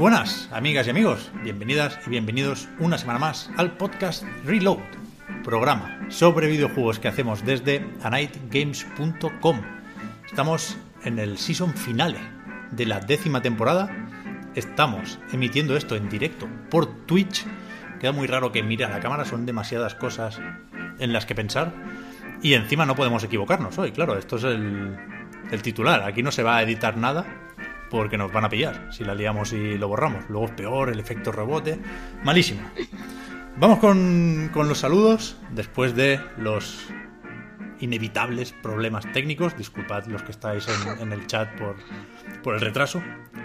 Buenas, amigas y amigos. Bienvenidas y bienvenidos una semana más al podcast Reload, programa sobre videojuegos que hacemos desde anightgames.com. Estamos en el season finale de la décima temporada. Estamos emitiendo esto en directo por Twitch. Queda muy raro que mire a la cámara, son demasiadas cosas en las que pensar. Y encima no podemos equivocarnos hoy, claro, esto es el, el titular. Aquí no se va a editar nada porque nos van a pillar si la liamos y lo borramos. Luego es peor, el efecto rebote. Malísimo. Vamos con, con los saludos después de los inevitables problemas técnicos. Disculpad los que estáis en, el chat por, por el retraso.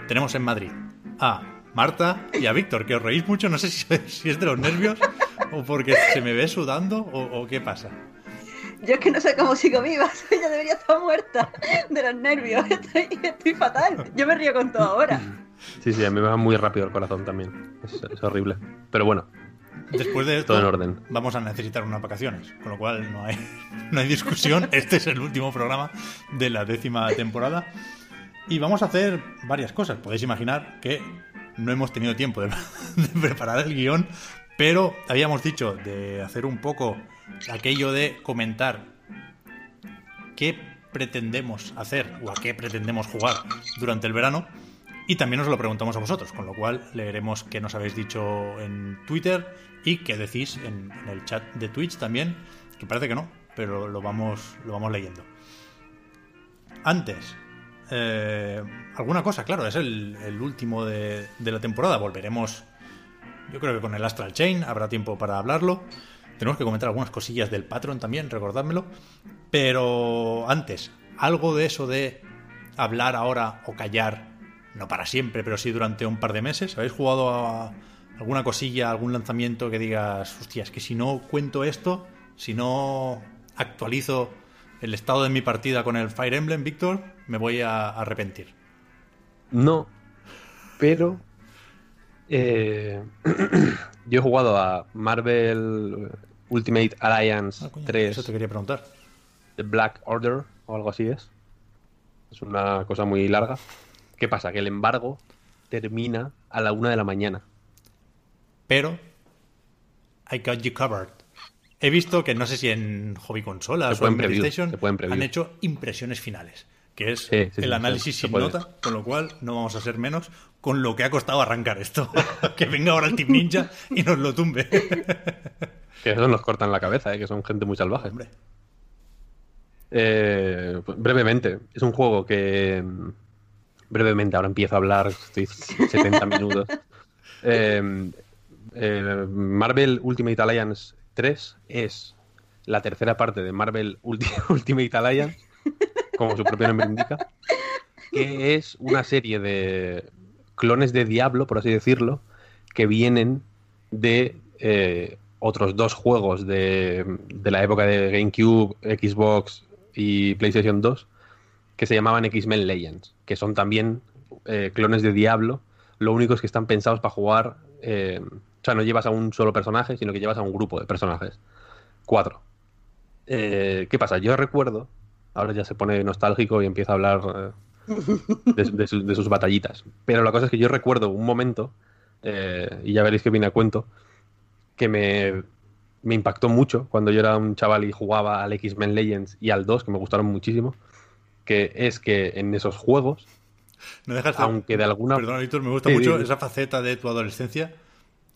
Tenemos en Madrid a Marta y a Víctor, que os reís mucho. No sé si, es de los nervios o porque se me ve sudando o qué pasa. Yo es que no sé cómo sigo viva, ella debería estar muerta de los nervios, estoy, estoy fatal. Yo me río con todo ahora. Sí, sí, a mí me va muy rápido el corazón también. Es, es horrible. Pero bueno, Después de esto, todo en orden. vamos a necesitar unas vacaciones, con lo cual no hay, no hay discusión. Este es el último programa de la décima temporada. Y vamos a hacer varias cosas. Podéis imaginar que no hemos tenido tiempo de, de preparar el guion, pero habíamos dicho de hacer un poco aquello de comentar qué pretendemos hacer o a qué pretendemos jugar durante el verano. Y también os lo preguntamos a vosotros, con lo cual leeremos qué nos habéis dicho en Twitter y qué decís en, el chat de Twitch también, que parece que no, pero lo vamos, lo vamos leyendo. Antes, eh, alguna cosa, claro, es el, último de la temporada. Volveremos, yo creo que con el Astral Chain, habrá tiempo para hablarlo. Tenemos que comentar algunas cosillas del Patreon también, recordádmelo. Pero antes, algo de eso de hablar ahora o callar, no para siempre, pero sí durante un par de meses. ¿Habéis jugado a alguna cosilla, algún lanzamiento que digas, hostia, es que si no cuento esto, si no actualizo el estado de mi partida con el Fire Emblem, Víctor, me voy a arrepentir? No, pero eh, yo he jugado a Marvel Ultimate Alliance Ah, coño, 3 Eso te quería preguntar. The Black Order o algo así es. Es una cosa muy larga. ¿Qué pasa? Que el embargo termina a la una de la mañana. Pero I got you covered. He visto que no sé si en hobby consolas o en preview, PlayStation han hecho impresiones finales, que es Sí, sí, sí, el análisis se sin puede. nota, con lo cual no vamos a ser menos con lo que ha costado arrancar esto. que venga ahora el Team Ninja y nos lo tumbe. Que eso nos cortan la cabeza, ¿eh? que son gente muy salvaje. Hombre, Eh, pues, brevemente, es un juego que. mm, Brevemente, ahora empiezo a hablar, estoy 70 minutos. Eh, eh, Marvel Ultimate Alliance 3 es la tercera parte de Marvel Ulti- Ultimate Alliance, como su propio nombre indica, que es una serie de clones de Diablo, por así decirlo, que vienen de eh, otros dos juegos de, de la época de GameCube, Xbox y PlayStation 2 que se llamaban X-Men Legends, que son también eh, clones de Diablo. Lo único es que están pensados para jugar. eh, o sea, no llevas a un solo personaje, sino que llevas a un grupo de personajes. Cuatro. Eh, ¿Qué pasa? Yo recuerdo. Ahora ya se pone nostálgico y empieza a hablar de, de sus- batallitas. Pero la cosa es que yo recuerdo un momento, y ya veréis que viene a cuento, que me, me impactó mucho cuando yo era un chaval y jugaba al X-Men Legends y al 2, que me gustaron muchísimo, que es que en esos juegos, no dejaste. aunque de alguna... Perdona, Víctor, me gusta Sí, mucho sí. esa faceta de tu adolescencia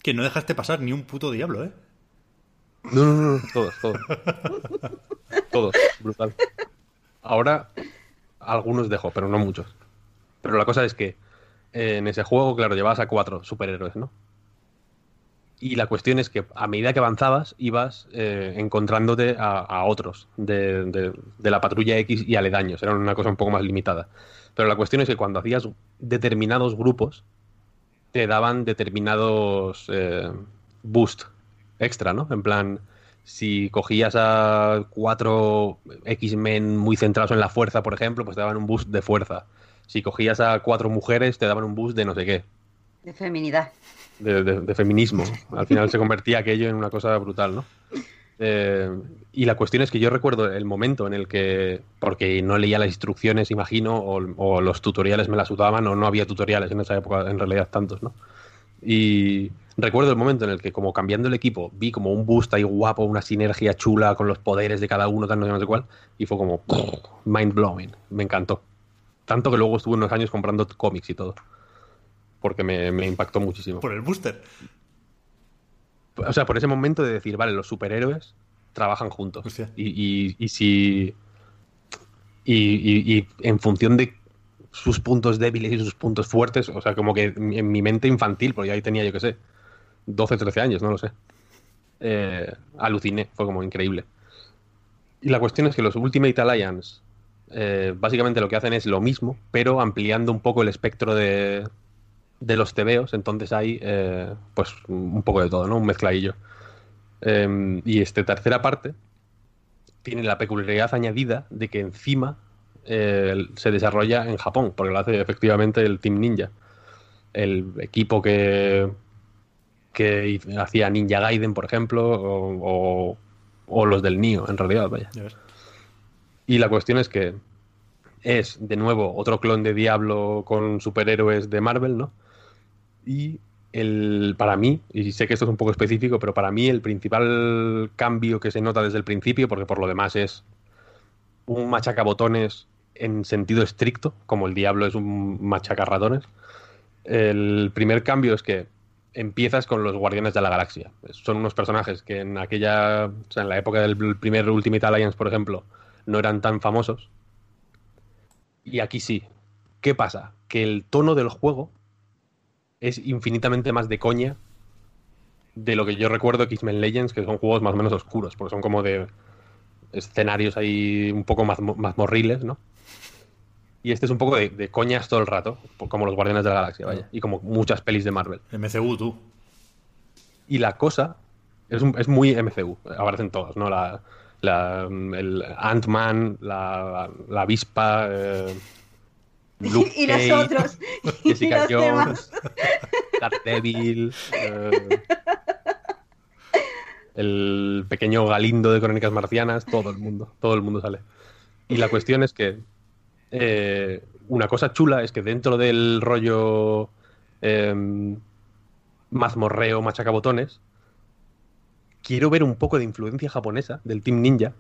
que no dejaste pasar ni un puto diablo, ¿eh? No, no, no, no, todos, todos. Todos, brutal. Ahora, algunos dejo, pero no muchos. Pero la cosa es que eh, en ese juego, claro, llevabas a cuatro superhéroes, ¿no? Y la cuestión es que a medida que avanzabas, ibas eh, encontrándote a, otros de la patrulla X y aledaños. Era una cosa un poco más limitada. Pero la cuestión es que cuando hacías determinados grupos, te daban determinados eh, boost extra, ¿no? En plan, si cogías a cuatro X-Men muy centrados en la fuerza, por ejemplo, pues te daban un boost de fuerza. Si cogías a cuatro mujeres, te daban un boost de no sé qué De feminidad. De, feminismo. Al final se convertía aquello en una cosa brutal, ¿no? Eh, y la cuestión es que yo recuerdo el momento en el que, porque no leía las instrucciones, imagino, o, o los tutoriales me las sudaban, o no había tutoriales en esa época, en realidad tantos, ¿no? Y recuerdo el momento en el que, como cambiando el equipo, vi como un boost ahí guapo, una sinergia chula con los poderes de cada uno, tal, no sé, no sé cuál, y fue como mind blowing. Me encantó. Tanto que luego estuve unos años comprando cómics y todo. Porque me, me impactó muchísimo. Por el booster. O sea, por ese momento de decir, vale, los superhéroes trabajan juntos. Hostia. Y, y- y si. Y, y- y en función de sus puntos débiles y sus puntos fuertes, o sea, como que en mi mente infantil, porque ahí tenía, yo qué sé, 12, 13 años, no lo sé. eh, aluciné, fue como increíble. Y la cuestión es que los Ultimate Alliance eh, básicamente lo que hacen es lo mismo, pero ampliando un poco el espectro de, de los tebeos, entonces hay eh, pues un poco de todo, ¿no? Un mezcladillo. Eh, y esta tercera parte tiene la peculiaridad añadida de que encima eh, se desarrolla en Japón, porque lo hace efectivamente el Team Ninja. El equipo que, que hacía Ninja Gaiden, por ejemplo, o, o- o los del Nio, en realidad, vaya. Y la cuestión es que es, de nuevo, otro clon de Diablo con superhéroes de Marvel, ¿no? Y el, para mí, y sé que esto es un poco específico, pero para mí el principal cambio que se nota desde el principio, porque por lo demás es un machacabotones en sentido estricto, como el Diablo es un machacarratones, el primer cambio es que empiezas con los Guardianes de la Galaxia. Son unos personajes que en aquella, o sea, en la época del primer Ultimate Alliance, por ejemplo, no eran tan famosos. Y aquí sí. ¿Qué pasa? Que el tono del juego es infinitamente más de coña de lo que yo recuerdo de X-Men Legends, que son juegos más o menos oscuros, porque son como de escenarios ahí un poco más, más morriles, ¿no? Y este es un poco de, de coñas todo el rato, como los Guardianes de la Galaxia, vaya, y como muchas pelis de Marvel. MCU, tú. Y la cosa es, un- es muy MCU, aparecen todos, ¿no? La, la- el Ant-Man, la, la avispa, eh, Luke y los Jessica los. Jones, Daredevil, eh, el pequeño Galindo de Crónicas Marcianas, todo el mundo, todo el mundo sale. Y la cuestión es que eh, una cosa chula es que dentro del rollo em, mazmorreo, machacabotones, quiero ver un poco de influencia japonesa del Team Ninja,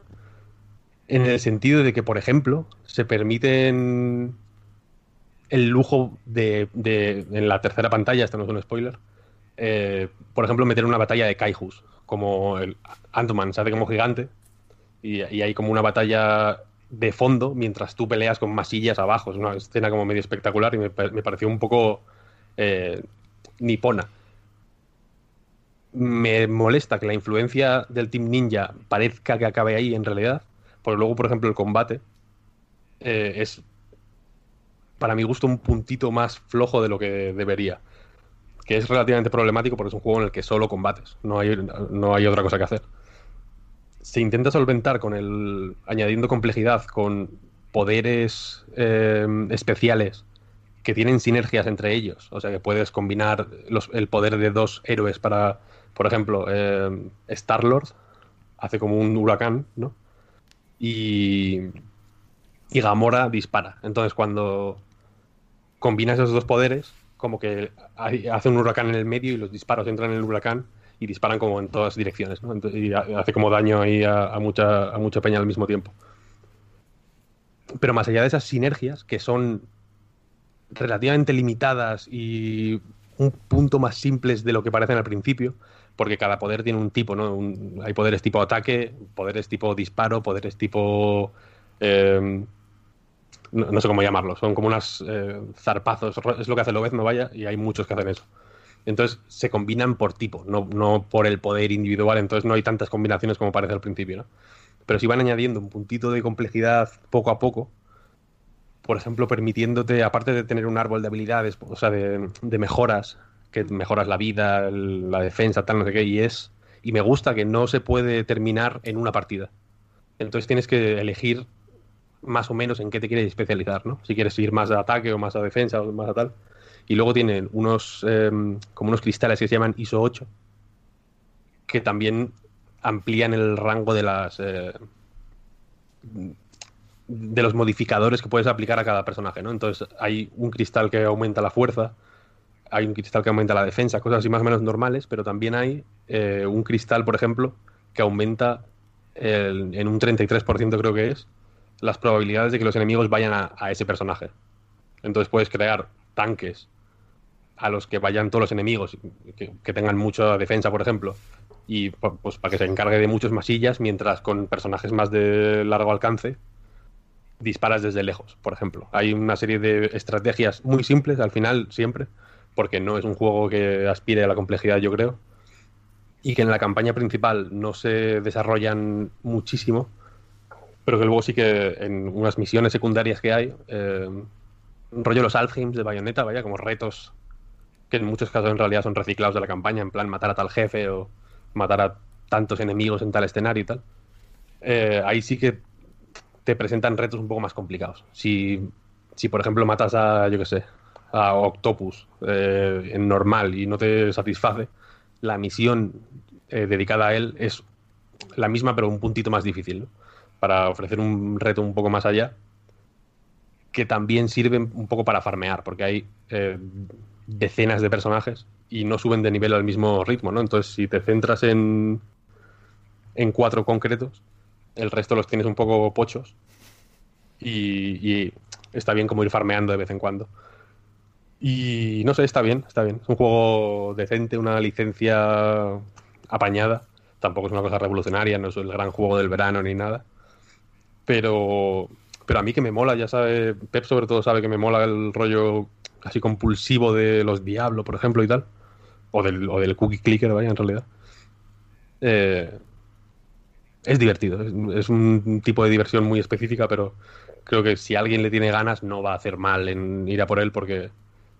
en el sentido de que, por ejemplo, se permiten el lujo de, de- en la tercera pantalla, esto no es un spoiler, eh, por ejemplo, meter una batalla de kaijus, como el Ant-Man se hace como gigante, y, y hay como una batalla de fondo mientras tú peleas con masillas abajo. Es una escena como medio espectacular y me, pa- me pareció un poco eh, nipona. Me molesta que la influencia del Team Ninja parezca que acabe ahí en realidad, porque luego, por ejemplo, el combate eh, es, para mi gusto, un puntito más flojo de lo que debería. Que es relativamente problemático porque es un juego en el que solo combates, no hay, no hay otra cosa que hacer. Se intenta solventar con el añadiendo complejidad con poderes eh, especiales que tienen sinergias entre ellos. O sea que puedes combinar los- el poder de dos héroes para por ejemplo eh, Star Lord hace como un huracán no y y Gamora dispara. Entonces cuando combinas esos dos poderes como que hace un huracán en el medio y los disparos entran en el huracán y disparan como en todas direcciones, ¿no? Y ha- hace como daño ahí a, mucha, a mucha peña al mismo tiempo. Pero más allá de esas sinergias, que son relativamente limitadas y un punto más simples de lo que parecen al principio, porque cada poder tiene un tipo, ¿no? Hay poderes tipo ataque, poderes tipo disparo, poderes tipo eh, no, sé cómo llamarlo, son como unas eh, zarpazos, es lo que hace no vaya, y hay muchos que hacen eso. Entonces se combinan por tipo, no, no por el poder individual, entonces no hay tantas combinaciones como parece al principio, ¿no? Pero si van añadiendo un puntito de complejidad poco a poco, por ejemplo, permitiéndote, aparte de tener un árbol de habilidades, o sea, de, de mejoras, que mejoras la vida, la defensa, tal, no sé qué, y es. Y me gusta que no se puede terminar en una partida. Entonces tienes que elegir más o menos en qué te quieres especializar, ¿no? Si quieres ir más a ataque o más a defensa o más a tal. Y luego tienen unos, eh, como unos cristales que se llaman ISO 8, que también amplían el rango de las. eh, de los modificadores que puedes aplicar a cada personaje, ¿no? Entonces hay un cristal que aumenta la fuerza, hay un cristal que aumenta la defensa, cosas así más o menos normales, pero también hay eh, un cristal, por ejemplo, que aumenta el- en un 33% creo que es, las probabilidades de que los enemigos vayan a, ese personaje. Entonces puedes crear tanques a los que vayan todos los enemigos, que, que tengan mucha defensa, por ejemplo, y pu- pues para que se encargue de muchos masillas, mientras con personajes más de largo alcance disparas desde lejos, por ejemplo. Hay una serie de estrategias muy simples al final, siempre, porque no es un juego que aspire a la complejidad, yo creo, y que en la campaña principal no se desarrollan muchísimo, pero que luego sí que en unas misiones secundarias que hay, eh, rollo los Alfheims de Bayonetta, vaya, como retos que en muchos casos en realidad son reciclados de la campaña, en plan matar a tal jefe o matar a tantos enemigos en tal escenario y tal. Eh, ahí sí que te presentan retos un poco más complicados. Si, si por ejemplo, matas a, yo qué sé, a Octopus eh, en normal y no te satisface, la misión eh, dedicada a él es la misma, pero un puntito más difícil, ¿no? Para ofrecer un reto un poco más allá, que también sirven un poco para farmear, porque hay eh, decenas de personajes y no suben de nivel al mismo ritmo, ¿no? Entonces, si te centras en, en cuatro concretos, el resto los tienes un poco pochos y, y está bien como ir farmeando de vez en cuando. Y no sé, está bien, está bien. Es un juego decente, una licencia apañada. Tampoco es una cosa revolucionaria, no es el gran juego del verano ni nada. Pero, pero a mí que me mola, ya sabe, Pep sobre todo sabe que me mola el rollo así compulsivo de los Diablo, por ejemplo, y tal. O del, o del Cookie Clicker, vaya, en realidad. Eh, es divertido, es, es un tipo de diversión muy específica, pero creo que si alguien le tiene ganas no va a hacer mal en ir a por él porque,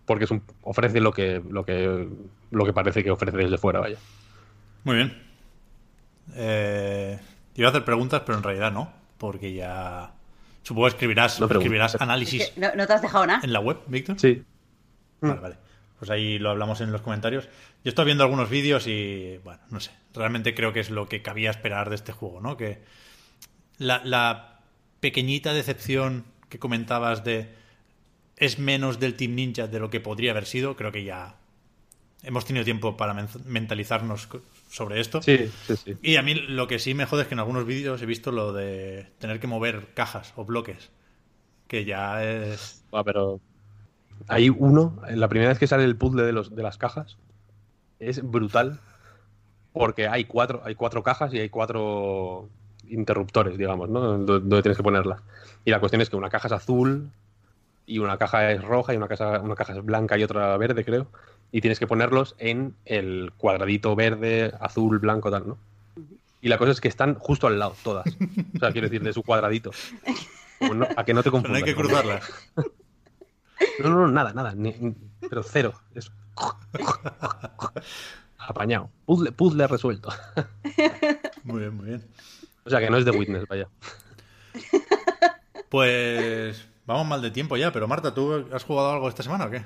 porque es un- ofrece lo que, lo, que, lo que parece que ofrece desde fuera, vaya. Muy bien. Eh, iba a hacer preguntas, pero en realidad no, porque ya... Supongo que escribirás, No escribirás análisis Es que no, no te has dejado nada. en la web, Víctor. Sí, Vale, vale. Pues ahí lo hablamos en los comentarios. Yo estoy viendo algunos vídeos y, bueno, no sé. Realmente creo que es lo que cabía esperar de este juego, ¿no? Que la, la pequeñita decepción que comentabas de es menos del Team Ninja de lo que podría haber sido, creo que ya hemos tenido tiempo para men- mentalizarnos sobre esto. sí, sí, sí. Y a mí lo que sí me jode es que en algunos vídeos he visto lo de tener que mover cajas o bloques. Que ya es... Ah, pero hay uno, la primera vez que sale el puzzle de, los, de las cajas, es brutal porque hay cuatro, hay cuatro cajas y hay cuatro interruptores, digamos, ¿no? Donde tienes que ponerlas. Y la cuestión es que una caja es azul y una caja es roja y una caja, una caja es blanca y otra verde, creo. Y tienes que ponerlos en el cuadradito verde, azul, blanco, tal, ¿no? Y la cosa es que están justo al lado, todas. O sea, quiero decir, de su cuadradito. No- a que no te Pero no confundas. hay que cruzarlas. no, no, no, nada, nada. ni- ni- pero cero. Es... Apañado. Puzzle, puzzle resuelto. Muy bien, muy bien. O sea que no es de Witness, vaya. Pues vamos mal de tiempo ya, pero Marta, ¿tú has jugado algo esta semana o qué?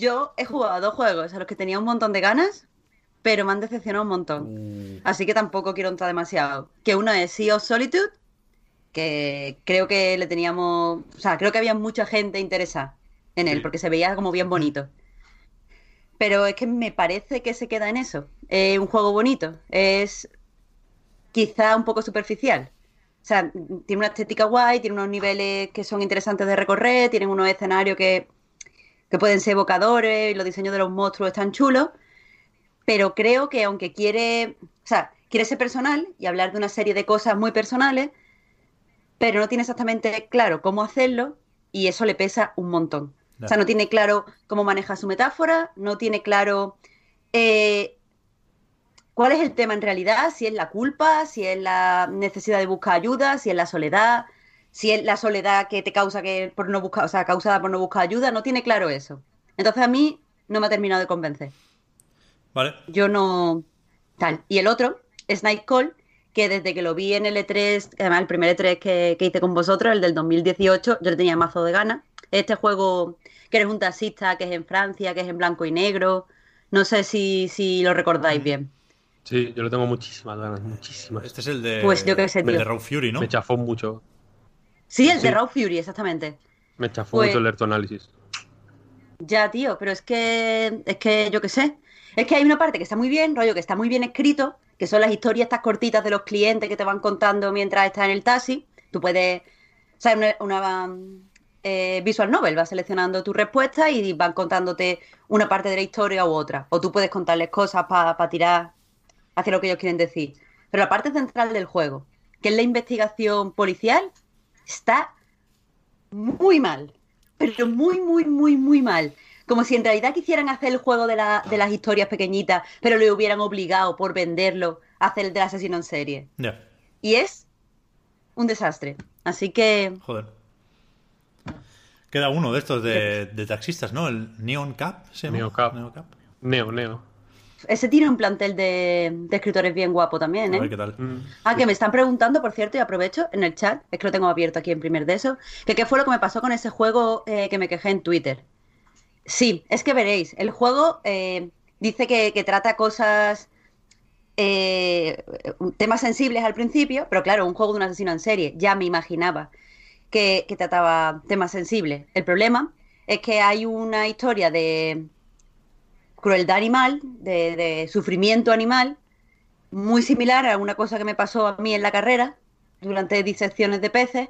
Yo he jugado a dos juegos a los que tenía un montón de ganas, pero me han decepcionado un montón. Uh. Así que tampoco quiero entrar demasiado. Que uno es Sea of Solitude, que creo que le teníamos. O sea, creo que había mucha gente interesada en él, Sí. porque se veía como bien bonito. Pero es que me parece que se queda en eso. Es un juego bonito. Es quizá un poco superficial. O sea, tiene una estética guay, tiene unos niveles que son interesantes de recorrer, tienen unos escenarios que, que pueden ser evocadores y los diseños de los monstruos están chulos. Pero creo que aunque quiere, o sea, quiere ser personal y hablar de una serie de cosas muy personales, pero no tiene exactamente claro cómo hacerlo y eso le pesa un montón. O sea, no tiene claro cómo maneja su metáfora, no tiene claro eh, cuál es el tema en realidad, si es la culpa, si es la necesidad de buscar ayuda, si es la soledad, si es la soledad que te causa que por no buscar, o sea, causada por no buscar ayuda, no tiene claro eso. Entonces a mí no me ha terminado de convencer. Vale. Yo no tal. Y el otro es Nightcall, que desde que lo vi en el E3, además el primer E3 que, que hice con vosotros, el del 2018, yo le tenía mazo de ganas. Este juego que eres un taxista, que es en Francia, que es en blanco y negro. No sé si, si lo recordáis bien. Sí, yo lo tengo muchísimas ganas, muchísimas. Este es el de. Pues yo qué sé, el de. Raw Fury, ¿no? Me chafó mucho. Sí, el de. Raw Fury, exactamente. Me chafó Pues- mucho el Earth Analysis. Ya, tío, pero es que, es que yo qué sé. Es que hay una parte que está muy bien, rollo, que está muy bien escrito, que son las historias estas cortitas de los clientes que te van contando mientras estás en el taxi. Tú puedes, o sea, una, una, eh, visual novel, vas seleccionando tu respuesta y van contándote una parte de la historia u otra. O tú puedes contarles cosas para tirar hacia lo que ellos quieren decir. Pero la parte central del juego, que es la investigación policial, está muy mal. Pero muy, muy, muy, muy mal. Como si en realidad quisieran hacer el juego de, la- de las historias pequeñitas, pero le hubieran obligado por venderlo a hacer el del asesino en serie. Ya. Y es un desastre. Así que Joder. Queda uno de estos de, de taxistas, ¿no? El Neon Cap. ¿se llama? Neo Cap. Neo Cap. Neo, Neo. Ese tiene un plantel de, de escritores bien guapo también, A ¿eh? ver qué tal. Mm. Ah, que me están preguntando, por cierto, y aprovecho en el chat, es que lo tengo abierto aquí en primer de eso, que qué fue lo que me pasó con ese juego eh, que me quejé en Twitter. Sí, es que veréis, el juego eh, dice que, que trata cosas, eh, temas sensibles al principio, pero claro, un juego de un asesino en serie, ya me imaginaba que, que trataba temas sensibles. El problema es que hay una historia de crueldad animal, de, de sufrimiento animal, muy similar a una cosa que me pasó a mí en la carrera durante disecciones de peces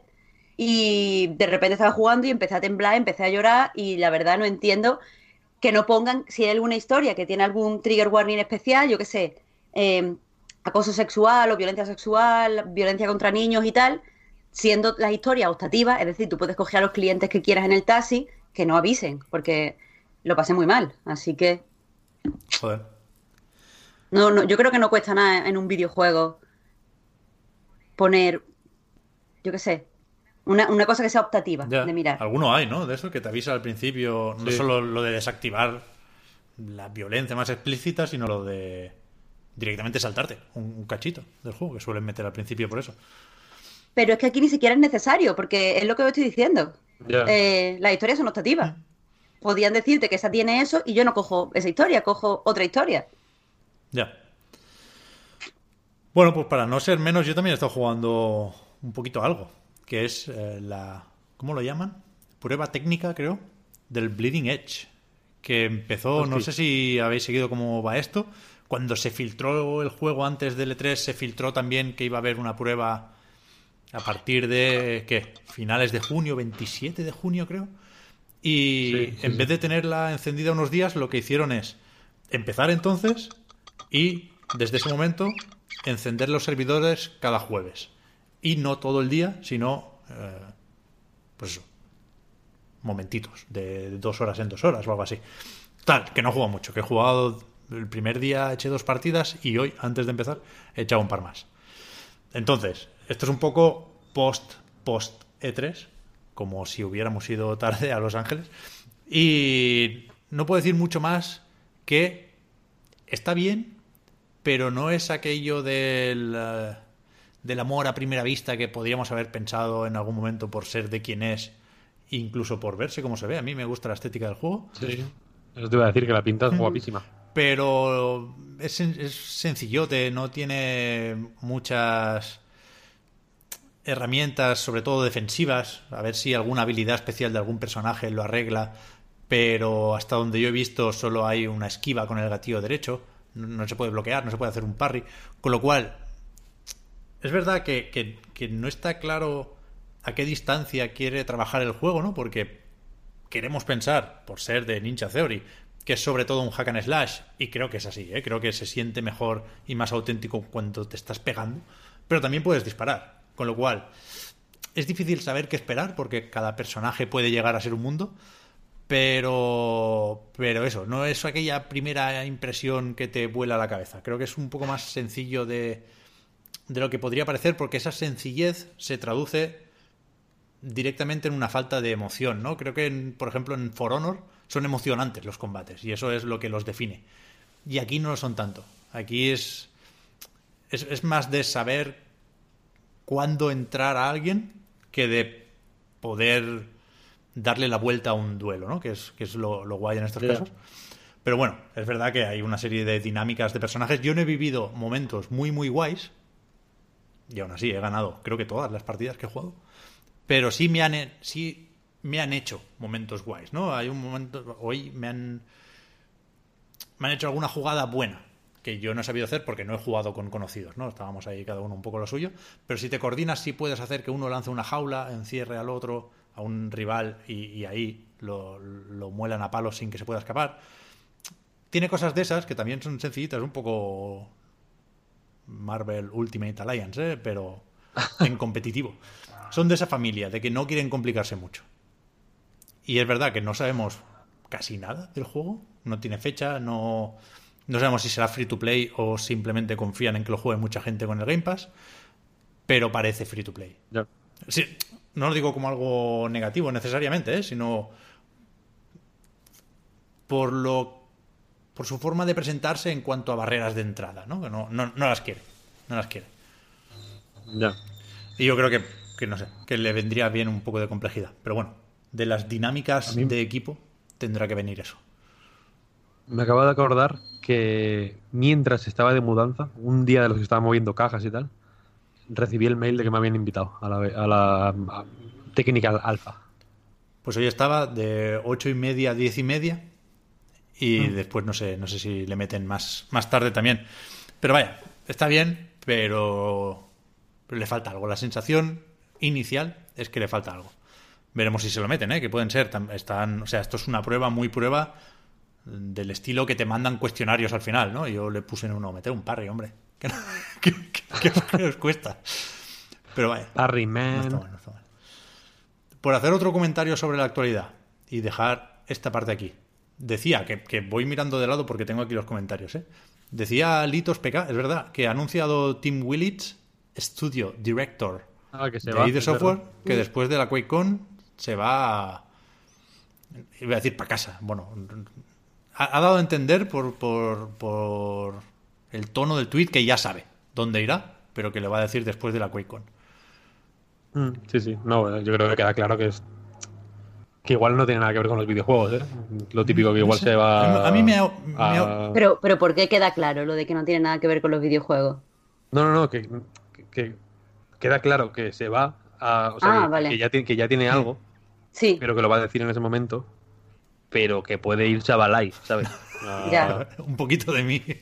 y de repente estaba jugando y empecé a temblar, empecé a llorar y la verdad no entiendo que no pongan, si hay alguna historia que tiene algún trigger warning especial, yo qué sé, eh, acoso sexual o violencia sexual, violencia contra niños y tal, siendo las historias optativas, es decir, tú puedes coger a los clientes que quieras en el taxi, que no avisen, porque lo pasé muy mal, así que Joder. no, no, yo creo que no cuesta nada en un videojuego poner, yo qué sé, una, una cosa que sea optativa Ya. de mirar. Alguno hay, ¿no? De eso que te avisa al principio, no Sí. solo lo de desactivar la violencia más explícita, sino lo de directamente saltarte un, un cachito del juego que suelen meter al principio por eso. Pero es que aquí ni siquiera es necesario, porque es lo que os estoy diciendo. Ya. Eh, las historias son optativas. Podían decirte que esa tiene eso y yo no cojo esa historia, cojo otra historia. Ya. Bueno, pues para no ser menos, yo también he estado jugando un poquito algo, que es eh, la... ¿Cómo lo llaman? Prueba técnica, creo, del Bleeding Edge, que empezó, no sé si habéis seguido cómo va esto, cuando se filtró el juego antes del E3, se filtró también que iba a haber una prueba a partir de, ¿qué? Finales de junio, 27 de junio creo. Y Sí, sí, en sí. vez de tenerla encendida unos días, lo que hicieron es empezar entonces y desde ese momento encender los servidores cada jueves. Y no todo el día, sino, eh, pues eso, momentitos, de dos horas en dos horas o algo así. Tal, que no he jugado mucho, que he jugado el primer día, eché dos partidas y hoy, antes de empezar, he echado un par más. Entonces, esto es un poco post, post E3, como si hubiéramos ido tarde a Los Ángeles. Y no puedo decir mucho más que está bien, pero no es aquello del, eh, del amor a primera vista que podríamos haber pensado en algún momento por ser de quien es, incluso por verse como se ve. A mí me gusta la estética del juego, Sí. Eso te iba a decir que la pinta es guapísima. pero es, es sencillote, no tiene muchas herramientas, sobre todo defensivas, a ver si alguna habilidad especial de algún personaje lo arregla, pero hasta donde yo he visto solo hay una esquiva con el gatillo derecho, no, se puede bloquear, no se puede hacer un parry, con lo cual es verdad que, que- que no está claro a qué distancia quiere trabajar el juego, ¿no? Porque queremos pensar, por ser de Ninja Theory, que es sobre todo un hack and slash, y creo que es así, ¿eh? creo que se siente mejor y más auténtico cuando te estás pegando, pero también puedes disparar, con lo cual es difícil saber qué esperar porque cada personaje puede llegar a ser un mundo. Pero, pero eso, no es aquella primera impresión que te vuela la cabeza. Creo que es un poco más sencillo de, de lo que podría parecer porque esa sencillez se traduce directamente en una falta de emoción, ¿no? Creo que, por ejemplo, en For Honor son emocionantes los combates y eso es lo que los define. Y aquí no lo son tanto. Aquí es, es, es más de saber cuándo entrar a alguien que de poder darle la vuelta a un duelo, ¿no? Que es, que es lo, lo guay en estos casos. Pero bueno, es verdad que hay una serie de dinámicas de personajes. Yo no he vivido momentos muy, muy guays. Y aún así he ganado, creo que todas las partidas que he jugado. Pero sí me han, sí me han hecho momentos guays, ¿no? Hay un momento. Hoy me han. Me han hecho alguna jugada buena. Que yo no he sabido hacer porque no he jugado con conocidos, ¿no? Estábamos ahí cada uno un poco lo suyo. Pero si te coordinas, sí puedes hacer que uno lance una jaula, encierre al otro, a un rival, y, y ahí lo, lo muelan a palos sin que se pueda escapar. Tiene cosas de esas que también son sencillitas, un poco Marvel Ultimate Alliance, ¿eh? pero en competitivo. Son de esa familia, de que no quieren complicarse mucho. Y es verdad que no sabemos casi nada del juego. No tiene fecha, no, no sabemos si será free to play o simplemente confían en que lo juegue mucha gente con el Game Pass. Pero parece free to play. Sí, no lo digo como algo negativo necesariamente, ¿eh? sino por lo por su forma de presentarse en cuanto a barreras de entrada, ¿no? Que no, no, no las quiere. No las quiere. Ya. Y yo creo que, que no sé, que le vendría bien un poco de complejidad. Pero bueno, de las dinámicas mí- de equipo tendrá que venir eso. Me acabo de acordar que mientras estaba de mudanza, un día de los que estaba moviendo cajas y tal, recibí el mail de que me habían invitado a la, a la a Technical Alpha. Pues hoy estaba de ocho y media a diez y media. Y después no sé, no sé si le meten más, más tarde también. Pero vaya, está bien, pero, pero le falta algo. La sensación inicial es que le falta algo. Veremos si se lo meten, ¿eh? que pueden ser. Están, o sea, esto es una prueba muy prueba del estilo que te mandan cuestionarios al final, ¿no? Yo le puse en uno, meter un parry, hombre. ¿Qué, qué, qué- qué os cuesta? Pero vaya. Parry No Man. está mal, no está mal. Por hacer otro comentario sobre la actualidad y dejar esta parte aquí. Decía que, que voy mirando de lado porque tengo aquí los comentarios. ¿eh? Decía Litos PK, es verdad, que ha anunciado Tim Willits, Studio Director Ah, que se de va. ID Software, verdad. que después de la QuakeCon se va. a- Iba a decir para casa. Bueno, ha, ha dado a entender por, por, por el tono del tweet que ya sabe dónde irá, pero que le va a decir después de la QuakeCon. Mm, Sí, sí. No, bueno, yo creo que queda claro que es. Que igual no tiene nada que ver con los videojuegos, ¿eh? Lo típico que igual No sé. se va. A mí me ha- me ha- a- Pero, pero ¿por qué queda claro lo de que no tiene nada que ver con los videojuegos? No, no, no, que, que- que queda claro que se va a. O sea, Ah, que, vale. que ya tiene, que ya tiene algo, Sí, pero que lo va a decir en ese momento, pero que puede irse a Balai, ¿sabes? A- Ya. Un poquito de mí.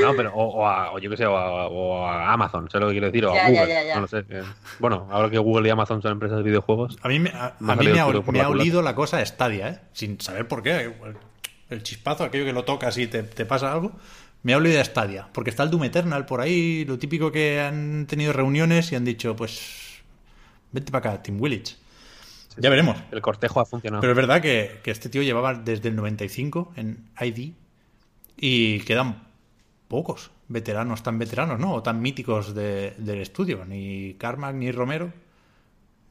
No, pero, o, o a, o yo qué sé, o a, o a Amazon, ¿sabes lo que quiero decir? O a Ya, Google, ya, ya. no lo sé. que- bueno, ahora que Google y Amazon son empresas de videojuegos, A mí me, a, Me ha a mí salido me ha, el tiro por me la ha culata. olido la cosa Stadia, ¿eh? Sin saber por qué. El, chispazo, aquello que lo tocas y te, te pasa algo. Me ha olido a Stadia. Porque está el Doom Eternal por ahí. Lo típico que han tenido reuniones y han dicho, pues. Vente para acá, Tim Willits. Ya veremos. el cortejo ha funcionado. Pero es verdad que, que este tío llevaba desde el 95 en ID y quedan pocos veteranos tan veteranos, ¿no? O tan míticos de- del estudio. Ni Carmack ni Romero.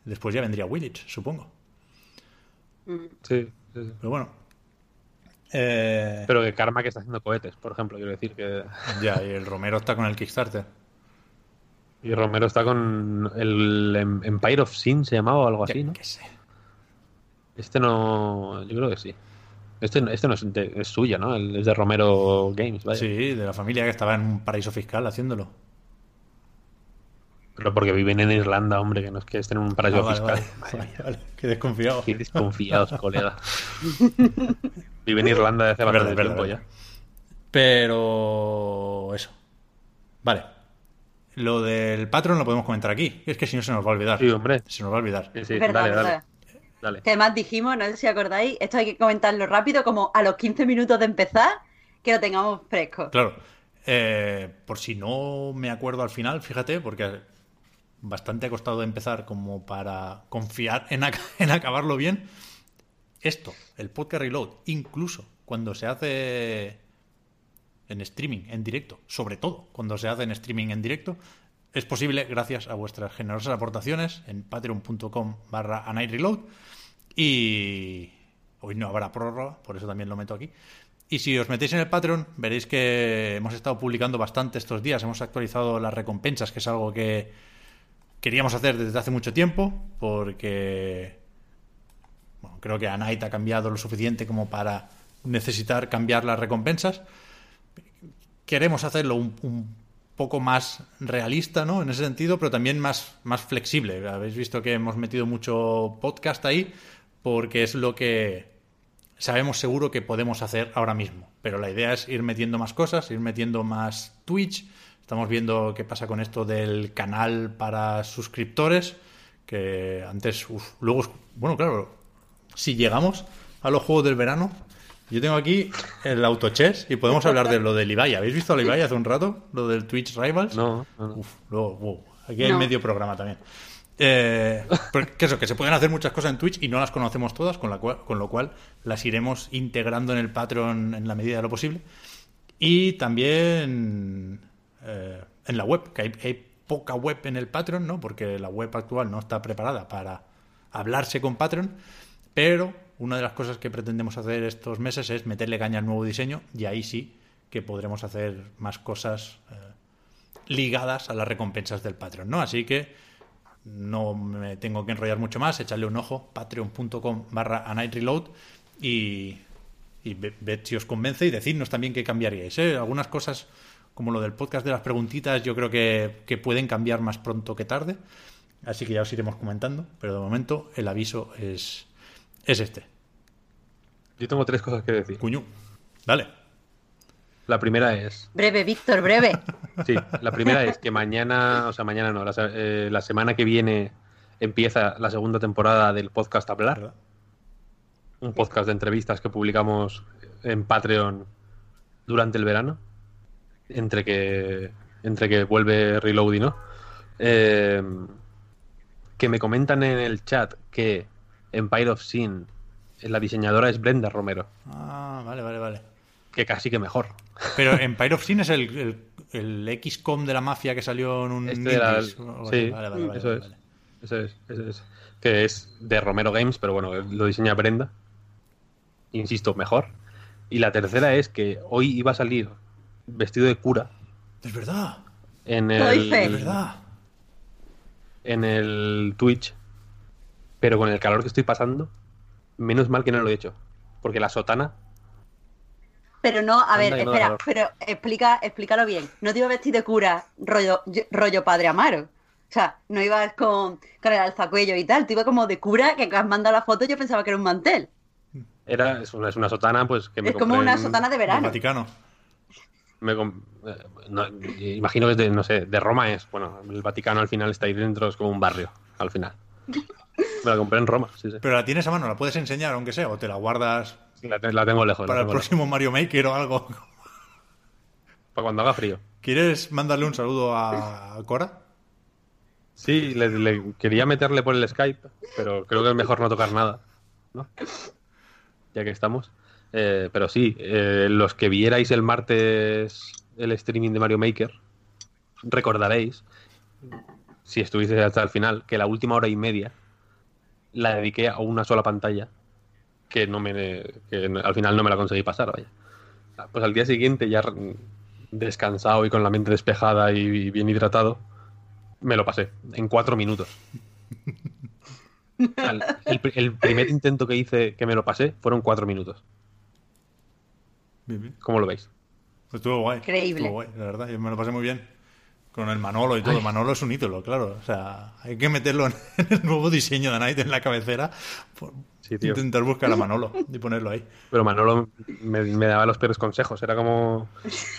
Después ya vendría Willits, supongo. Mm. Sí, sí, sí. Pero bueno. Eh, Pero que Karma que está haciendo cohetes, por ejemplo, quiero decir que. Ya, y el Romero está con el Kickstarter. Y Romero está con el Em- Empire of Sin, se llamaba o algo así, ¿no? que sé. Este no. Yo creo que sí. Este, este no es, de- es suya, ¿no? El- es de Romero Games, vaya. Sí, de la familia que estaba en un paraíso fiscal haciéndolo. Pero porque viven en Irlanda, hombre, que no es que estén en un Ah, paraíso vale, fiscal. vale. Qué desconfiado. Qué desconfiados, colega. Vive en Irlanda desde hace bastante tiempo ya. Pero eso. Vale. Lo del Patreon lo podemos comentar aquí. Es que si no se nos va a olvidar. Sí, hombre. Se nos va a olvidar. Sí, sí, es verdad, dale, dale. Dale. Que además dijimos, no sé si acordáis, esto hay que comentarlo rápido, como a los 15 minutos de empezar, que lo tengamos fresco. Claro. Eh, por si no me acuerdo al final, fíjate, porque bastante ha costado empezar como para confiar en, ac- en acabarlo bien. Esto, el podcast Reload, incluso cuando se hace en streaming, en directo, sobre todo cuando se hace en streaming en directo, es posible gracias a vuestras generosas aportaciones en patreon.com barra Reload y hoy no habrá prórroga, por eso también lo meto aquí. Y si os metéis en el Patreon, veréis que hemos estado publicando bastante estos días, hemos actualizado las recompensas, que es algo que queríamos hacer desde hace mucho tiempo, porque bueno, creo que a Night ha cambiado lo suficiente como para necesitar cambiar las recompensas. Queremos hacerlo un, poco más realista, ¿no? En ese sentido, pero también más, más flexible. Habéis visto que hemos metido mucho podcast ahí, porque es lo que sabemos seguro que podemos hacer ahora mismo. Pero la idea es ir metiendo más cosas, ir metiendo más Twitch. Estamos viendo qué pasa con esto del canal para suscriptores, que antes, uf, luego, bueno, claro, si llegamos a los juegos del verano, yo tengo aquí el autochess y podemos hablar de lo del Ibai. ¿Habéis visto al Ibai hace un rato? Lo del Twitch Rivals. No, no, no. Uf, luego, wow, aquí hay No. medio programa también. Eh, eso, que se pueden hacer muchas cosas en Twitch y no las conocemos todas, con, la cual, con lo cual las iremos integrando en el Patreon en la medida de lo posible. Y también eh, en la web, que hay, hay poca web en el Patreon, ¿no? Porque la web actual no está preparada para hablarse con Patreon, pero una de las cosas que pretendemos hacer estos meses es meterle caña al nuevo diseño y ahí sí que podremos hacer más cosas eh, ligadas a las recompensas del Patreon, ¿no? Así que no me tengo que enrollar mucho más, echarle un ojo, patreon.com barra a reload y, y ve- ved si os convence y decidnos también qué cambiaríais. ¿eh? Algunas cosas, como lo del podcast de las preguntitas, yo creo que, que pueden cambiar más pronto que tarde, así que ya os iremos comentando, pero de momento el aviso es, es este. Yo tengo tres cosas que decir. Cuñu, dale. La primera es, Breve, Víctor, breve. sí, la primera es que mañana, o sea, mañana no, la, eh, la semana que viene empieza la segunda temporada del podcast Hablar, ¿verdad? un podcast de entrevistas que publicamos en Patreon durante el verano, entre que entre que vuelve Reload y no. Eh, que me comentan en el chat que Empire of Sin, la diseñadora es Brenda Romero, Ah, vale, vale, vale. que casi que mejor. Pero Empire of Sin es el, el, el XCOM de la mafia que salió en un Este era el- sí, Vale, vale, vale, eso vale, es. vale. Eso es, eso es. Que es de Romero Games, pero bueno, lo diseña Brenda. Insisto, mejor. Y la tercera es que hoy iba a salir vestido de cura Es verdad, en fe. es el, verdad. en el Twitch, pero con el calor que estoy pasando, menos mal que no lo he hecho. Porque la sotana, Pero no, a ver, no espera, pero explica, explícalo bien. No te iba vestido de cura rollo, rollo padre Amaro. O sea, no ibas con, con el alzacuello y tal. Tú ibas como de cura que has mandado la foto y yo pensaba que era un mantel. era, es, una, es una sotana, pues que me Es como una en- sotana de verano. Vaticano. me com- eh, no, imagino que es de, no sé, de Roma es. Bueno, el Vaticano al final está ahí dentro, es como un barrio, al final. Me la compré en Roma, sí, sí. Pero la tienes a mano, la puedes enseñar, aunque sea, o te la guardas La, te- la tengo lejos. para el lejos. próximo Mario Maker o algo. Para cuando haga frío. ¿Quieres mandarle un saludo a Cora? Sí, le, le- quería meterle por el Skype, pero creo que es mejor no tocar nada, ¿no? Ya que estamos. Eh, pero sí, eh, los que vierais el martes el streaming de Mario Maker, recordaréis, si estuvisteis hasta el final, que la última hora y media la dediqué a una sola pantalla, que no me que al final no me la conseguí pasar, vaya. Pues al día siguiente, ya descansado y con la mente despejada y bien hidratado, me lo pasé en cuatro minutos. El, pr- el primer intento que hice que me lo pasé fueron cuatro minutos. Bien, bien. ¿Cómo lo veis? Estuvo guay. Increíble. Estuvo guay, la verdad. Yo me lo pasé muy bien. Con el Manolo y todo. Manolo es un ídolo, claro. O sea, hay que meterlo en, el nuevo diseño de Night en la cabecera. por Sí, tío. intentar buscar a Manolo y ponerlo ahí. Pero Manolo me, me daba los peores consejos. Era como.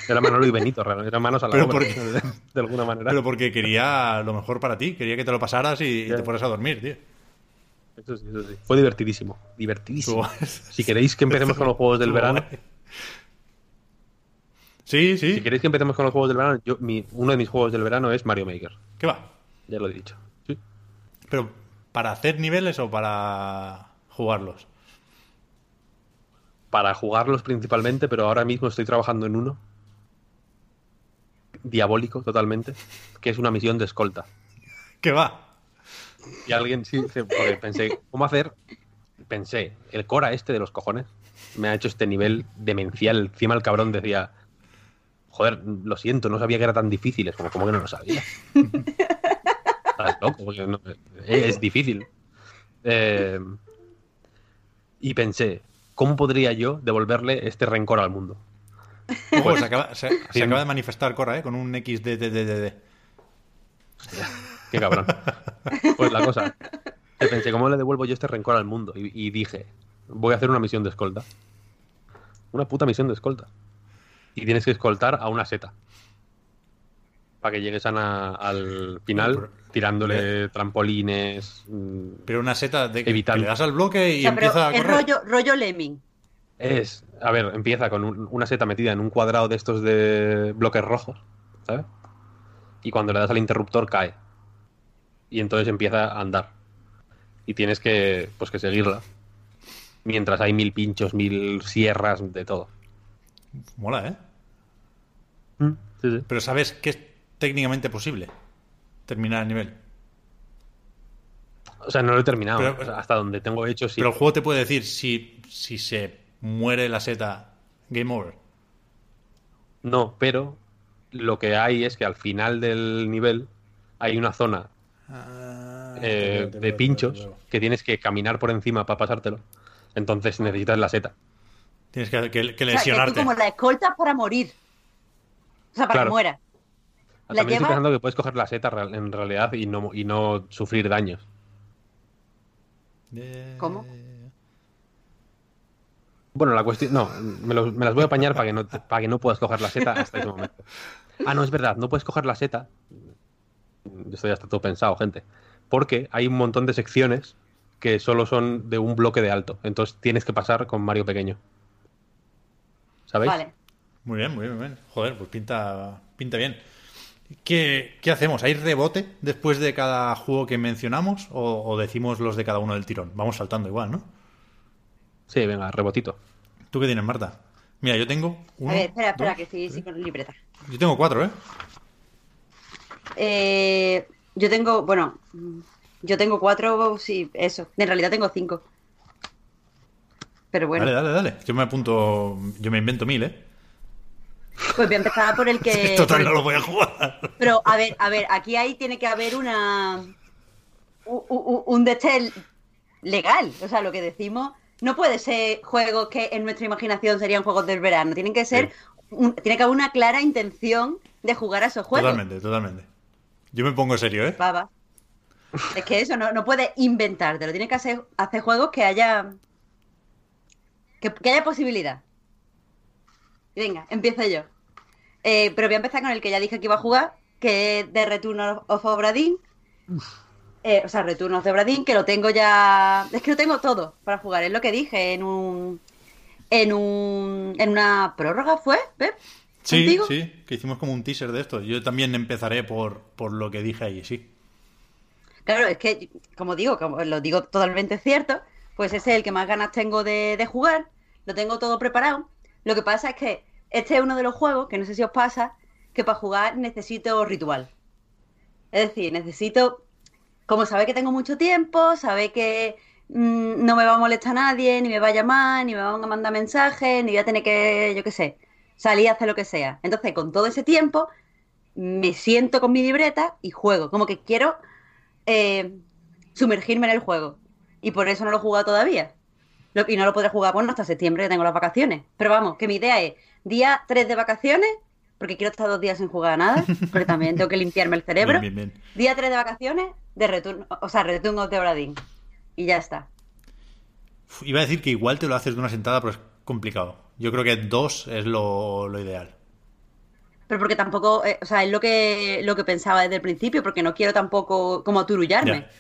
Era Manolo y Benito, realmente. Eran manos a la Pero obra, porque- de, de alguna manera. Pero porque quería lo mejor para ti. Quería que te lo pasaras y, te fueras a dormir, tío. Eso sí, eso sí. Fue divertidísimo. Divertidísimo. Si queréis que empecemos con los juegos del verano. Sí, sí. Si queréis que empecemos con los juegos del verano, yo, mi, uno de mis juegos del verano es Mario Maker. ¿Qué va? Ya lo he dicho. Sí. Pero, ¿para hacer niveles o para jugarlos? Para jugarlos principalmente, pero ahora mismo estoy trabajando en uno. Diabólico totalmente. Que es una misión de escolta. ¿Qué va? Y alguien sí, se- porque pensé, ¿cómo hacer? Pensé, el Cora este de los cojones me ha hecho este nivel demencial. Encima el cabrón decía, joder, lo siento, no sabía que era tan difícil. Es como, ¿cómo que no lo sabía? Estás loco, porque no- eh, es difícil. Eh, y pensé, ¿cómo podría yo devolverle este rencor al mundo? Ojo, se, acaba, se- se acaba de manifestar Cora, ¿eh? Con un XDDDD. Qué cabrón. Pues la cosa, que pensé, ¿cómo le devuelvo yo este rencor al mundo? Y, y dije, voy a hacer una misión de escolta. Una puta misión de escolta. Y tienes que escoltar a una seta. Para que llegues a na- al final Pero- tirándole trampolines. mm, Pero una seta de que Evitando. le das al bloque y O sea, pero empieza a es correr. rollo, rollo Lemming. Es, a ver, empieza con un- una seta metida en un cuadrado de estos de bloques rojos, ¿sabes? Y cuando le das al interruptor cae. Y entonces empieza a andar. Y tienes que, pues, que seguirla. Mientras hay mil pinchos, mil sierras, de todo. Mola, ¿eh? Sí, sí. Pero ¿sabes que es técnicamente posible terminar el nivel? O sea, no lo he terminado. Pero- O sea, hasta donde tengo hecho, sí. Pero el juego te puede decir si, si se muere la seta, game over. No, pero lo que hay es que al final del nivel hay una zona Ah, eh, de pinchos que tienes que caminar por encima para pasártelo. Entonces necesitas la seta. Tienes que, que- que O sea, que lesionarte. tú como la escoltas para morir. O sea, para Claro. que muera. La También estoy pensando que puedes coger la seta en realidad y no, y no sufrir daños. Eh, ¿Cómo? Bueno, la cuestión. No, me, las voy a apañar para que, no, para que no puedas coger la seta hasta ese momento. Ah, no, es verdad, no puedes coger la seta. Esto ya está todo pensado, gente. Porque hay un montón de secciones que solo son de un bloque de alto. Entonces tienes que pasar con Mario pequeño. ¿Sabéis? Vale. Muy bien, muy bien, muy bien. Joder, pues pinta, pinta bien. ¿Qué, qué hacemos? ¿Hay rebote después de cada juego que mencionamos o, o decimos los de cada uno del tirón? Vamos saltando igual, ¿no? Sí, venga, rebotito. ¿Tú qué tienes, Marta? Mira, yo tengo uno, a ver, espera, espera, dos, que estoy sí, con libreta. Yo tengo cuatro, ¿eh? Eh, yo tengo, bueno, yo tengo cuatro, sí, eso. En realidad tengo cinco. Pero bueno, Dale, dale, dale. Yo me apunto, yo me invento mil, ¿eh? pues voy a empezar por el que... Total, no lo voy a jugar. Pero, a ver, a ver, aquí ahí tiene que haber una... u- u- Un destel legal. O sea, lo que decimos... No puede ser juegos que en nuestra imaginación serían juegos del verano. Tienen que ser... un- tiene que haber una clara intención de jugar a esos juegos. Totalmente, totalmente. Yo me pongo serio, ¿eh? Baba. Es que eso, no, no puedes inventártelo. Tienes que hacer, hacer juegos que haya. Que, que haya posibilidad. Venga, empiezo yo. Eh, pero voy a empezar con el que ya dije que iba a jugar, que es The Return of Obra Dinn. Eh, o sea, Return of the Obra Dinn, que lo tengo ya. Es que lo tengo todo para jugar. Es lo que dije en un. En un. En una prórroga, ¿fue? Pep? Sí, ¿Contigo? sí, que hicimos como un teaser de esto. Yo también empezaré por, por lo que dije ahí, sí. Claro, es que, como digo, como lo digo totalmente cierto, pues ese es el que más ganas tengo de, de jugar, lo tengo todo preparado. Lo que pasa es que este es uno de los juegos, que no sé si os pasa, que para jugar necesito ritual. Es decir, necesito, como sabe que tengo mucho tiempo, sabe que mm, no me va a molestar nadie, ni me va a llamar, ni me van a mandar mensajes, ni voy a tener que, yo qué sé, salir a hacer lo que sea. Entonces, con todo ese tiempo, me siento con mi libreta y juego. Como que quiero eh, sumergirme en el juego. Y por eso no lo he jugado todavía. Lo- y no lo podré jugar bueno hasta septiembre que tengo las vacaciones. Pero vamos, que mi idea es día 3 de vacaciones, porque quiero estar dos días sin jugar a nada, porque también tengo que limpiarme el cerebro. Bien, bien, bien. Día 3 de vacaciones, de return, o sea, Return of the Obra Dinn. Y ya está. Iba a decir que igual te lo haces de una sentada, pero es complicado. Yo creo que dos es lo, lo ideal. Pero porque tampoco, eh, o sea, es lo que, lo que pensaba desde el principio, porque no quiero tampoco como turullarme. Ya.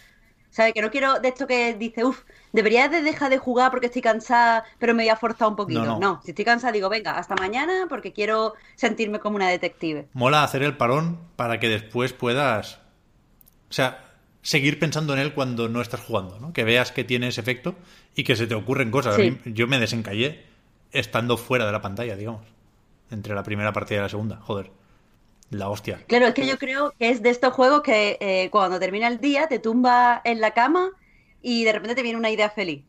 ¿Sabes? Que no quiero de esto que dice, uff, debería de dejar de jugar porque estoy cansada, pero me voy a forzar un poquito. No, No, no. si estoy cansada digo, venga, hasta mañana porque quiero sentirme como una detective. Mola hacer el parón para que después puedas O sea, seguir pensando en él cuando no estás jugando, ¿no? Que veas que tiene ese efecto y que se te ocurren cosas. A Sí. mí- yo me desencallé estando fuera de la pantalla, digamos. Entre la primera partida y la segunda. Joder. La hostia. Claro, es que yo creo que es de estos juegos que eh, cuando termina el día te tumba en la cama y de repente te viene una idea feliz.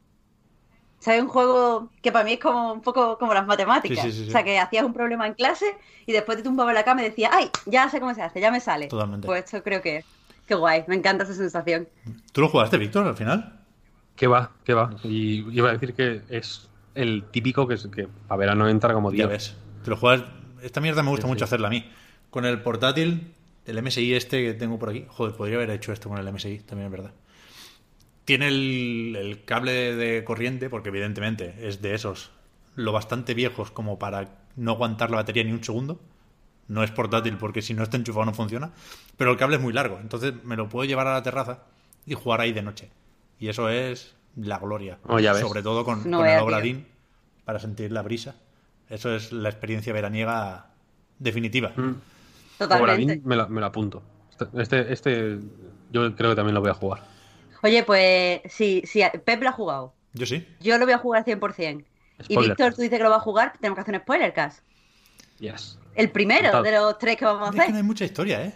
¿Sabes? Un juego que para mí es como un poco como las matemáticas. Sí, sí, sí, sí. O sea, que hacías un problema en clase y después te tumbaba en la cama y decías, ¡ay! Ya sé cómo se hace, ya me sale. Totalmente. Pues esto creo que qué guay, me encanta esa sensación. ¿Tú lo jugaste, Víctor, al final? ¿Qué va? ¿Qué va? Y iba a decir que es el típico que, es, que a verano entra como Ya Dios. ves. Te lo juegas. Esta mierda me gusta Sí, mucho sí. hacerla a mí. Con el portátil, el MSI este que tengo por aquí. Joder, podría haber hecho esto con el MSI, también es verdad. Tiene el, el cable de corriente, porque evidentemente es de esos lo bastante viejos como para no aguantar la batería ni un segundo. No es portátil porque si no está enchufado no funciona. Pero el cable es muy largo, entonces me lo puedo llevar a la terraza y jugar ahí de noche. Y eso es la gloria. Oh, ya ves. Sobre todo con, No con el. Obradín para sentir la brisa. Eso es la experiencia veraniega definitiva. Mm. Totalmente. Me lo, me lo apunto. Este, este, este yo creo que también lo voy a jugar. Oye, pues sí, sí, Pep lo ha jugado. Yo sí. Yo lo voy a jugar 100%. Y Spoiler. Víctor, tú dices que lo va a jugar, tenemos que hacer un spoiler cast. Yes. El primero de los tres que vamos a Es que hacer. no hay mucha historia, ¿eh?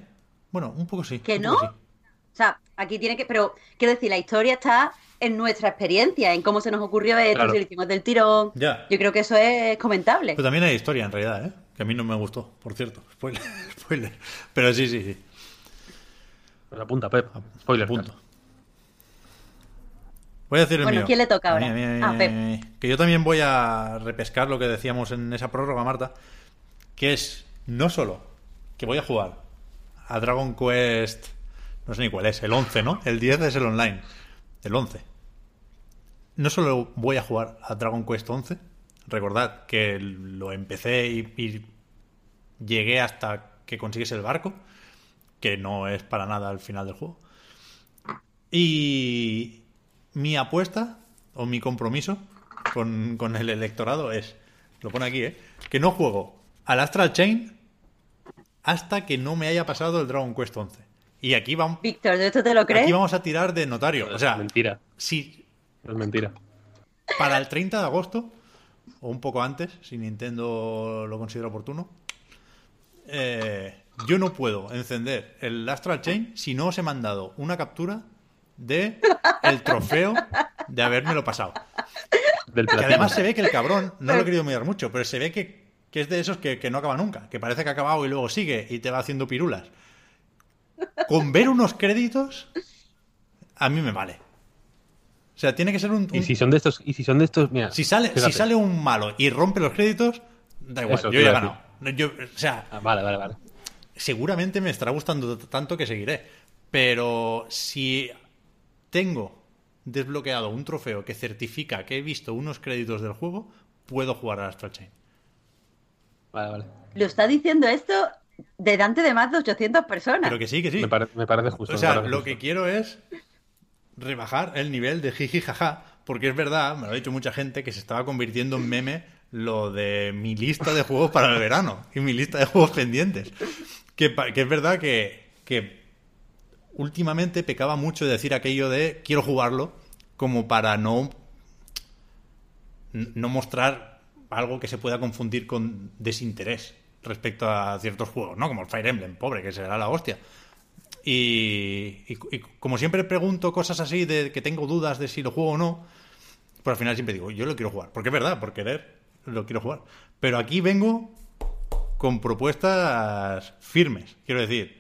Bueno, un poco sí. ¿Que no? sí. O sea, aquí tiene que. Pero quiero decir, la historia está en nuestra experiencia, en cómo se nos ocurrió esto, Claro. si lo hicimos del tirón. Ya. Yo creo que eso es comentable. Pero también hay historia en realidad, ¿eh? Que a mí no me gustó, por cierto. Spoiler. Spoiler. Pero sí, sí, sí. Pues apunta, Pep. Spoiler. Punto. Voy a decir el Bueno, mío. ¿quién le toca ahora? a mí, a mí, Ah, a mí, Pep. a mí. Que yo también voy a repescar lo que decíamos en esa prórroga, Marta. Que es no solo que voy a jugar a Dragon Quest. No sé ni cuál es, el 11, ¿no? El 10 es el online. El 11. No solo voy a jugar a Dragon Quest 11. Recordad que lo empecé y, y llegué hasta que consigues el barco. Que no es para nada al final del juego. Y mi apuesta o mi compromiso con, con el electorado es, lo pone aquí, ¿eh? que no juego al Astral Chain hasta que no me haya pasado el Dragon Quest 11. Y aquí vamos, Víctor, ¿de esto te lo crees? aquí vamos a tirar de notario. O sea, es mentira. si Es mentira. para el 30 de agosto, o un poco antes, si Nintendo lo considera oportuno, eh, yo no puedo encender el Astral Chain si no os he mandado una captura de el trofeo de habérmelo pasado. Del Que además se ve que el cabrón, no lo he querido mirar mucho, pero se ve que, que es de esos que, que no acaba nunca, que parece que ha acabado y luego sigue y te va haciendo pirulas. Con ver unos créditos, a mí me vale. O sea, tiene que ser un... Y si son de estos, y si son de estos, mira. si sale, si sale un malo y rompe los créditos, da igual, Eso yo ya he ganado. No, yo- o sea, Ah, vale, vale, vale. seguramente me estará gustando tanto que seguiré. Pero si tengo desbloqueado un trofeo que certifica que he visto unos créditos del juego, puedo jugar a Astral Chain. Vale, vale. Lo está diciendo esto delante de más de 800 personas. Pero que sí, que sí. Me, pare- me parece justo. O sea, lo justo. que quiero es rebajar el nivel de jiji jaja, porque es verdad, me lo ha dicho mucha gente, que se estaba convirtiendo en meme lo de mi lista de juegos para el verano y mi lista de juegos pendientes. Que, es verdad que, que últimamente pecaba mucho de decir aquello de quiero jugarlo como para no no mostrar algo que se pueda confundir con desinterés respecto a ciertos juegos, ¿no? Como el Fire Emblem, pobre, que será la hostia. Y como siempre pregunto cosas así de que tengo dudas de si lo juego o no, pues al final siempre digo, yo lo quiero jugar. Porque es verdad, por querer lo quiero jugar. Pero aquí vengo con propuestas firmes. Quiero decir,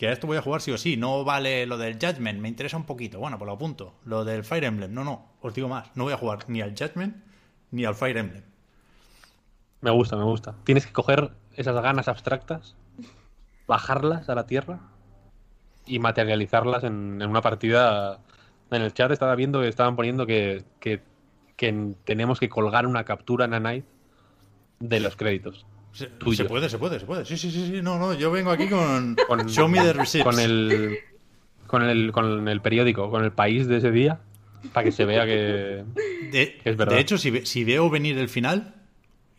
que a esto voy a jugar sí o sí. No vale lo del Judgment, me interesa un poquito. Bueno, pues lo apunto. Lo del Fire Emblem, no, no. Os digo más, no voy a jugar ni al Judgment ni al Fire Emblem. Me gusta, me gusta. Tienes que coger esas ganas abstractas, bajarlas a la tierra y materializarlas en, en una partida. En el chat estaba viendo que estaban poniendo que, que, que tenemos que colgar una captura en de los créditos. Se, se puede, se puede, se puede. Sí, sí, sí, sí. No, no, yo vengo aquí con, Con, Show me the receipts. con el con el con el periódico, con el país de ese día, para que se vea que De, Es verdad. de hecho, si, ve- si veo venir el final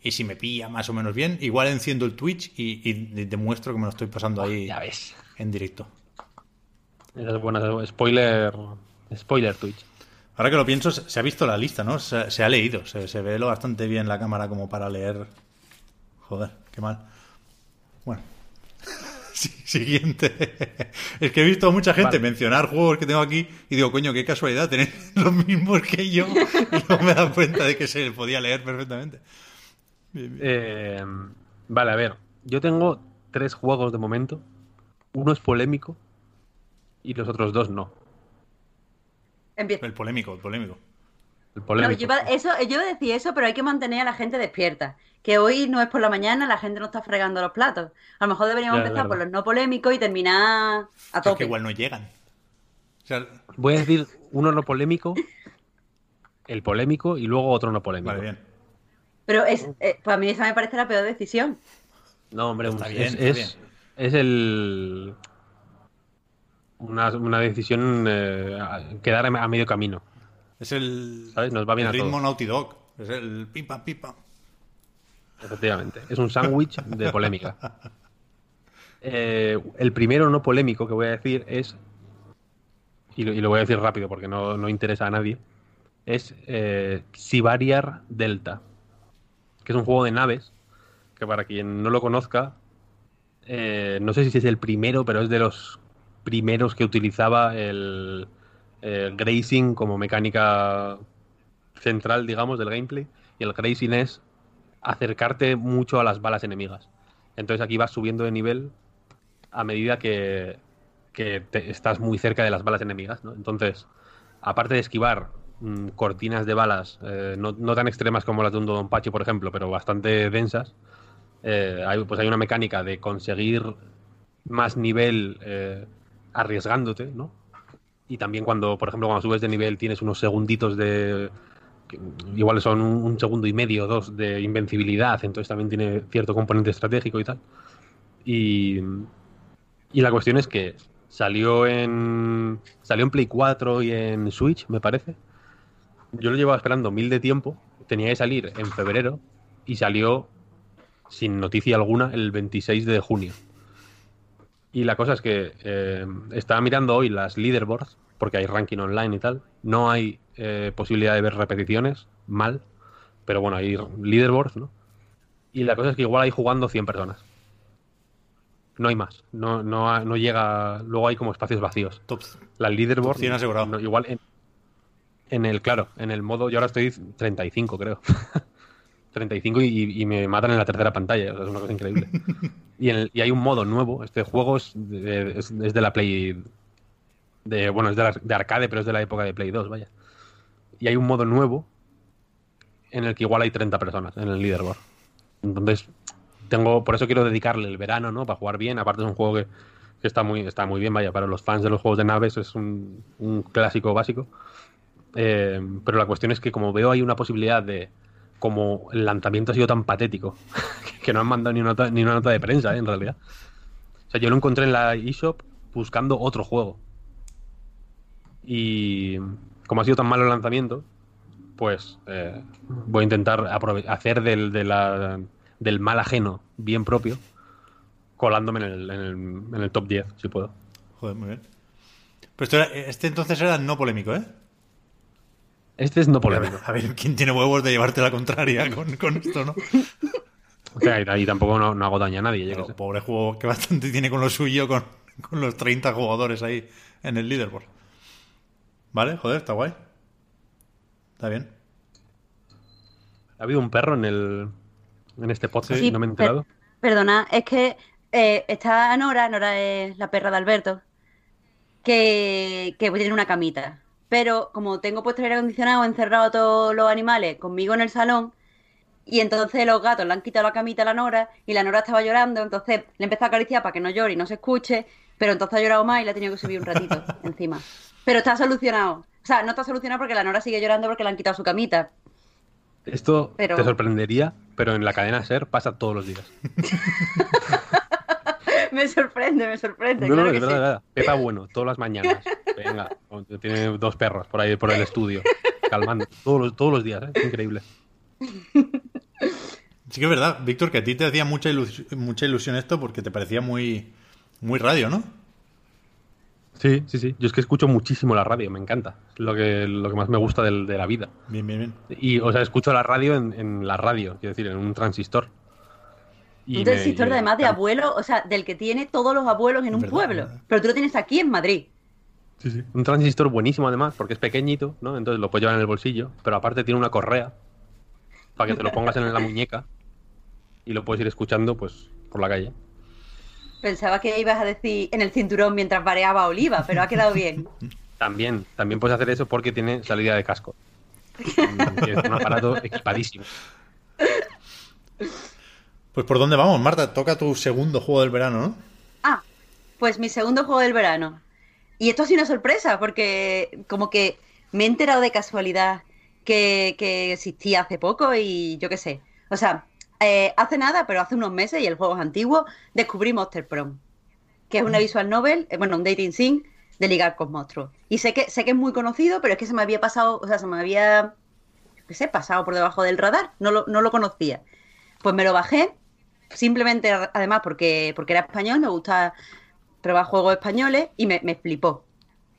y si me pilla más o menos bien, igual enciendo el Twitch y, y de- demuestro que me lo estoy pasando ahí ya ves. en directo. Esa es buena. Spoiler. Spoiler Twitch. Ahora que lo pienso, se ha visto la lista, ¿no? Se, se ha leído, se, se ve lo bastante bien la cámara como para leer. Joder, qué mal. Bueno. Siguiente. Es que he visto a mucha gente Vale. mencionar juegos que tengo aquí y digo, coño, qué casualidad tener los mismos que yo y no me he dado cuenta de que se podía leer perfectamente. Bien, bien. Eh, vale, a ver. Yo tengo tres juegos de momento. Uno es polémico y los otros dos no. Empieza. El polémico, el polémico. El No, polémico. yo, iba, eso, yo iba a decir eso, pero hay que mantener a la gente despierta. Que hoy no es por la mañana, la gente no está fregando los platos. A lo mejor deberíamos Ya, empezar por los no polémicos y terminar a Es que tope. igual no llegan. O sea, Voy a decir uno no polémico, el polémico y luego otro no polémico. vale, bien. Pero es, eh, pues a mí esa me parece la peor decisión. No, hombre, Está es, bien, está es, bien. es el. Una, una decisión eh, quedar a, a medio camino. Es el, ¿Sabes? Nos va bien el a ritmo todos. Naughty Dog. Es el pipa, pipa. Efectivamente. Es un sándwich de polémica. Eh, el primero no polémico que voy a decir es. Y lo, y lo voy a decir rápido porque no, no interesa a nadie. Es eh, Sibariar Delta. Que es un juego de naves. Que para quien no lo conozca. eh, no sé si es el primero, pero es de los primeros que utilizaba el, el grazing como mecánica central, digamos, del gameplay. Y el grazing es acercarte mucho a las balas enemigas. Entonces aquí vas subiendo de nivel a medida que, que estás muy cerca de las balas enemigas. Entonces, aparte de esquivar mm, cortinas de balas, eh, no, no tan extremas como las de un Dodonpachi, por ejemplo, pero bastante densas, eh, hay, pues hay una mecánica de conseguir más nivel eh, arriesgándote, ¿no? Y también cuando, por ejemplo, cuando subes de nivel tienes unos segunditos de, igual son un, un segundo y medio, dos de invencibilidad, entonces también tiene cierto componente estratégico y tal. Y, y la cuestión es que salió en salió en Play 4 y en Switch, me parece. Yo lo llevaba esperando mil de tiempo, tenía que salir en febrero y salió sin noticia alguna el 26 de junio. Y la cosa es que eh, estaba mirando hoy las leaderboards, porque hay ranking online y tal. No hay eh, posibilidad de ver repeticiones, mal. Pero bueno, hay leaderboards, ¿no? Y la cosa es que igual hay jugando 100 personas. No hay más. No, no, no llega. Luego hay como espacios vacíos. Top. La leaderboard. Top 100 asegurado. no, igual en, en el, claro, en el modo. Yo ahora estoy 35, creo. 35 y, y me matan en la tercera pantalla. o sea, es una cosa increíble. y, en el- y hay un modo nuevo. Este juego es de, es- es de la Play. De, bueno, es de, la- de arcade, pero es de la época de Play 2, vaya. Y hay un modo nuevo en el que igual hay 30 personas en el leaderboard. Entonces, tengo, por eso quiero dedicarle el verano, ¿no? Para jugar bien. Aparte es un juego que, que está muy, está muy bien, vaya, para los fans de los juegos de naves es un, un clásico básico. Eh, pero la cuestión es que como veo hay una posibilidad de, como el lanzamiento ha sido tan patético, que no han mandado ni una nota, ni una nota de prensa, ¿eh? en realidad. O sea, yo lo encontré en la eShop buscando otro juego. Y como ha sido tan malo el lanzamiento, pues eh, voy a intentar hacer del, del mal ajeno bien propio, colándome en el, en el- top 10, si puedo. Joder, muy bien. Pero este entonces era no polémico, ¿eh? Este es no A polémico. ver, a ver quién tiene huevos de llevarte la contraria con, con esto, ¿no? O sea, y ahí tampoco no, no hago daño a nadie, pobre juego que bastante tiene con lo suyo, con, con los 30 jugadores ahí en el leaderboard. ¿Vale? Joder, está guay. Está bien. ¿Ha habido un perro en el en este podcast? Sí, no me he per- enterado. Perdona, es que eh, está Nora, Nora es la perra de Alberto, que, que tiene una camita. Pero como tengo puesto el aire acondicionado, he encerrado a todos los animales conmigo en el salón, y entonces los gatos le han quitado la camita a la Nora, y la Nora estaba llorando, entonces le empezó a acariciar para que no llore y no se escuche, pero entonces ha llorado más y le ha tenido que subir un ratito encima. Pero está solucionado. O sea, no está solucionado porque la Nora sigue llorando porque le han quitado su camita. Esto pero- te sorprendería, pero en la cadena SER pasa todos los días. me sorprende, me sorprende. No, no, claro es que verdad, sí. verdad. Pepa bueno, todas las mañanas. Venga, tiene dos perros por ahí, por el estudio, calmando. Todos los, todos los días, ¿eh? Es increíble. Sí que es verdad, Víctor, que a ti te hacía mucha ilusión, mucha ilusión esto porque te parecía muy, muy radio, ¿no? Sí, sí, sí. Yo es que escucho muchísimo la radio, me encanta. Es lo que, lo que más me gusta del- de, la vida. Bien, bien, bien. Y, o sea, escucho la radio en, en la radio, quiero decir, en un transistor. Y me- transistor además de abuelo, o sea, del que tiene todos los abuelos en un Verdad, pueblo. verdad. Pero tú lo tienes aquí en Madrid. Sí, sí. Un transistor buenísimo además, porque es pequeñito, ¿no? Entonces lo puedes llevar en el bolsillo, pero aparte tiene una correa para que te lo pongas en la muñeca y lo puedes ir escuchando, pues, por la calle. Pensaba que ibas a decir en el cinturón mientras vareaba oliva, pero ha quedado bien. También, también puedes hacer eso porque tiene salida de casco. Es un aparato equipadísimo. Pues por dónde vamos, Marta, toca tu segundo juego del verano, ¿no? Ah, pues mi segundo juego del verano. Y esto ha sido una sorpresa, porque como que me he enterado de casualidad que, que existía hace poco y yo qué sé. O sea, eh, hace nada, pero hace unos meses, y el juego es antiguo, descubrí Monster Prom, que es una visual novel, eh, bueno, un dating sim de ligar con monstruos. Y sé que, sé que es muy conocido, pero es que se me había pasado, o sea, se me había, qué sé, pasado por debajo del radar, no lo, no lo conocía. Pues me lo bajé, simplemente además porque, porque era español, me gusta probar juegos españoles y me, me flipó.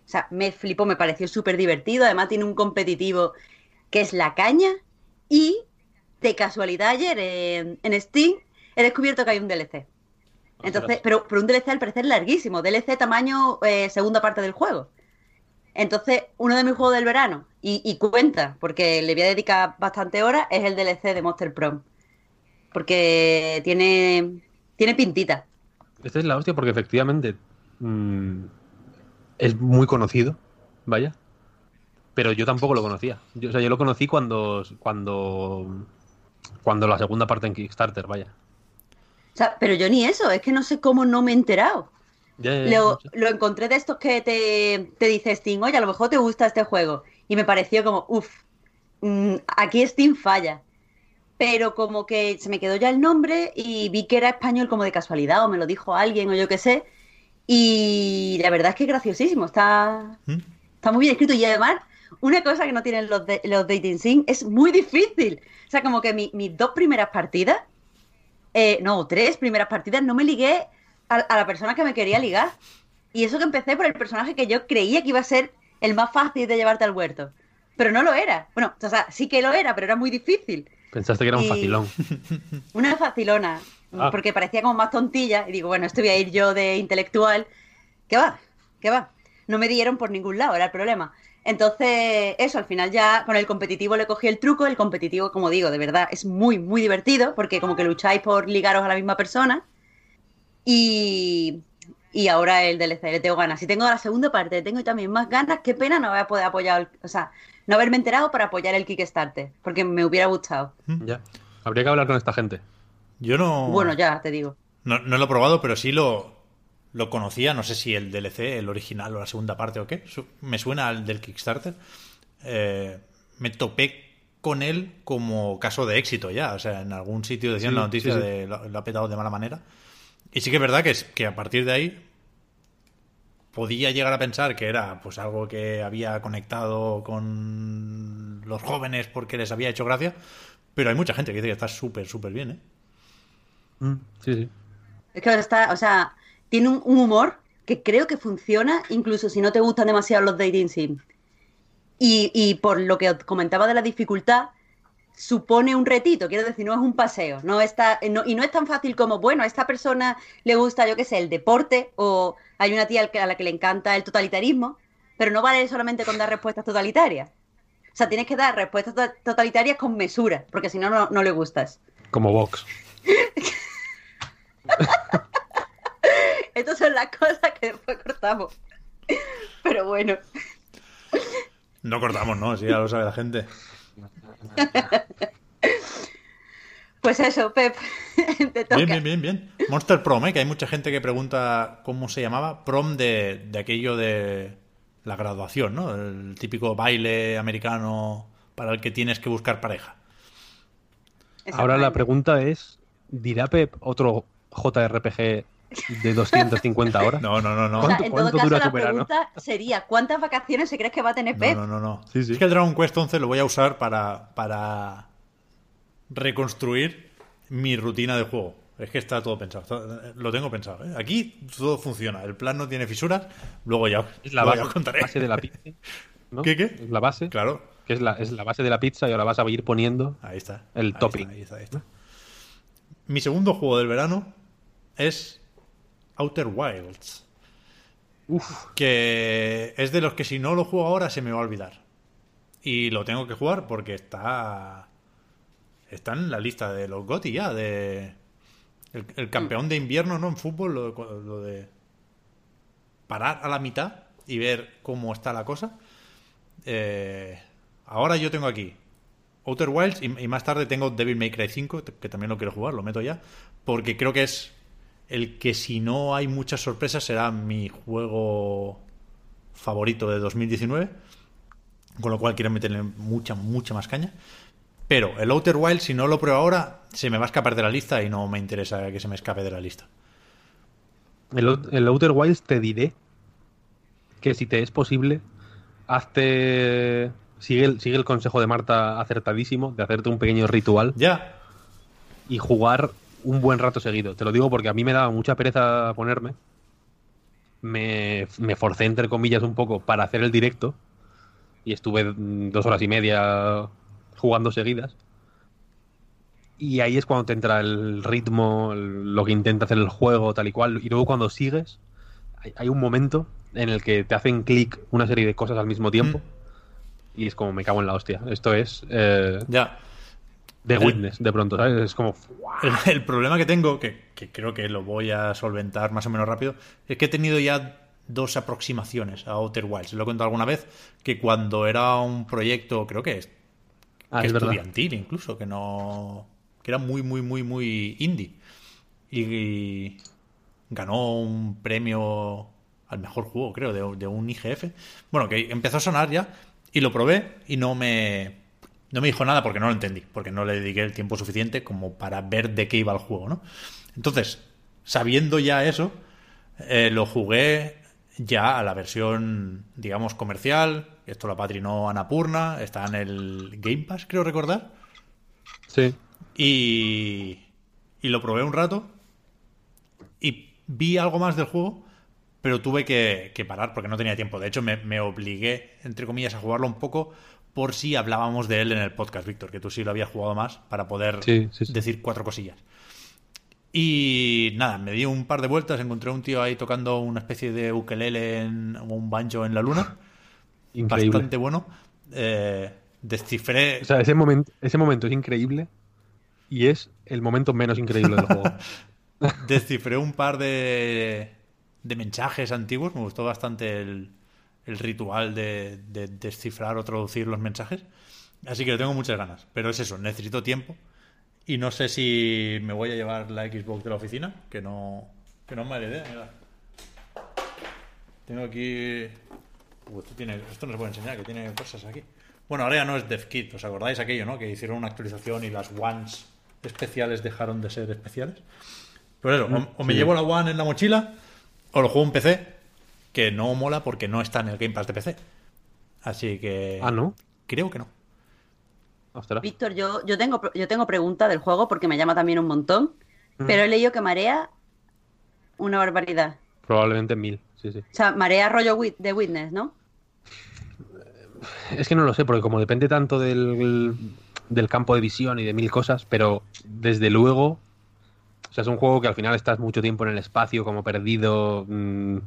O sea, me flipó, me pareció súper divertido. Además, tiene un competitivo que es la caña. Y de casualidad, ayer en, en Steam he descubierto que hay un DLC. Entonces, pero, pero un DLC al parecer larguísimo, DLC tamaño eh, segunda parte del juego. Entonces, uno de mis juegos del verano, y, y cuenta, porque le voy a dedicar bastante horas, es el DLC de Monster Prom. Porque tiene, tiene pintita. Esta es la hostia porque efectivamente mm, es muy conocido, vaya. Pero yo tampoco lo conocía. Yo, o sea, yo lo conocí cuando, cuando, cuando la segunda parte en Kickstarter, vaya. O sea, pero yo ni eso, es que no sé cómo no me he enterado. Ya, ya, ya, Lo, lo encontré de estos que te, te dice Steam, oye, a lo mejor te gusta este juego. Y me pareció como, uff, aquí Steam falla. Pero como que se me quedó ya el nombre y vi que era español como de casualidad o me lo dijo alguien o yo qué sé. Y la verdad es que es graciosísimo, está, ¿Mm? está muy bien escrito. Y además, una cosa que no tienen los, de- los dating sim es muy difícil. O sea, como que mi- mis dos primeras partidas, eh, no, tres primeras partidas, no me ligué a, a la persona que me quería ligar. Y eso que empecé por el personaje que yo creía que iba a ser el más fácil de llevarte al huerto. Pero no lo era. Bueno, o sea, sí que lo era, pero era muy difícil. Pensaste que era un facilón. Una facilona, Ah. porque parecía como más tontilla. Y digo, bueno, esto voy a ir yo de intelectual. ¿Qué va? ¿Qué va? No me dieron por ningún lado, era el problema. Entonces, eso, al final ya con el competitivo le cogí el truco. El competitivo, como digo, de verdad, es muy, muy divertido, porque como que lucháis por ligaros a la misma persona. Y, y ahora el DLC, le tengo ganas. Si tengo la segunda parte, tengo también más ganas. Qué pena no haber podido apoyar, el- o sea, no haberme enterado para apoyar el Kickstarter, porque me hubiera gustado. Ya. Habría que hablar con esta gente. Yo no. Bueno, ya, te digo. No, no lo he probado, pero sí lo, lo conocía. No sé si el DLC, el original o la segunda parte o qué. Su- Me suena al del Kickstarter. Eh, me topé con él como caso de éxito ya. O sea, en algún sitio decían Sí, la noticia sí, sí. de lo, lo ha petado de mala manera. Y sí que es verdad que, es, que a partir de ahí podía llegar a pensar que era pues algo que había conectado con los jóvenes porque les había hecho gracia. Pero hay mucha gente que dice que está súper, súper bien, ¿eh? Mm, Sí, sí. Es que está, o sea, tiene un, un humor que creo que funciona incluso si no te gustan demasiado los dating sim. Y, y por lo que os comentaba de la dificultad, supone un retito, quiero decir, no es un paseo, no está, no- y no es tan fácil como, bueno, a esta persona le gusta, yo qué sé, el deporte, o hay una tía a la que le encanta el totalitarismo, pero no vale solamente con dar respuestas totalitarias. O sea, tienes que dar respuestas to- totalitarias con mesura, porque si no, no, no le gustas. Como Vox. Estas son las cosas que después cortamos. Pero bueno. No cortamos, ¿no? Si ya lo sabe la gente. Pues eso, Pep, te toca. Bien, bien, bien, bien. Monster Prom, ¿eh? que hay mucha gente que pregunta cómo se llamaba. Prom de, de aquello de la graduación, ¿no? El típico baile americano para el que tienes que buscar pareja. Ahora la pregunta es, ¿dirá Pep otro JRPG de 250 horas? No, no, no, no. O sea, ¿Cuánto- en cuánto todo caso, dura la verano? pregunta sería: ¿cuántas vacaciones se crees que va a tener Pep? No, no, no, no. Sí, sí. Es que el Dragon Quest 11 lo voy a usar para, para reconstruir mi rutina de juego. Es que está todo pensado. está- Lo tengo pensado. ¿eh? Aquí todo funciona. El plan no tiene fisuras. Luego ya, Es la ya base, os contaré. base de la pizza. ¿no? ¿Qué, qué? Es la base. Claro. Que es la, es la base de la pizza y ahora vas a ir poniendo. Ahí está. El Ahí topping. está, ahí está, ahí está. Mi segundo juego del verano es Outer Wilds. Uf, Que es de los que si no lo juego ahora se me va a olvidar. Y lo tengo que jugar porque está. Está en la lista de los GOTY ya. De, el, el campeón de invierno, ¿no? En fútbol, lo, lo de. Parar a la mitad y ver cómo está la cosa. Eh, ahora yo tengo aquí Outer Wilds y, y más tarde tengo Devil May Cry 5, que también lo quiero jugar, lo meto ya. Porque creo que es el que si no hay muchas sorpresas será mi juego favorito de 2019. Con lo cual quiero meterle mucha, mucha más caña. Pero el Outer Wilds, si no lo pruebo ahora, se me va a escapar de la lista y no me interesa que se me escape de la lista. el, Out- el Outer Wilds te diré que si te es posible, hazte. Sigue el, sigue el consejo de Marta acertadísimo de hacerte un pequeño ritual Ya, y jugar un buen rato seguido. Te lo digo porque a mí me daba mucha pereza ponerme. Me, me forcé, entre comillas, un poco para hacer el directo. Y estuve dos horas y media jugando seguidas. Y ahí es cuando te entra el ritmo, el- lo que intenta hacer el juego, tal y cual. Y luego cuando sigues, hay, hay un momento en el que te hacen clic una serie de cosas al mismo tiempo. Y es como me cago en la hostia. Esto es eh, ya. El- Witness, de pronto, ¿sabes? Es como. El, el problema que tengo, que, que creo que lo voy a solventar más o menos rápido, es que he tenido ya dos aproximaciones a Outer Wilds. Lo he contado alguna vez, que cuando era un proyecto, creo que es Ah, que es verdad. estudiantil incluso, que no. que era muy, muy, muy, muy indie. Y, y ganó un premio al mejor juego, creo, de, de un IGF. Bueno, que empezó a sonar ya, y lo probé y no me. No me dijo nada porque no lo entendí, porque no le dediqué el tiempo suficiente como para ver de qué iba el juego, ¿no? Entonces, sabiendo ya eso, eh, lo jugué ya a la versión, digamos, comercial. Esto la patrinó Anapurna, está en el Game Pass, creo recordar. Sí. Y, y lo probé un rato y vi algo más del juego, pero tuve que, que parar porque no tenía tiempo. De hecho, me, me obligué, entre comillas, a jugarlo un poco por si hablábamos de él en el podcast, Víctor, que tú sí lo habías jugado más para poder Sí, sí, sí. decir cuatro cosillas. Y nada, me di un par de vueltas, encontré un tío ahí tocando una especie de ukelele en, o un banjo en la luna, Increíble. bastante bueno. Eh, descifré O sea, ese momento, ese momento es increíble y es el momento menos increíble del juego. descifré un par de, de mensajes antiguos. Me gustó bastante el, el ritual de, de descifrar o traducir los mensajes. Así que le tengo muchas ganas. Pero es eso, necesito tiempo. Y no sé si me voy a llevar la Xbox de la oficina, que no, que no es mala idea. Mira. Tengo aquí. Esto, tiene, esto no se puede enseñar, que tiene cosas aquí. Bueno, ahora ya no es DevKit, ¿os acordáis aquello, no? Que hicieron una actualización y las ones especiales dejaron de ser especiales. Pues eso, o, o me sí. llevo la One en la mochila o lo juego en PC, que no mola porque no está en el Game Pass de PC. Así que ah, ¿no? creo que no. Ostras. Víctor, yo, yo, tengo, yo tengo pregunta del juego porque me llama también un montón, pero he leído que marea una barbaridad. Probablemente mil, sí, sí. O sea, marea rollo de Witness, ¿no? Es que no lo sé, porque como depende tanto del, del campo de visión y de mil cosas, pero desde luego, o sea, es un juego que al final estás mucho tiempo en el espacio, como perdido, mm,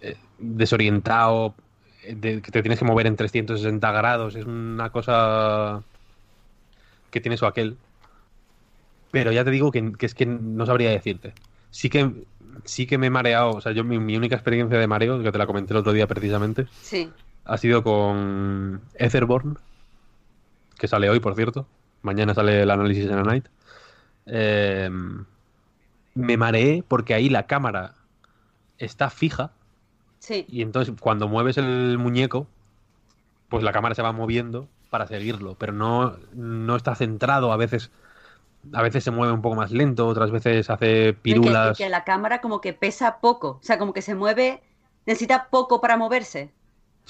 eh, desorientado, eh, de- que te tienes que mover en 360 grados, es una cosa que tiene su aquel. Pero ya te digo que, que es que no sabría decirte. Sí que, sí que me he mareado, o sea, yo mi, mi única experiencia de mareo, que te la comenté el otro día precisamente, Sí. ha sido con Etherborn, que sale hoy, por cierto. Mañana sale el análisis en la night. Eh, me mareé porque ahí la cámara está fija Sí. y entonces cuando mueves el muñeco, pues la cámara se va moviendo para seguirlo, pero no, no está centrado. A veces, a veces se mueve un poco más lento, otras veces hace pirulas. Que, la cámara como que pesa poco, o sea, como que se mueve, necesita poco para moverse.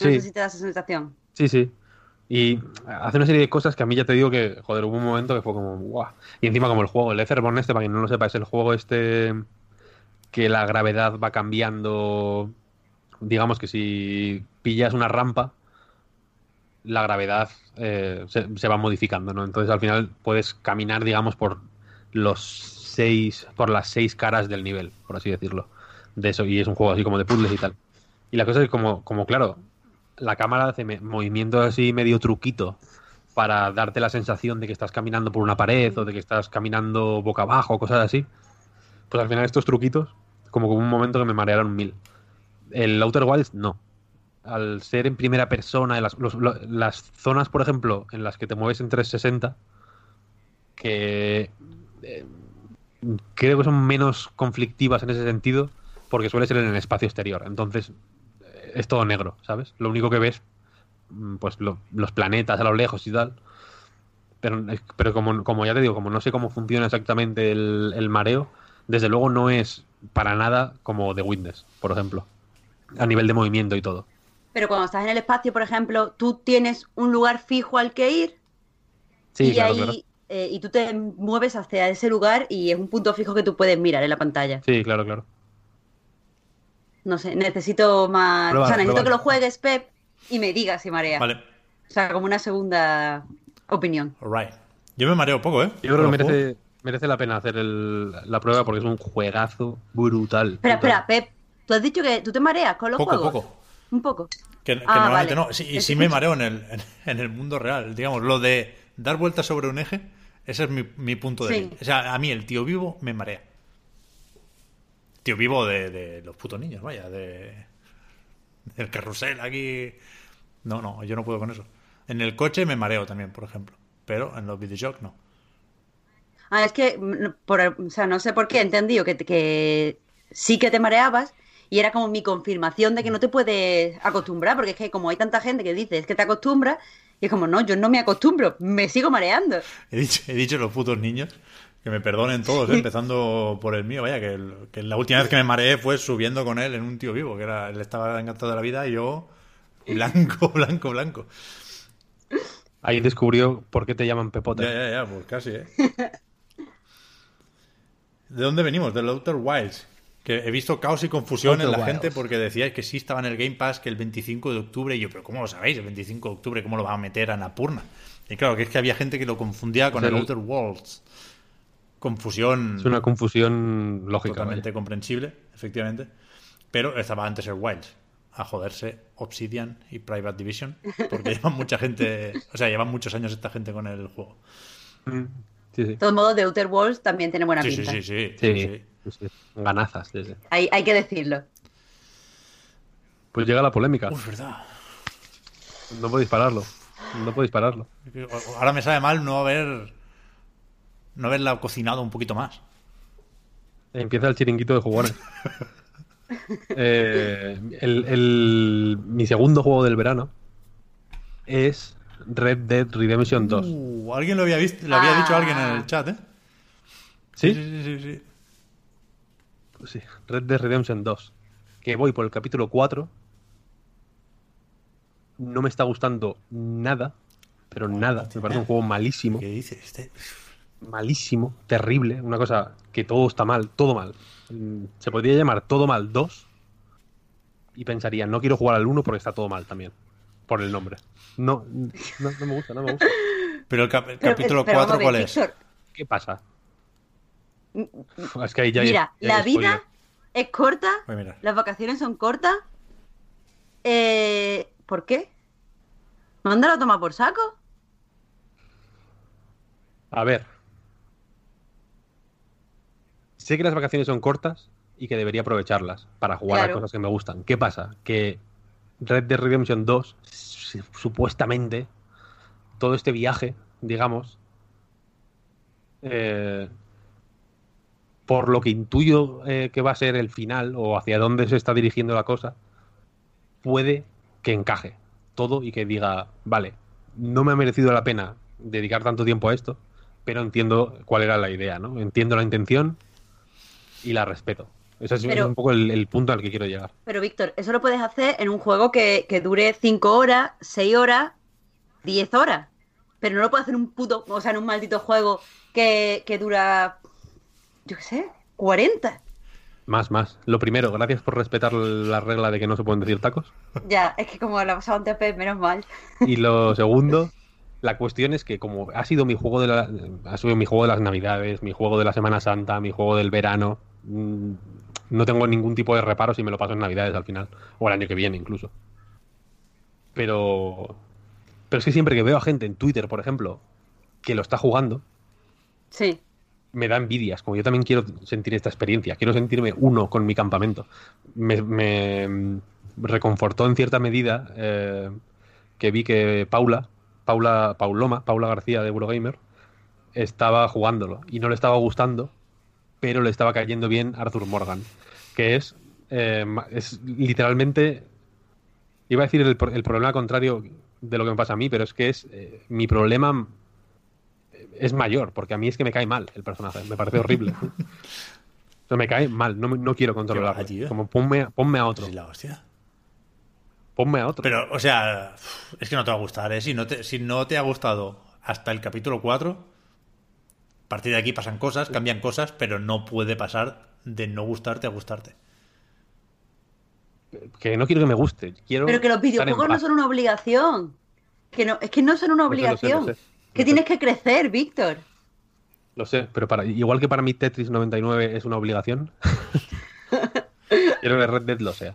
No Sí. sé si te da esa sensación. Sí, sí. Y hace una serie de cosas que a mí ya te digo que, joder, hubo un momento que fue como, guau. Y encima como el juego, el Etherborn este, para quien no lo sepa, es el juego este que la gravedad va cambiando. Digamos que si pillas una rampa, la gravedad eh, se, va modificando, ¿no? Entonces al final puedes caminar, digamos, por los seis, por las seis caras del nivel, por así decirlo. De eso, y es un juego así como de puzzles y tal. Y la cosa es como, como claro, la cámara hace movimientos así medio truquito para darte la sensación de que estás caminando por una pared o de que estás caminando boca abajo, cosas así. Pues al final estos truquitos, como que un momento que me marearon mil. El Outer Wilds no. Al ser en primera persona, en las, los- zonas, por ejemplo, en las que te mueves en 360, que eh, creo que son menos conflictivas en ese sentido, porque suele ser en el espacio exterior. Entonces, eh, es todo negro, ¿sabes? Lo único que ves, mm, pues lo- los planetas a lo lejos y tal. Pero, eh, pero como, como ya te digo, como no sé cómo funciona exactamente el, el mareo, desde luego no es para nada como The Witness, por ejemplo. A nivel de movimiento y todo. Pero cuando estás en el espacio, por ejemplo, tú tienes un lugar fijo al que ir Sí, y claro, ahí claro. eh, y tú te mueves hacia ese lugar y es un punto fijo que tú puedes mirar en la pantalla. Sí, claro, claro. No sé, necesito más. O sea, necesito que lo juegues, Pep, y me digas si marea. Vale, O sea, como una segunda opinión. alright. Yo me mareo poco, ¿eh? Yo creo que merece, merece la pena hacer el- la prueba porque es un juegazo brutal. Espera, brutal. espera, Pep, tú has dicho que tú te mareas con los Poco, juegos. poco. Un poco. Que, que Ah, normalmente vale. no. Sí, y sí me mareo en el, en, en el mundo real. Digamos, lo de dar vueltas sobre un eje, ese es mi, mi punto de Sí. vista. O sea, a mí el tío vivo me marea. Tío vivo de, de los putos niños, vaya, de del carrusel aquí. No, no, yo no puedo con eso. En el coche me mareo también, por ejemplo. Pero en los videojuegos no. Ah, es que, mm, por, o sea, no sé por qué he entendido que, que sí que te mareabas y era como mi confirmación de que no te puedes acostumbrar, porque es que como hay tanta gente que dice es que te acostumbras, y es como, no, yo no me acostumbro, me sigo mareando. He dicho, he dicho los putos niños que me perdonen todos, ¿eh? empezando por el mío. Vaya, que, el- que la última vez que me mareé fue subiendo con él en un tío vivo, que era él estaba encantado de la vida y yo blanco, blanco, blanco. Ahí descubrió por qué te llaman Pepote. Ya, ya, ya, pues casi, ¿eh? ¿De dónde venimos? Del Outer Wilds. Que he visto caos y confusión Outer en la Wilds. gente porque decíais que sí estaba en el Game Pass que el 25 de octubre. Y yo, pero ¿cómo lo sabéis? El 25 de octubre, ¿cómo lo va a meter a Napurna? Y claro, que es que había gente que lo confundía con el el- Outer Worlds. Confusión Es una confusión lógica. totalmente vaya. comprensible, efectivamente. Pero estaba antes el Wilds. A joderse Obsidian y Private Division. Porque llevan mucha gente. O sea, llevan muchos años esta gente con el juego. Mm, Sí, sí. De todos modos, The Outer Worlds también tiene buena Sí, sí, pinta. sí, sí, Sí, sí, sí. Ganazas. sí, sí. Hay, hay que decirlo. Pues llega la polémica. Verdad. No podéis pararlo. No podéis pararlo. Ahora me sabe mal no haber. No haberla cocinado un poquito más. Empieza el chiringuito de jugones. Eh, el- el- mi segundo juego del verano es Red Dead Redemption 2. Uh, alguien lo había visto, lo había Ah. dicho alguien en el chat, ¿eh? ¿Sí? Sí, sí, sí, sí. Sí, Red Dead Redemption 2. Que voy por el capítulo 4. No me está gustando nada. Pero nada. Me parece un juego malísimo. ¿Qué dices? Este... malísimo, terrible, una cosa que todo está mal, todo mal. Se podría llamar todo mal 2 y pensaría, no quiero jugar al 1 porque está todo mal también, por el nombre. No, no, no me gusta, no me gusta. Pero el, cap- el Pero, capítulo pero 4, vamos a ¿cuál es? ¿Qué pasa? Uf, Es que ahí ya hay- mira, ya la vida spoiler. es corta, Voy las vacaciones son cortas. Eh, ¿Por qué? ¿Mándalo a tomar por saco? A ver. Sé que las vacaciones son cortas y que debería aprovecharlas para jugar a cosas que me gustan. ¿Qué pasa? Que Red Dead Redemption 2, s- supuestamente, todo este viaje, digamos, eh, por lo que intuyo eh, que va a ser el final o hacia dónde se está dirigiendo la cosa, puede que encaje todo y que diga, vale, no me ha merecido la pena dedicar tanto tiempo a esto, pero entiendo cuál era la idea, ¿no? Entiendo la intención y la respeto. Ese es Pero- un poco el, el punto al que quiero llegar. Pero Víctor, eso lo puedes hacer en un juego que, que dure 5 horas, 6 horas 10 horas. Pero no lo puedo hacer en un puto, o sea, en un maldito juego que, que dura, yo qué sé, 40. Más, más. Lo primero, gracias por respetar la regla de que no se pueden decir tacos. Ya, es que como la pasaba antes, menos mal. Y lo segundo, la cuestión es que como ha sido mi juego de la, ha sido mi juego de las navidades, mi juego de la Semana Santa, mi juego del verano, mm, no tengo ningún tipo de reparo si me lo paso en navidades al final, o el año que viene incluso. Pero pero es que siempre que veo a gente en Twitter, por ejemplo, que lo está jugando, Sí. Me da envidias. Como yo también quiero sentir esta experiencia, quiero sentirme uno con mi campamento. Me, reconfortó en cierta medida eh, que vi que Paula, Paula, Pauloma, Paula García de Eurogamer, estaba jugándolo y no le estaba gustando, pero le estaba cayendo bien Arthur Morgan, que es, eh, es literalmente, iba a decir el problema contrario de lo que me pasa a mí, pero es que es eh, mi problema es mayor, porque a mí es que me cae mal el personaje, me parece horrible. O sea, me cae mal, no, no quiero controlarlo. Como ponme, ponme a otro, Sí, la hostia. ponme a otro. Pero, o sea, es que no te va a gustar, ¿eh? Si no te, si no te ha gustado hasta el capítulo 4, a partir de aquí pasan cosas, cambian cosas, pero no puede pasar de no gustarte a gustarte. Que no quiero que me guste, quiero Pero que los videojuegos no son una obligación. Que no, es que no son una lo sé, lo obligación. sé. Que tienes que crecer, Víctor. Lo sé, pero para, igual que para mí Tetris 99 es una obligación, quiero que Red Dead lo sea.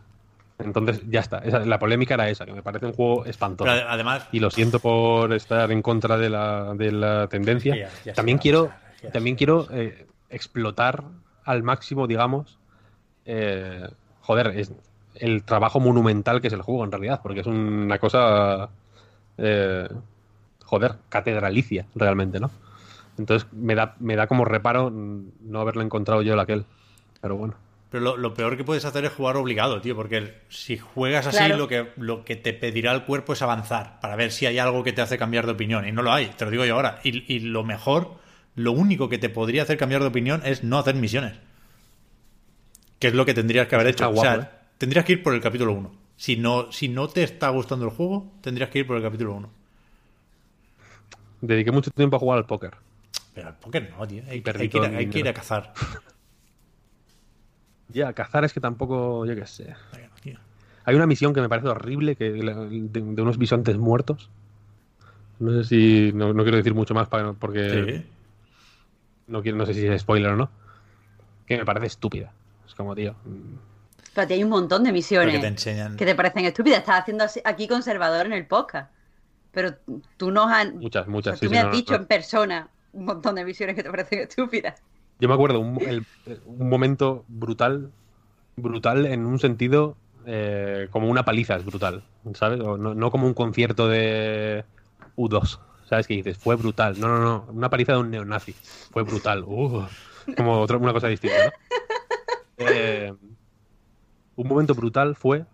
Entonces, ya está. Esa- la polémica era esa, que me parece un juego espantoso. Pero además, y lo siento por estar en contra de la, de la tendencia. Ya, ya también quiero, ya sé, ya también quiero eh, explotar al máximo, digamos, eh, joder, es el trabajo monumental que es el juego en realidad, porque es una cosa, eh, joder, catedralicia realmente, ¿no? Entonces me da, me da como reparo no haberlo encontrado yo el aquel. Pero bueno. pero lo, lo peor que puedes hacer es jugar obligado, tío, porque si juegas así, Claro. lo, que, lo que te pedirá el cuerpo es avanzar, para ver si hay algo que te hace cambiar de opinión, y no lo hay, te lo digo yo ahora. Y, y lo mejor, lo único que te podría hacer cambiar de opinión es no hacer misiones. Que es lo que tendrías que haber hecho. Guapo, o sea, ¿eh? tendrías que ir por el capítulo 1. Si no, si no te está gustando el juego, tendrías que ir por el capítulo 1. Dediqué mucho tiempo a jugar al póker. Pero al póker no, tío. Hay, que ir, a- mi hay que ir a dinero. cazar. Ya, cazar es que tampoco, yo qué sé. Bueno, tío. Hay una misión que me parece horrible, que de, de unos bisontes muertos. No sé si. No, no quiero decir mucho más para, porque Sí. no, quiero, no sé si es spoiler o no. Que me parece estúpida. Es como, tío. mm, Pero a ti hay un montón de misiones Porque te enseñan. que te parecen estúpidas. Estás haciendo así- aquí conservador en el podcast. Pero tú nos has, Muchas, o muchas. sea, sí, tú sí, me has no, dicho no. en persona un montón de misiones que te parecen estúpidas. Yo me acuerdo un, el- un momento brutal, brutal en un sentido eh, como una paliza, es brutal, ¿sabes? O no, no como un concierto de U2, ¿sabes? Que dices, fue brutal. No, no, no, una paliza de un neonazi, fue brutal. Uh, como otra, una cosa distinta, ¿no? Eh, un momento brutal fue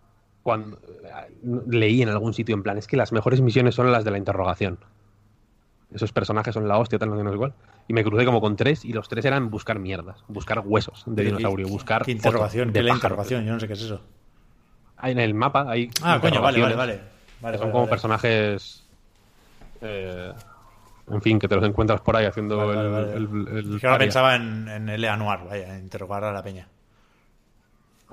cuando eh, leí en algún sitio en plan, es que las mejores misiones son las de la interrogación. Esos personajes son la hostia, tal, no sé, no cuál. Y me crucé como con tres, y los tres eran buscar mierdas, buscar huesos de dinosaurio, ¿qué- buscar. ¿Qué interrogación? ¿Qué de es la interrogación? Yo no sé qué es eso. Hay en el mapa hay. Ah, coño, vale, vale, vale. Son vale, como vale. personajes. eh, en fin, que te los encuentras por ahí haciendo el, el- el Es que ahora pensaba en, en el anuar, vaya, interrogar a la peña.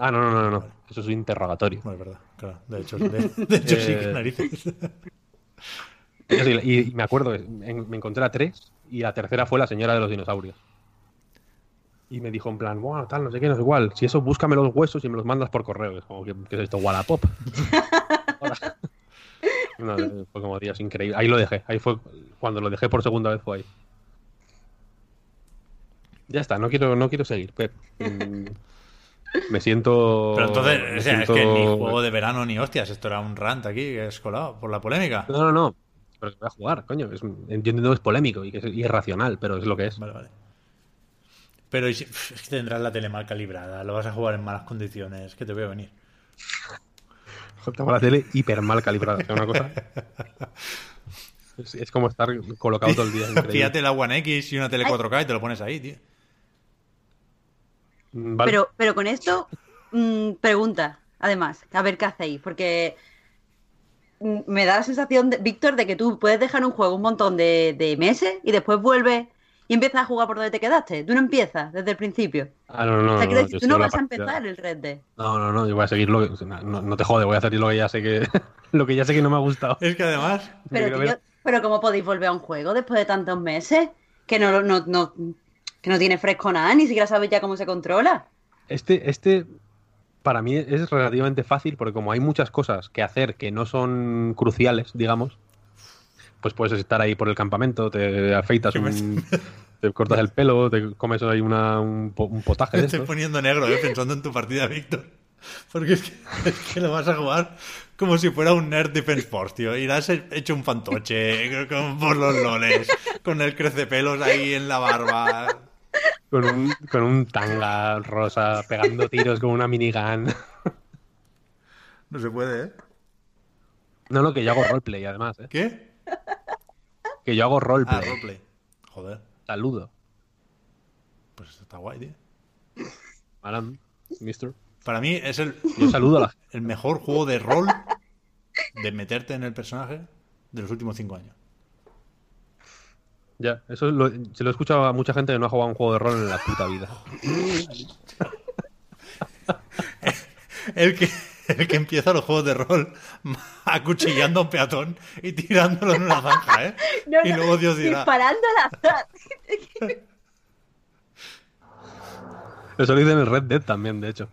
Ah, no, no, no, no. Eso es un interrogatorio. No es verdad, claro. De hecho, de, de hecho sí, que Eh, narices. Y, y me acuerdo, en- me encontré a tres y la tercera fue la señora de los dinosaurios. Y me dijo en plan, bueno, tal, no sé qué, no sé igual. Si eso, búscame los huesos y me los mandas por correo. Es como, ¿qué, qué es esto? ¿Wallapop? No, eh, fue como, Dios, increíble. Ahí lo dejé. Ahí fue cuando lo dejé por segunda vez, fue ahí. Ya está, no quiero, no quiero seguir, Pep. Me siento. Pero entonces, o sea, siento- es que ni juego de verano ni hostias, esto era un rant aquí que es colado por la polémica. No, no, no. Pero se va a jugar, coño. Es, yo entiendo que es polémico y que es irracional, pero es lo que es. Vale, vale. Pero ¿y si- pf, es que tendrás la tele mal calibrada, lo vas a jugar en malas condiciones, que te voy a venir. Tengo la tele hiper mal calibrada. sea, una cosa. Es, es como estar colocado todo el día. Fíjate la One X y una tele 4K y te lo pones ahí, tío. Mm, Vale. Pero, pero con esto, mm, pregunta, además, a ver qué hacéis, porque mm, me da la sensación, de, Víctor, de que tú puedes dejar un juego un montón de, de meses y después vuelves y empiezas a jugar por donde te quedaste. Tú no empiezas desde el principio. Ah, no, no, o sea, no, decir, yo tú no vas a empezar el Red Dead. No, no, no, yo voy a seguir lo que... No, no te jode, voy a hacer lo que ya sé que... lo que ya sé que no me ha gustado. Es que además, Pero, Quiero tío, ver- pero ¿cómo podéis volver a un juego después de tantos meses? Que no, no, no, que no tiene fresco nada, ni siquiera sabes ya cómo se controla. Este, este, para mí es relativamente fácil porque como hay muchas cosas que hacer que no son cruciales, digamos, pues puedes estar ahí por el campamento, te afeitas un... Te cortas el pelo, te comes ahí una, un, un potaje de estoy estos. poniendo negro, ¿eh? Pensando en tu partida, Víctor. Porque es que, es que lo vas a jugar como si fuera un Nerd Defense Force, tío. Irás hecho un fantoche con, por los loles, con el crecepelos ahí en la barba. Con un, con un tanga rosa, pegando tiros con una minigun. No se puede, ¿eh? No, no, que yo hago roleplay además, ¿eh? ¿Qué? Que yo hago Ah, roleplay. roleplay. Joder, Saludo. pues está guay, tío. Madame, mister. Para mí es el, Yo saludo a la gente. el mejor juego de rol de meterte en el personaje de los últimos cinco años. Ya, eso lo- se lo he escuchado a mucha gente que no ha jugado un juego de rol en la puta vida. El que, el que empieza los juegos de rol acuchillando a un peatón y tirándolo en una zanja, ¿eh? No, y luego Dios dirá. Disparando azar. Eso lo hice en el Red Dead también, de hecho.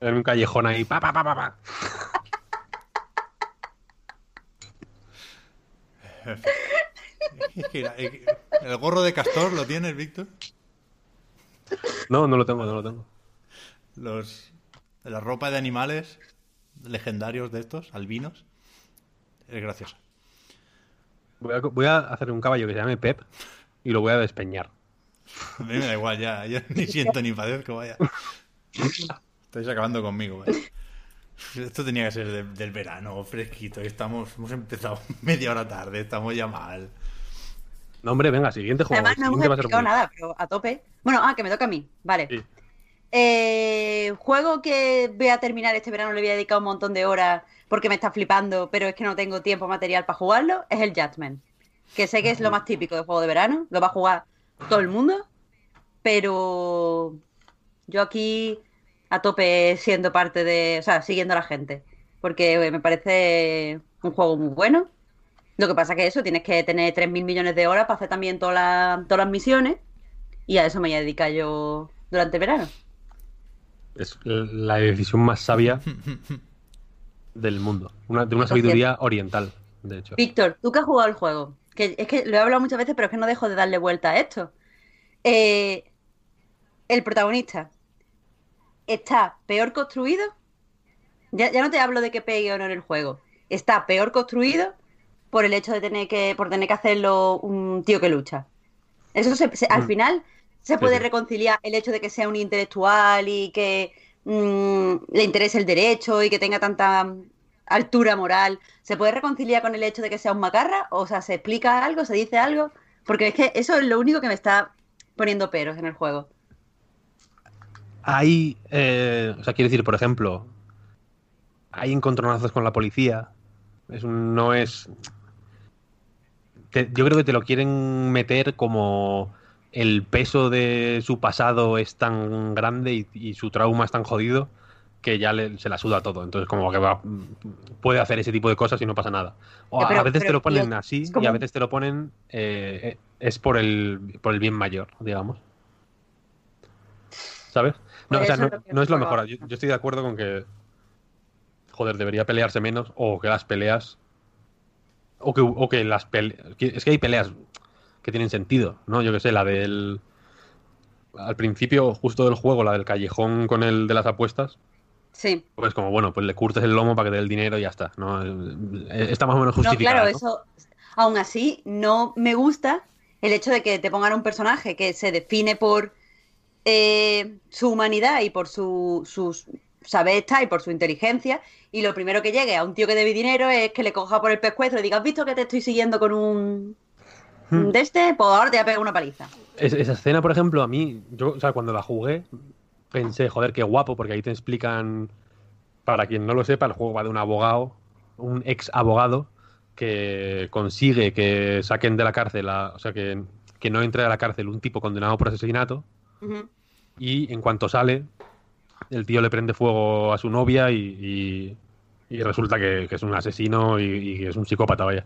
En un callejón ahí. Pa, pa, pa, pa, pa. Es que era- es que- ¿El gorro de castor lo tienes, Víctor? No, no lo tengo, no lo tengo. Los, la ropa de animales legendarios de estos, albinos. Es gracioso. Voy a, voy a hacer un caballo que se llame Pep y lo voy a despeñar. A mí me da igual ya, yo ni siento ni padezco, vaya. Estáis acabando conmigo, vaya. Esto tenía que ser de- del verano, fresquito. y Estamos, hemos empezado media hora tarde, estamos ya mal. No, hombre, venga, siguiente juego. Además, no hemos nada, pero a tope. Bueno, ah, que me toca a mí. Vale. Sí. Eh, juego que voy a terminar este verano, le voy a dedicar un montón de horas porque me está flipando, pero es que no tengo tiempo material para jugarlo, es el Judgment. Que sé que es lo más típico de juego de verano, lo va a jugar todo el mundo, pero yo aquí a tope siendo parte de, o sea, siguiendo a la gente, porque me parece un juego muy bueno. Lo que pasa que eso, tienes que tener 3.000 millones de horas para hacer también todas las, todas las misiones y a eso me voy a dedicar yo durante el verano. Es la decisión más sabia del mundo. Una, de una sabiduría oriental, de hecho. Víctor, tú que has jugado el juego, que es que lo he hablado muchas veces, pero es que no dejo de darle vuelta a esto. Eh, el protagonista está peor construido. Ya, ya no te hablo de que pegue o no en el juego. Está peor construido por el hecho de tener que, por tener que hacerlo un tío que lucha. Eso se- se- al Mm. final se puede sí. reconciliar el hecho de que sea un intelectual y que mm, le interese el derecho y que tenga tanta mm, altura moral. ¿Se puede reconciliar con el hecho de que sea un macarra? O sea, ¿se explica algo? ¿Se dice algo? Porque es que eso es lo único que me está poniendo peros en el juego. Hay, eh, o sea, quiero decir, por ejemplo, hay encontronazos con la policía. Es un- no es. Te- yo creo que te lo quieren meter como el peso de su pasado es tan grande y, y su trauma es tan jodido que ya le- se la suda todo. Entonces, como que va, puede hacer ese tipo de cosas y no pasa nada. O a- pero- a veces pero, te lo ponen tío, así como- y a veces te lo ponen. eh, es por el, por el bien mayor, digamos. ¿Sabes? No, o sea, eso no, es lo que no es lo juego. mejor. Yo, yo estoy de acuerdo con que. Joder, debería pelearse menos o que las peleas. O que, o que las peleas. Es que hay peleas que tienen sentido, ¿no? Yo que sé, la del. Al principio, justo del juego, la del callejón con el de las apuestas. Sí. Pues como, bueno, pues le curtes el lomo para que te dé el dinero y ya está. ¿no? Eh, Está más o menos No, justificado. claro, eso. Aún así, no me gusta el hecho de que te pongan un personaje que se define por eh, su humanidad y por su, sus saber estar y por su inteligencia. Y lo primero que llegue a un tío que debe dinero es que le coja por el pescuezo y diga, ¿has visto que te estoy siguiendo con un. Hmm. de este? Pues ahora te voy a pegar una paliza. Es- esa escena, por ejemplo, a mí, yo, o sea, cuando la jugué, pensé, joder, qué guapo, porque ahí te explican, para quien no lo sepa, el juego va de un abogado un ex abogado que consigue que saquen de la cárcel, a- o sea, que, que no entre a la cárcel un tipo condenado por asesinato y en cuanto sale, el tío le prende fuego a su novia y, y- y resulta que, que es un asesino y, y que es un psicópata, vaya.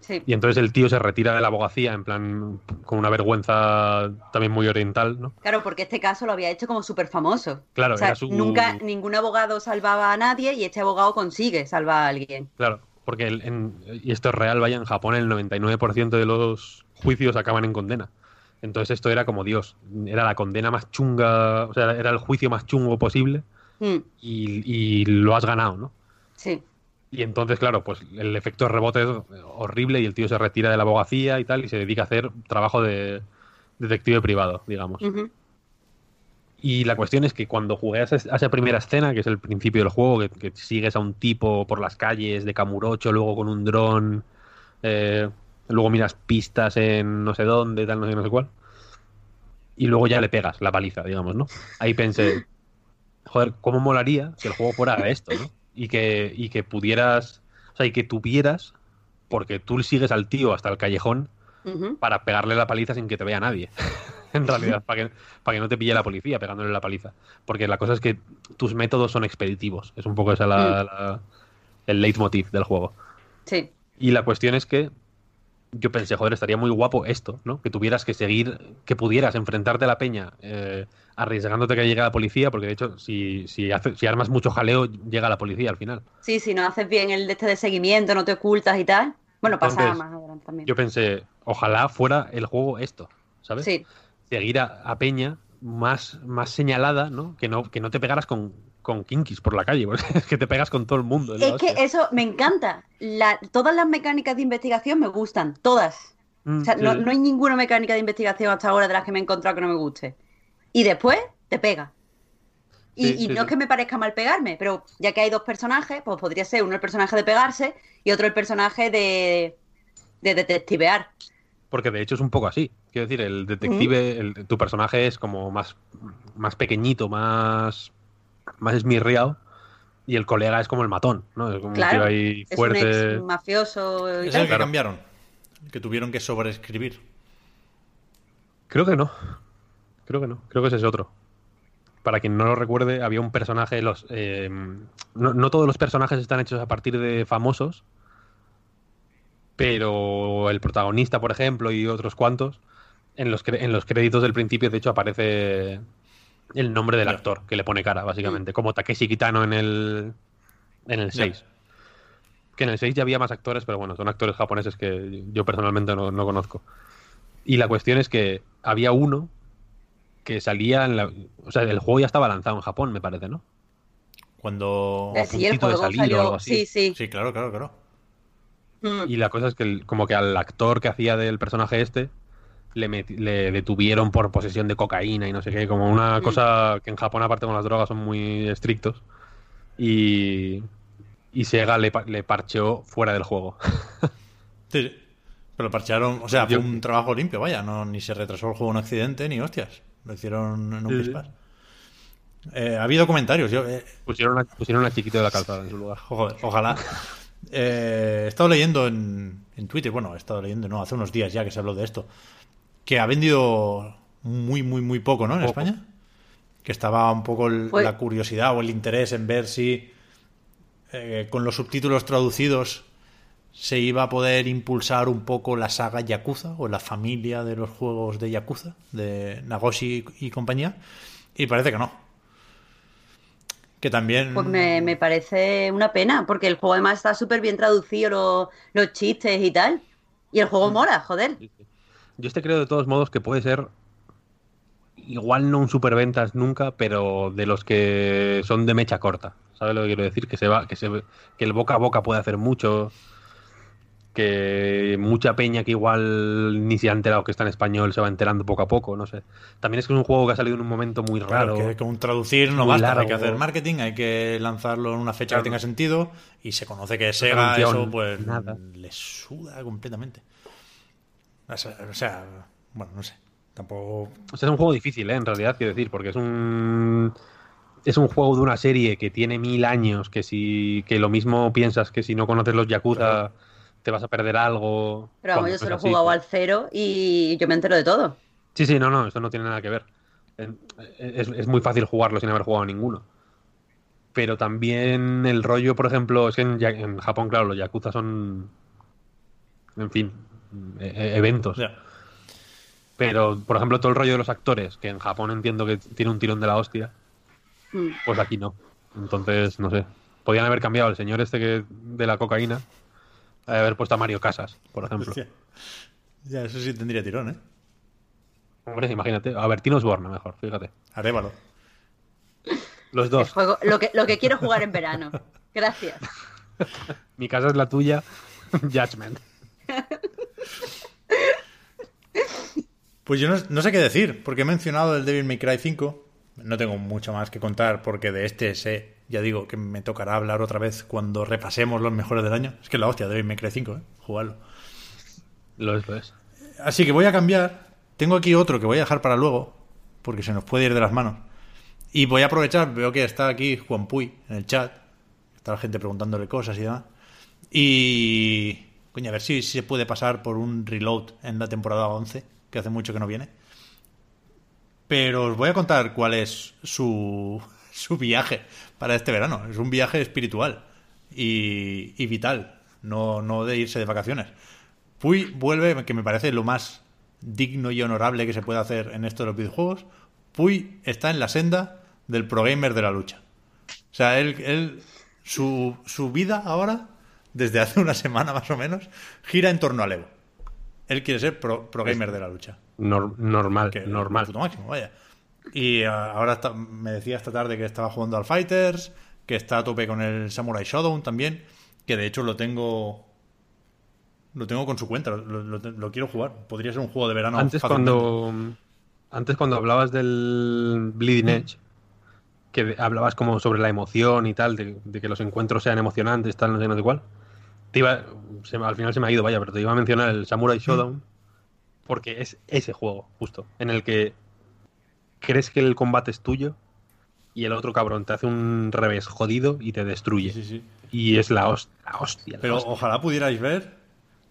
Sí. Y entonces el tío se retira de la abogacía, en plan, con una vergüenza también muy oriental, ¿no? Claro, porque este caso lo había hecho como súper famoso. Claro, o sea, era su- nunca ningún abogado salvaba a nadie y este abogado consigue salvar a alguien. Claro, porque el- en- y esto es real, vaya, en Japón el 99% de los juicios acaban en condena. Entonces esto era como Dios, era la condena más chunga, o sea, era el juicio más chungo posible Mm, y, y lo has ganado, ¿no? sí. Y entonces, claro, pues el efecto rebote es horrible y el tío se retira de la abogacía y tal y se dedica a hacer trabajo de detective privado, digamos. Y la cuestión es que cuando jugué a esa, primera escena, que es el principio del juego, que, que sigues a un tipo por las calles de Kamurocho, luego con un dron, eh, luego miras pistas en no sé dónde, tal, no sé, no sé cuál, y luego ya le pegas la paliza, digamos, ¿no? Ahí pensé, joder, ¿cómo molaría si el juego fuera esto, ¿no? Y que, y que pudieras, o sea, y que tuvieras, porque tú sigues al tío hasta el callejón, para pegarle la paliza sin que te vea nadie. en realidad, para que, para que no te pille la policía pegándole la paliza. Porque la cosa es que tus métodos son expeditivos. Es un poco esa la, la- el leitmotiv del juego. Sí. Y la cuestión es que yo pensé, joder, estaría muy guapo esto, ¿no? Que tuvieras que seguir, que pudieras enfrentarte a la peña eh, arriesgándote que llegue la policía, porque de hecho, si, si, hace- si armas mucho jaleo, llega la policía al final. Sí, si no haces bien el de este de seguimiento, no te ocultas y tal. Bueno, pasa Entonces, más adelante también. Yo pensé, ojalá fuera el juego esto, ¿sabes? Sí, seguir a, a Peña más, más señalada, ¿no? Que no, que no te pegaras con, con kinkis por la calle, porque es que te pegas con todo el mundo. es que eso me encanta. La- todas las mecánicas de investigación me gustan, todas. Mm, O sea, sí, no, no hay ninguna mecánica de investigación hasta ahora de las que me he encontrado que no me guste. Y después te pega. Y, Sí, y sí, no es que me parezca mal pegarme, pero ya que hay dos personajes, pues podría ser uno el personaje de pegarse y otro el personaje de, de detectivear. Porque de hecho es un poco así. Quiero decir, el detective, el- tu personaje es como más, más pequeñito, más, más esmirriado. Y el colega es como el matón, ¿no? Es como un Claro, tío ahí Es un fuerte. ex mafioso y Es tal. el que Claro. cambiaron. Que tuvieron que sobreescribir. Creo que no. Creo que no. Creo que ese es otro. Para quien no lo recuerde, había un personaje. Los, eh, no, no todos los personajes están hechos a partir de famosos. Pero el protagonista, por ejemplo, y otros cuantos, en los, en los créditos del principio, de hecho, aparece el nombre del actor que le pone cara, básicamente. Como Takeshi Kitano en el, en el Ya. 6. Que en el 6 ya había más actores, pero bueno, son actores japoneses que yo personalmente no, no conozco. Y la cuestión es que había uno que salía en la... O sea, el juego ya estaba lanzado en Japón, me parece, ¿no? Cuando. Eh, sí, el puntito de juego salir o salió. algo así. Sí, sí. Sí, claro, claro, claro. Mm. Y la cosa es que el- como que al actor que hacía del personaje este le, le detuvieron por posesión de cocaína y no sé qué, como una cosa que en Japón aparte con las drogas son muy estrictos. Y, y Sega le, le parcheó fuera del juego. Sí. Pero parchearon, o sea, fue un trabajo limpio, vaya, no ni se retrasó el juego en un accidente ni hostias. Lo hicieron en un Sí. Eh, ha habido comentarios, yo, eh, Pusieron a, pusieron a Chiquito de la Calzada en su lugar. joder, ojalá. Eh, he estado leyendo en, en Twitter, bueno, he estado leyendo, no, hace unos días ya que se habló de esto, que ha vendido muy, muy, muy poco, ¿no? En Poco. España. Que estaba un poco el- Fue- la curiosidad o el interés en ver si eh, con los subtítulos traducidos se iba a poder impulsar un poco la saga Yakuza o la familia de los juegos de Yakuza, de Nagoshi y compañía, y parece que no. Que también... Pues me, me parece una pena, porque el juego además está súper bien traducido, lo- los chistes y tal. Y el Mm. juego mola, joder. Yo este creo de todos modos que puede ser igual no un superventas nunca, pero de los que son de mecha corta. ¿Sabes lo que quiero decir? Que se va, que se que el boca a boca puede hacer mucho. Que mucha peña que igual ni se ha enterado que está en español se va enterando poco a poco, no sé. También es que es un juego que ha salido en un momento muy Claro, raro. que con traducir no basta, hay que hacer marketing, hay que lanzarlo en una fecha Claro. que tenga sentido y se conoce que Sega eso pues nada. le suda completamente. O sea, bueno, no sé, tampoco O sea, es un juego difícil, ¿eh? En realidad, quiero decir, porque es un... es un juego de una serie que tiene mil años, que si que lo mismo piensas que si no conoces los Yakuza te vas a perder algo. Pero vamos, yo solo he jugado al cero y yo me entero de todo. Sí, sí, no, no, esto no tiene nada que ver. Es, es muy fácil jugarlo sin haber jugado ninguno. Pero también el rollo, por ejemplo, es que en, en Japón, claro, los Yakuza son. En fin, e, e, eventos. Pero, por ejemplo, todo el rollo de los actores, que en Japón entiendo que tiene un tirón de la hostia, mm. pues aquí no. Entonces, no sé. Podían haber cambiado el señor este que de la cocaína, haber puesto a Mario Casas, por ejemplo. Ya, eso sí tendría tirón, ¿eh? Hombre, imagínate. A ver, Tino Osborne, mejor, fíjate. Arévalo. Los dos. lo, que, lo que quiero jugar en verano. Gracias. Mi casa es la tuya. Judgment. Pues yo no, sé qué decir, porque he mencionado el Devil May Cry 5. No tengo mucho más que contar, porque de este sé, ya digo, que me tocará hablar otra vez cuando repasemos los mejores del año. Es que la hostia, Devil May Cry 5, ¿eh? Jugarlo. Lo es, lo es. Así que voy a cambiar. Tengo aquí otro que voy a dejar para luego, porque se nos puede ir de las manos. Y voy a aprovechar, veo que está aquí Juan Puy en el chat. Está la gente preguntándole cosas y demás. Y. Coño, a ver si, se puede pasar por un reload en la temporada 11, que hace mucho que no viene. Pero os voy a contar cuál es su, su viaje para este verano. Es un viaje espiritual y, y vital, no, no de irse de vacaciones. Puy vuelve, que me parece lo más digno y honorable que se puede hacer en esto de los videojuegos. Puy está en la senda del pro gamer de la lucha. O sea, él, él su, su vida ahora, desde hace una semana más o menos, gira en torno al Evo. Él quiere ser pro, gamer de la lucha. normal, normal. máximo, vaya. Y ahora me decía esta tarde que estaba jugando al Fighters, que está a tope con el Samurai Shodown también, que de hecho lo tengo lo tengo con su cuenta, lo, quiero jugar. Podría ser un juego de verano. Antes cuando antes cuando hablabas del Bleeding Edge, que hablabas como sobre la emoción y tal, de, que los encuentros sean emocionantes, tal, no sé, no sé cuál. Te iba, al final se me ha ido, vaya, pero te iba a mencionar el Samurai Showdown, porque es ese juego, justo, en el que crees que el combate es tuyo y el otro cabrón te hace un revés jodido y te destruye. Sí, sí, Y es la, hostia. pero ojalá pudierais ver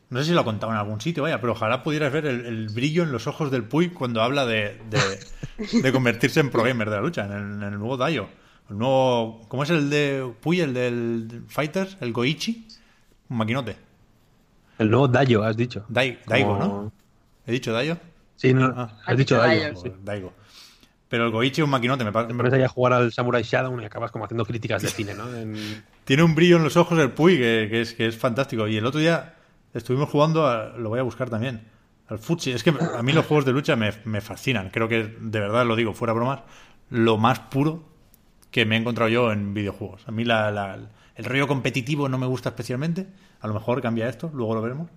no sé si lo ha contado en algún sitio, vaya, pero ojalá pudieras ver el, brillo en los ojos del Puy cuando habla de, de, convertirse en pro gamer de la lucha, en el, nuevo Dayo. El nuevo. ¿Cómo es el de Puy, el del Fighters? ¿El Goichi? Un maquinote. El nuevo Dayo, has dicho. Daigo, ¿no? ¿He dicho Dayo? Sí, no, ah. has, dicho, Dayo. Daigo. Pero el Goichi es un maquinote, me parece. Ahí a jugar al Samurai Shadow y acabas como haciendo críticas de cine, ¿no? Tiene un brillo en los ojos el Puy que, es, que es fantástico. Y el otro día estuvimos jugando, lo voy a buscar también, al Futsi. Es que a mí los juegos de lucha me, fascinan. Creo que, de verdad lo digo, fuera bromas, lo más puro que me he encontrado yo en videojuegos. A mí la, el rollo competitivo no me gusta especialmente. A lo mejor cambia esto, luego lo veremos.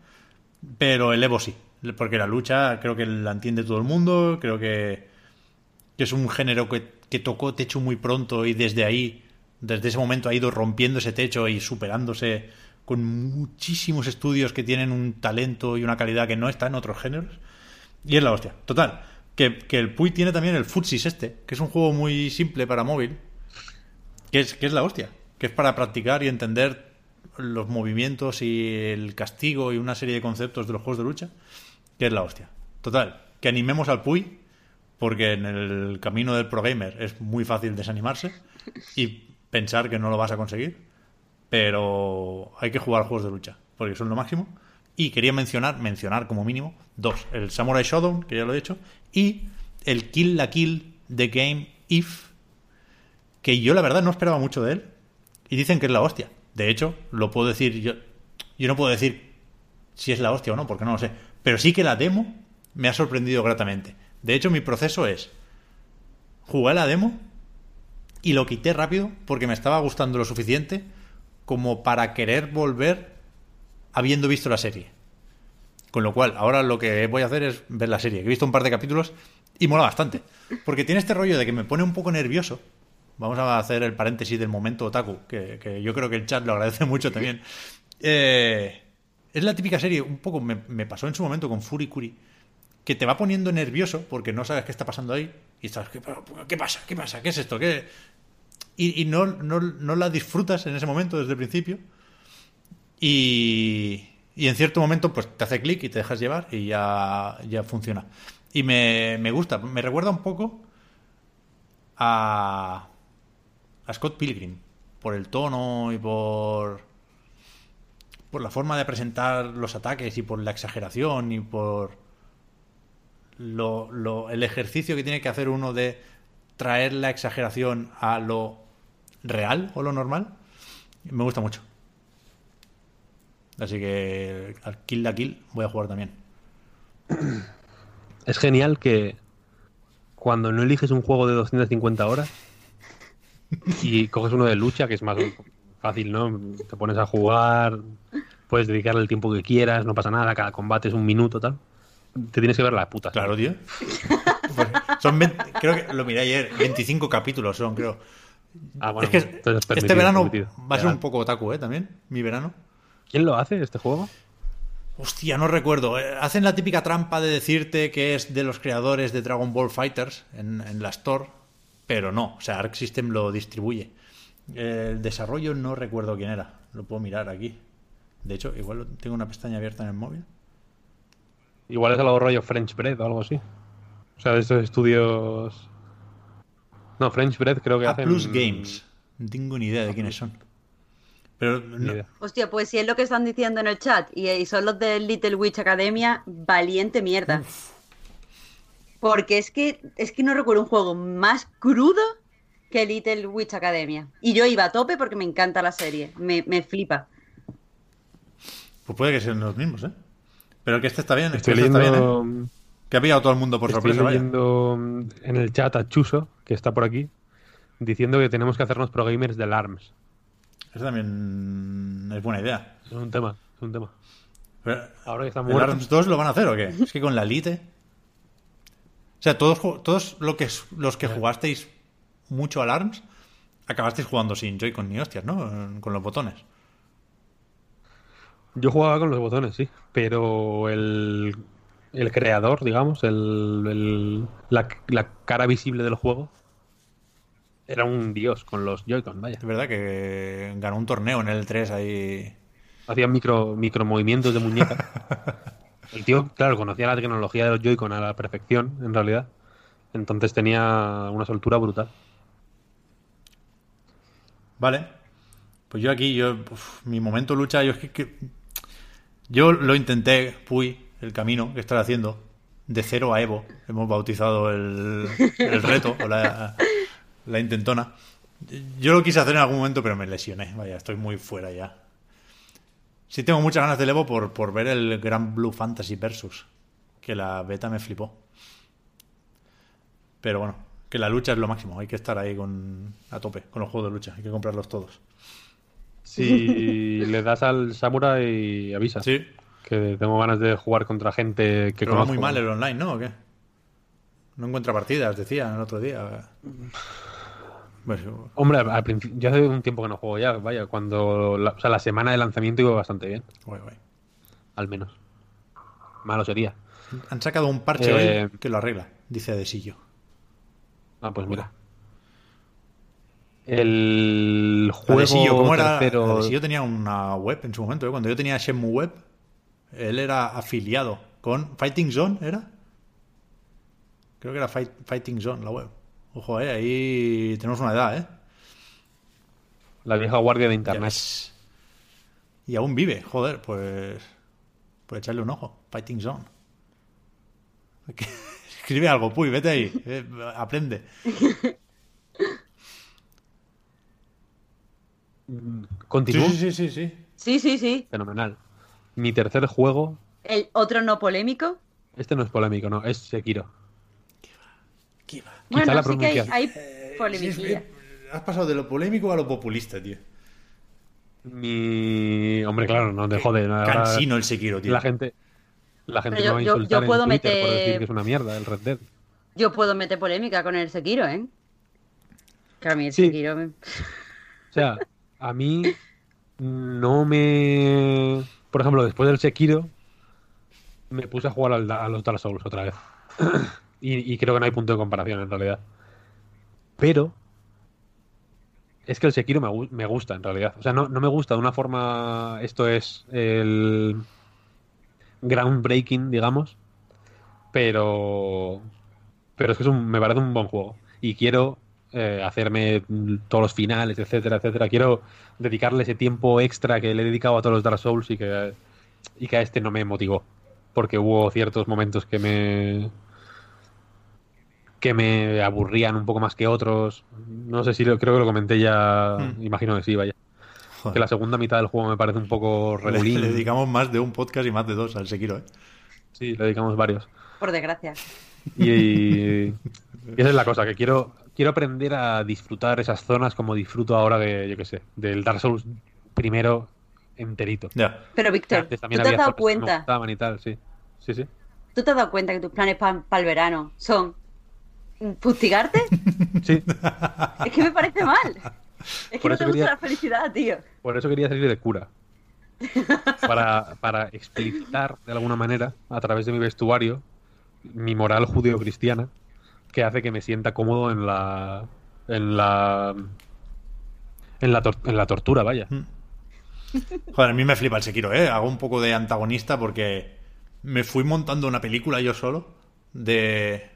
Pero el Evo sí, porque la lucha creo que la entiende todo el mundo. Creo que, es un género que, que tocó techo muy pronto y desde ahí, desde ese momento ha ido rompiendo ese techo y superándose con muchísimos estudios que tienen un talento y una calidad que no está en otros géneros. Y es la hostia. Total. Que, el Puy tiene también el Futsis este, que es un juego muy simple para móvil, que es, que es la hostia, que es para practicar y entender los movimientos y el castigo y una serie de conceptos de los juegos de lucha, que es la hostia. Total, que animemos al Puy, porque en el camino del pro gamer es muy fácil desanimarse y pensar que no lo vas a conseguir. Pero hay que jugar juegos de lucha, porque son lo máximo. Y quería mencionar, mencionar como mínimo, dos. El Samurai Shodown, que ya lo he hecho, y el Kill la Kill The Game If, que yo la verdad no esperaba mucho de él. Y dicen que es la hostia. De hecho, lo puedo decir yo. Yo no puedo decir si es la hostia o no, porque no lo sé. Pero sí que la demo me ha sorprendido gratamente. De hecho, mi proceso es. Jugué la demo y lo quité rápido porque me estaba gustando lo suficiente como para querer volver habiendo visto la serie. Con lo cual, ahora lo que voy a hacer es ver la serie. He visto un par de capítulos y mola bastante. Porque tiene este rollo de que me pone un poco nervioso. Vamos a hacer el paréntesis del momento otaku, que, yo creo que el chat lo agradece mucho también. Eh, es la típica serie, un poco me, me, pasó en su momento con Furikuri, que te va poniendo nervioso porque no sabes qué está pasando ahí. Y estás, ¿qué, qué pasa? ¿Qué pasa? ¿Qué es esto? ¿Qué? y, y no, no, no la disfrutas en ese momento desde el principio. Y, y en cierto momento pues te hace clic y te dejas llevar y ya, ya funciona. Y me, me gusta, me recuerda un poco a, a Scott Pilgrim por el tono y por por la forma de presentar los ataques y por la exageración y por lo, lo- el ejercicio que tiene que hacer uno de traer la exageración a lo real o lo normal me gusta mucho. Así que al Kill la Kill voy a jugar también. Es genial que cuando no eliges un juego de 250 horas y coges uno de lucha, que es más fácil, ¿no? Te pones a jugar, puedes dedicarle el tiempo que quieras, no pasa nada, cada combate es un minuto, tal. Te tienes que ver la puta. Claro, tío. Pues son 20 creo que lo miré ayer, 25 capítulos son, creo. Ah, bueno, es que es este verano permitido. va a ser un poco otaku, ¿eh? También, mi verano. ¿Quién lo hace este juego? Hostia, no recuerdo. Eh, Hacen la típica trampa de decirte que es de los creadores de Dragon Ball Fighters en, en la Store, pero no. O sea, Arc System lo distribuye. El desarrollo no recuerdo quién era. Lo puedo mirar aquí. De hecho, igual tengo una pestaña abierta en el móvil. Igual es algo rollo French Bread o algo así. O sea, de estos estudios... No, French Bread creo que A hacen... Plus Games. No tengo ni idea de quiénes son. Pero no-. Hostia, pues si es lo que están diciendo en el chat y, y son los de Little Witch Academia, valiente mierda. Porque es que es que no recuerdo un juego más crudo que Little Witch Academia. Y yo iba a tope porque me encanta la serie. Me, me flipa. pues puede que sean los mismos, ¿eh? Pero que este está bien. Estoy este está bien, ¿eh? Que ha pillado a todo el mundo por Estoy sorpresa, mm, en el chat a Chuso, que está por aquí, diciendo que tenemos que hacernos pro gamers del ARMS. Eso también es buena idea. Es un tema, es un tema. Pero, Ahora que está ¿El muerto. ARMS 2 lo van a hacer o qué? Es que con la Lite. O sea, todos, todos lo que, los que jugasteis mucho al ARMS acabasteis jugando sin Joy-Con ni hostias, ¿no? Con los botones. Yo jugaba con los botones, sí, pero el, el creador, digamos, el, el- la, la cara visible del juego, era un dios con los Joy-Con, vaya. Es verdad que ganó un torneo en el 3 ahí. Hacía micro, micro movimientos de muñeca. El tío, claro, conocía la tecnología de los Joy-Con a la perfección, en realidad. Entonces tenía una soltura brutal. Vale. Pues yo aquí, yo, mi momento lucha, yo es que, yo lo intenté, Puy, el camino que estás haciendo, de cero a Evo. Hemos bautizado el, el reto, o la, la intentona. Yo lo quise hacer en algún momento, pero me lesioné. Vaya, estoy muy fuera ya. Sí tengo muchas ganas del Evo por, por ver el Gran Blue Fantasy Versus, que la beta me flipó. Pero bueno, que la lucha es lo máximo. Hay que estar ahí con, a tope con los juegos de lucha. Hay que comprarlos todos. Si le das al Samurai, avisa. Sí, Que tengo ganas de jugar contra gente que pero va conozco. muy mal el online, ¿no? ¿O qué? No encuentra partidas, decía el otro día. Pues, Hombre, al principio, yo hace un tiempo que no juego ya, vaya, cuando la, o sea, la semana de lanzamiento iba bastante bien, guay, guay. al menos. Malo sería. Han sacado un parche Eh, hoy que lo arregla, dice Adesillo. Ah, pues mira. El juego Adesillo, ¿cómo era? tercero... Adesillo tenía una web en su momento, ¿eh? Cuando yo tenía Shenmue Web, él era afiliado con Fighting Zone, ¿era? Creo que era Fight- Fighting Zone la web. Ojo, eh, ahí tenemos una edad, ¿eh? La vieja guardia de internet. Y aún vive, joder, pues. Pues echarle un ojo. Fighting Zone. Escribe algo, puy, vete ahí. eh, aprende. Sí, Continúo. sí, sí, sí, sí. Sí, sí, sí. Fenomenal. Mi tercer juego, El otro no polémico. este no es polémico, no, es Sekiro. ¿Qué va? Bueno, la sí que hay, hay eh, has pasado de lo polémico a lo populista, tío. Mi... Hombre, claro, no te jode. Cansino el Sekiro, tío. La gente, la gente Pero me va a yo- yo- insultar yo puedo en Twitter por meter- decir que es una mierda el Red Dead. Yo puedo meter polémica con el Sekiro, ¿eh? Que a mí el Sí. Sekiro me- O sea, a mí no me... Por ejemplo, después del Sekiro, me puse a jugar al- a los Dark Souls otra vez. Y, y creo que no hay punto de comparación en realidad. Pero es que el Sekiro me, me gusta en realidad. O sea, no, no me gusta de una forma. Esto es el. groundbreaking, digamos. Pero. Pero es que es un- me parece un buen juego. Y quiero eh, hacerme todos los finales, etcétera, etcétera. Quiero dedicarle ese tiempo extra que le he dedicado a todos los Dark Souls y que, y que a este no me motivó. Porque hubo ciertos momentos que me. Que me aburrían un poco más que otros. No sé si lo, creo que lo comenté ya. Hmm. Imagino que sí, vaya. Joder. Que la segunda mitad del juego me parece un poco regulín. le dedicamos más de un podcast y más de dos al Sekiro, ¿eh? Sí, le dedicamos varios. Por desgracia. Y, y esa es la cosa, que quiero, quiero aprender a disfrutar esas zonas como disfruto ahora de, yo qué sé, del Dark Souls primero enterito. Ya. Pero Víctor, ¿tú te has dado cuenta? y tal, sí. Sí, sí. ¿Tú te has dado cuenta que tus planes para el verano son fustigarte? Sí, Es que me parece mal. Es que Por no te gusta quería- la felicidad, tío. por eso quería salir de cura. Para, para explicitar de alguna manera, a través de mi vestuario, mi moral judeo-cristiana, que hace que me sienta cómodo en la. en la. en la, tor- en la tortura, vaya. Joder, a mí me flipa el Sekiro, ¿eh? Hago un poco de antagonista porque me fui montando una película yo solo de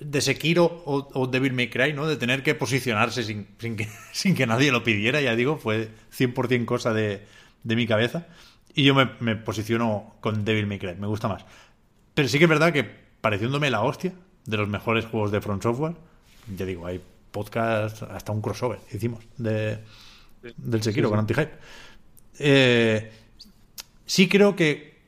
de Sekiro o, o Devil May Cry, ¿no? De tener que posicionarse sin, sin que, sin que nadie lo pidiera, ya digo, fue 100% cosa de, de mi cabeza. Y yo me, me posiciono con Devil May Cry, me gusta más. Pero sí que es verdad que pareciéndome la hostia de los mejores juegos de Front Software, ya digo, hay podcast, hasta un crossover hicimos de, del Sekiro Sí, sí. con Anti-Hype. Eh, sí creo que,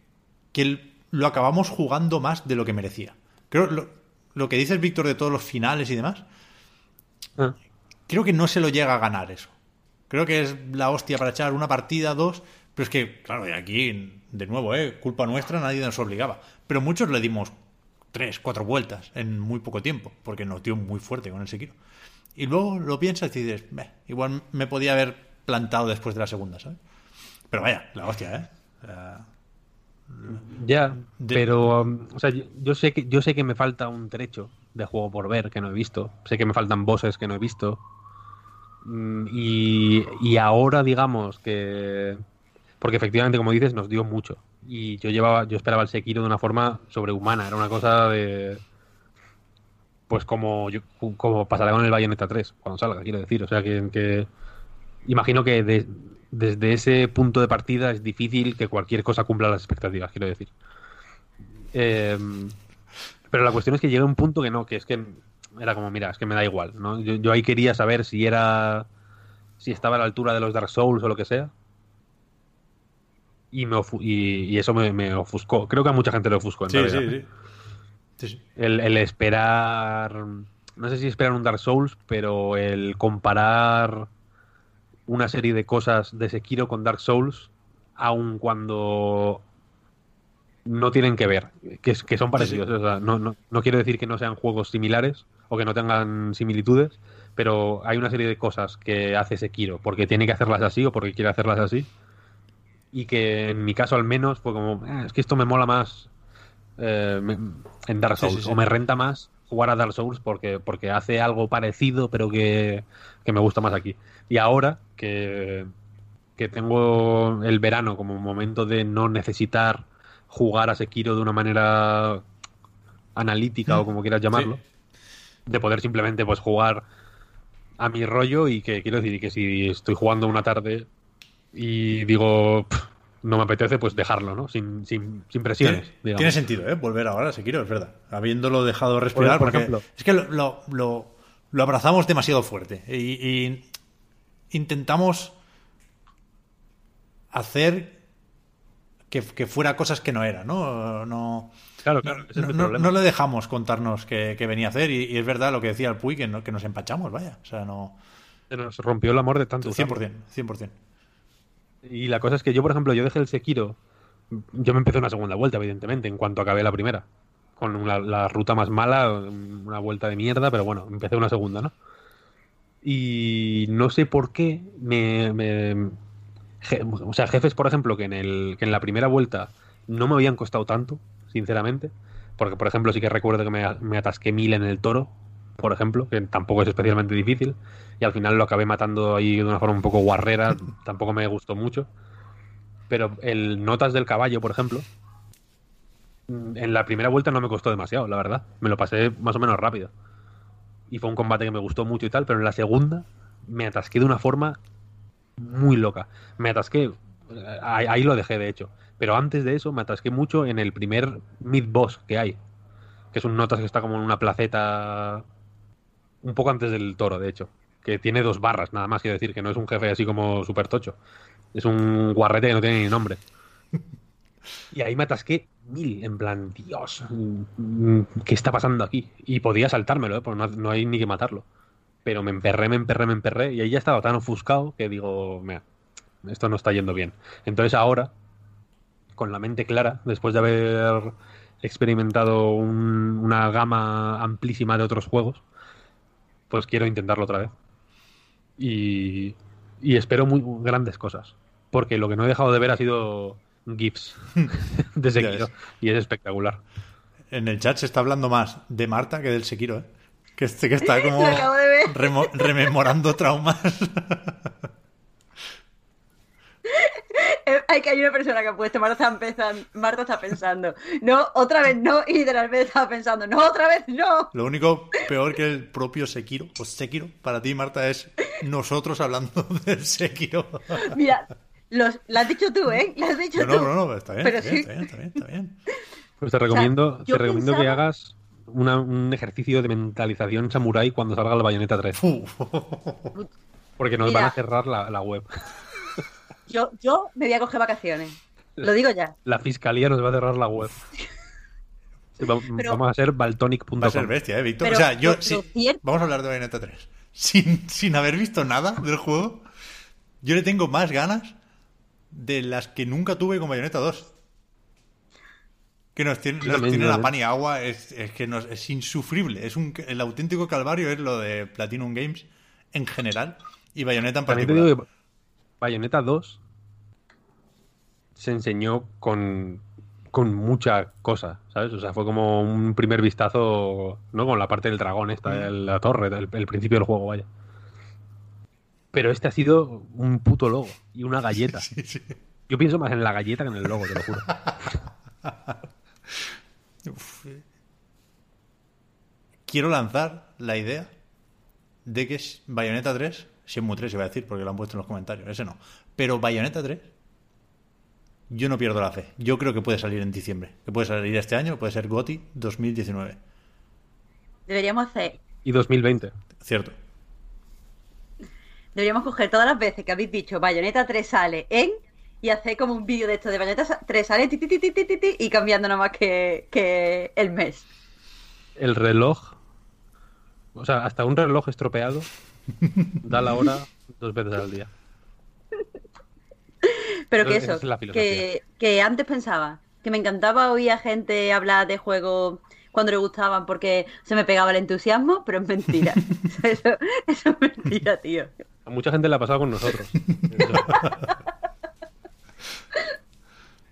que lo acabamos jugando más de lo que merecía. Creo lo, lo que dices, Víctor, de todos los finales y demás, Ah. creo que no se lo llega a ganar eso. Creo que es la hostia para echar una partida, dos, pero es que, claro, y aquí, de nuevo, ¿eh? culpa nuestra, nadie nos obligaba. Pero muchos le dimos tres, cuatro vueltas en muy poco tiempo, porque nos dio muy fuerte con el Sekiro. Y luego lo piensas y dices, "Meh, igual me podía haber plantado después de la segunda, ¿sabes? Pero vaya, la hostia, ¿eh? Ya, De- pero um, o sea, yo, yo sé que yo sé que me falta un trecho de juego por ver que no he visto. Sé que me faltan bosses que no he visto. Mm, Y, y ahora digamos que porque efectivamente como dices nos dio mucho y yo llevaba yo esperaba el Sekiro de una forma sobrehumana, era una cosa de pues como yo- como pasará con el Bayonetta 3 cuando salga, quiero decir, o sea que, que imagino que de- desde ese punto de partida es difícil que cualquier cosa cumpla las expectativas, quiero decir. Eh, pero la cuestión es que llega un punto que no, que es que era como, mira, es que me da igual, ¿no? Yo, yo ahí quería saber si era. si estaba a la altura de los Dark Souls o lo que sea. Y, me ofu- y, y eso me, me ofuscó. Creo que a mucha gente le ofuscó, en sí, realidad. sí, sí. Sí, sí. El, el esperar. No sé si esperar un Dark Souls, pero el comparar una serie de cosas de Sekiro con Dark Souls, aun cuando no tienen que ver, que, son parecidos. o sea, no, no- no quiero decir que no sean juegos similares o que no tengan similitudes, pero hay una serie de cosas que hace Sekiro porque tiene que hacerlas así o porque quiere hacerlas así. Y que en mi caso al menos fue como, "Ah, es que esto me mola más eh, me- en Dark sí, Souls. sí. O me renta más jugar a Dark Souls porque, porque hace algo parecido, pero que, que me gusta más aquí. Y ahora que, que tengo el verano como un momento de no necesitar jugar a Sekiro de una manera analítica o como quieras llamarlo, de poder simplemente pues jugar a mi rollo y que quiero decir que si estoy jugando una tarde y digo "Pff, no me apetece pues dejarlo, ¿no? Sin, sin, sin presiones. Tiene, sentido, ¿eh? Volver ahora a Sekiro, es verdad. Habiéndolo dejado respirar, por porque ejemplo. es que lo, lo- lo- lo abrazamos demasiado fuerte. Y, y intentamos hacer que, que fuera cosas que no eran, ¿no? No, Claro, claro, ese es no, el no- problema. no le dejamos contarnos qué, qué venía a hacer. Y, y es verdad lo que decía el Puy, que, no- que nos empachamos, vaya. O sea, no. Se nos rompió el amor de tanto usarlo. 100%, 100%. Y la cosa es que yo, por ejemplo, yo dejé el Sekiro. Yo me empecé una segunda vuelta, evidentemente, en cuanto acabé la primera. Con una- la ruta más mala, una vuelta de mierda, pero bueno, empecé una segunda, ¿no? Y no sé por qué me. je- o sea, jefes, por ejemplo, que en, el, que en la primera vuelta no me habían costado tanto, sinceramente. Porque, por ejemplo, sí que recuerdo que me, me atasqué mil en el toro. Por ejemplo, que tampoco es especialmente difícil, y al final lo acabé matando ahí de una forma un poco guarrera, tampoco me gustó mucho. Pero el Notas del Caballo, por ejemplo, mm, en la primera vuelta no me costó demasiado, la verdad. Me lo pasé más o menos rápido. Y fue un combate que me gustó mucho y tal, pero en la segunda me atasqué de una forma muy loca. Me atasqué, eh, ahí, ahí lo dejé de hecho. Pero antes de eso me atasqué mucho en el primer mid-boss que hay. Que es un notas que está como en una placeta un poco antes del toro, de hecho. Que tiene dos barras, nada más quiero decir, que no es un jefe así como súper tocho. Es un guarrete que no tiene ni nombre. Y ahí me atasqué mil, en plan, Dios, ¿qué está pasando aquí? Y podía saltármelo, ¿eh? porque no, no hay ni que matarlo. Pero me emperré, me emperré, me emperré, y ahí ya estaba tan ofuscado que digo, mira, esto no está yendo bien. Entonces ahora, con la mente clara, después de haber experimentado un- una gama amplísima de otros juegos, pues quiero intentarlo otra vez. Y, y espero muy grandes cosas. Porque lo que no he dejado de ver ha sido GIFs de Sekiro. Y es espectacular. En el chat se está hablando más de Marta que del Sekiro, ¿eh? Que, este, que está como Lo acabo de ver. remo- rememorando traumas. Eh, Hay que hay una persona que ha puesto, Marta está, empezando, Marta está pensando, no, otra vez no, y literalmente estaba pensando, no, otra vez no. Lo único peor que el propio Sekiro, o Sekiro, para ti, Marta, es nosotros hablando del Sekiro. Mira, los, lo has dicho tú, ¿eh? Lo has dicho No, tú. no, no, no, está bien, Pero está, bien sí. está bien, está bien, está bien. Pues te recomiendo, yo te recomiendo que hagas una- un ejercicio de mentalización samurái cuando salga el Bayonetta 3. Fu. Porque nos Mira. van a cerrar la, la web. Yo, yo me voy a coger vacaciones. Lo digo ya. La fiscalía nos va a cerrar la web. Sí, va- Pero- vamos a ser baltonic.com. Va a ser bestia, ¿eh, Víctor? O sea, yo... sí- cierto- Vamos a hablar de Bayonetta 3. Sin, sin haber visto nada del juego, yo le tengo más ganas de las que nunca tuve con Bayonetta 2. Que nos tiene, nos la también. pan y agua, es, es que nos- es insufrible. Es un, el auténtico calvario es lo de Platinum Games en general y Bayonetta en particular. Bayonetta 2 se enseñó con, con mucha cosa, ¿sabes? O sea, fue como un primer vistazo, ¿no? Con la parte del dragón esta, de la torre, el, el principio del juego, vaya. Pero este ha sido un puto logo y una galleta. Sí, sí. Yo pienso más en la galleta que en el logo, te lo juro. Uf. Quiero lanzar la idea de que es Bayonetta 3, Shenmue 3 iba a decir porque lo han puesto en los comentarios, ese no. Pero Bayonetta 3, yo no pierdo la fe. Yo creo que puede salir en diciembre. Que puede salir este año, puede ser GOTI 2019. Deberíamos hacer, Y 2020. Cierto. deberíamos coger todas las veces que habéis dicho Bayonetta 3 sale en y hacer como un vídeo de esto de Bayonetta 3 sale ti, ti, ti, ti, ti, ti, ti, y cambiando nada más que, que el mes. El reloj, o sea, hasta un reloj estropeado da la hora dos veces al día. Pero que eso, es la que, que antes pensaba que me encantaba oír a gente hablar de juegos cuando le gustaban porque se me pegaba el entusiasmo, pero es mentira. eso, eso es mentira, tío. A mucha gente le ha pasado con nosotros.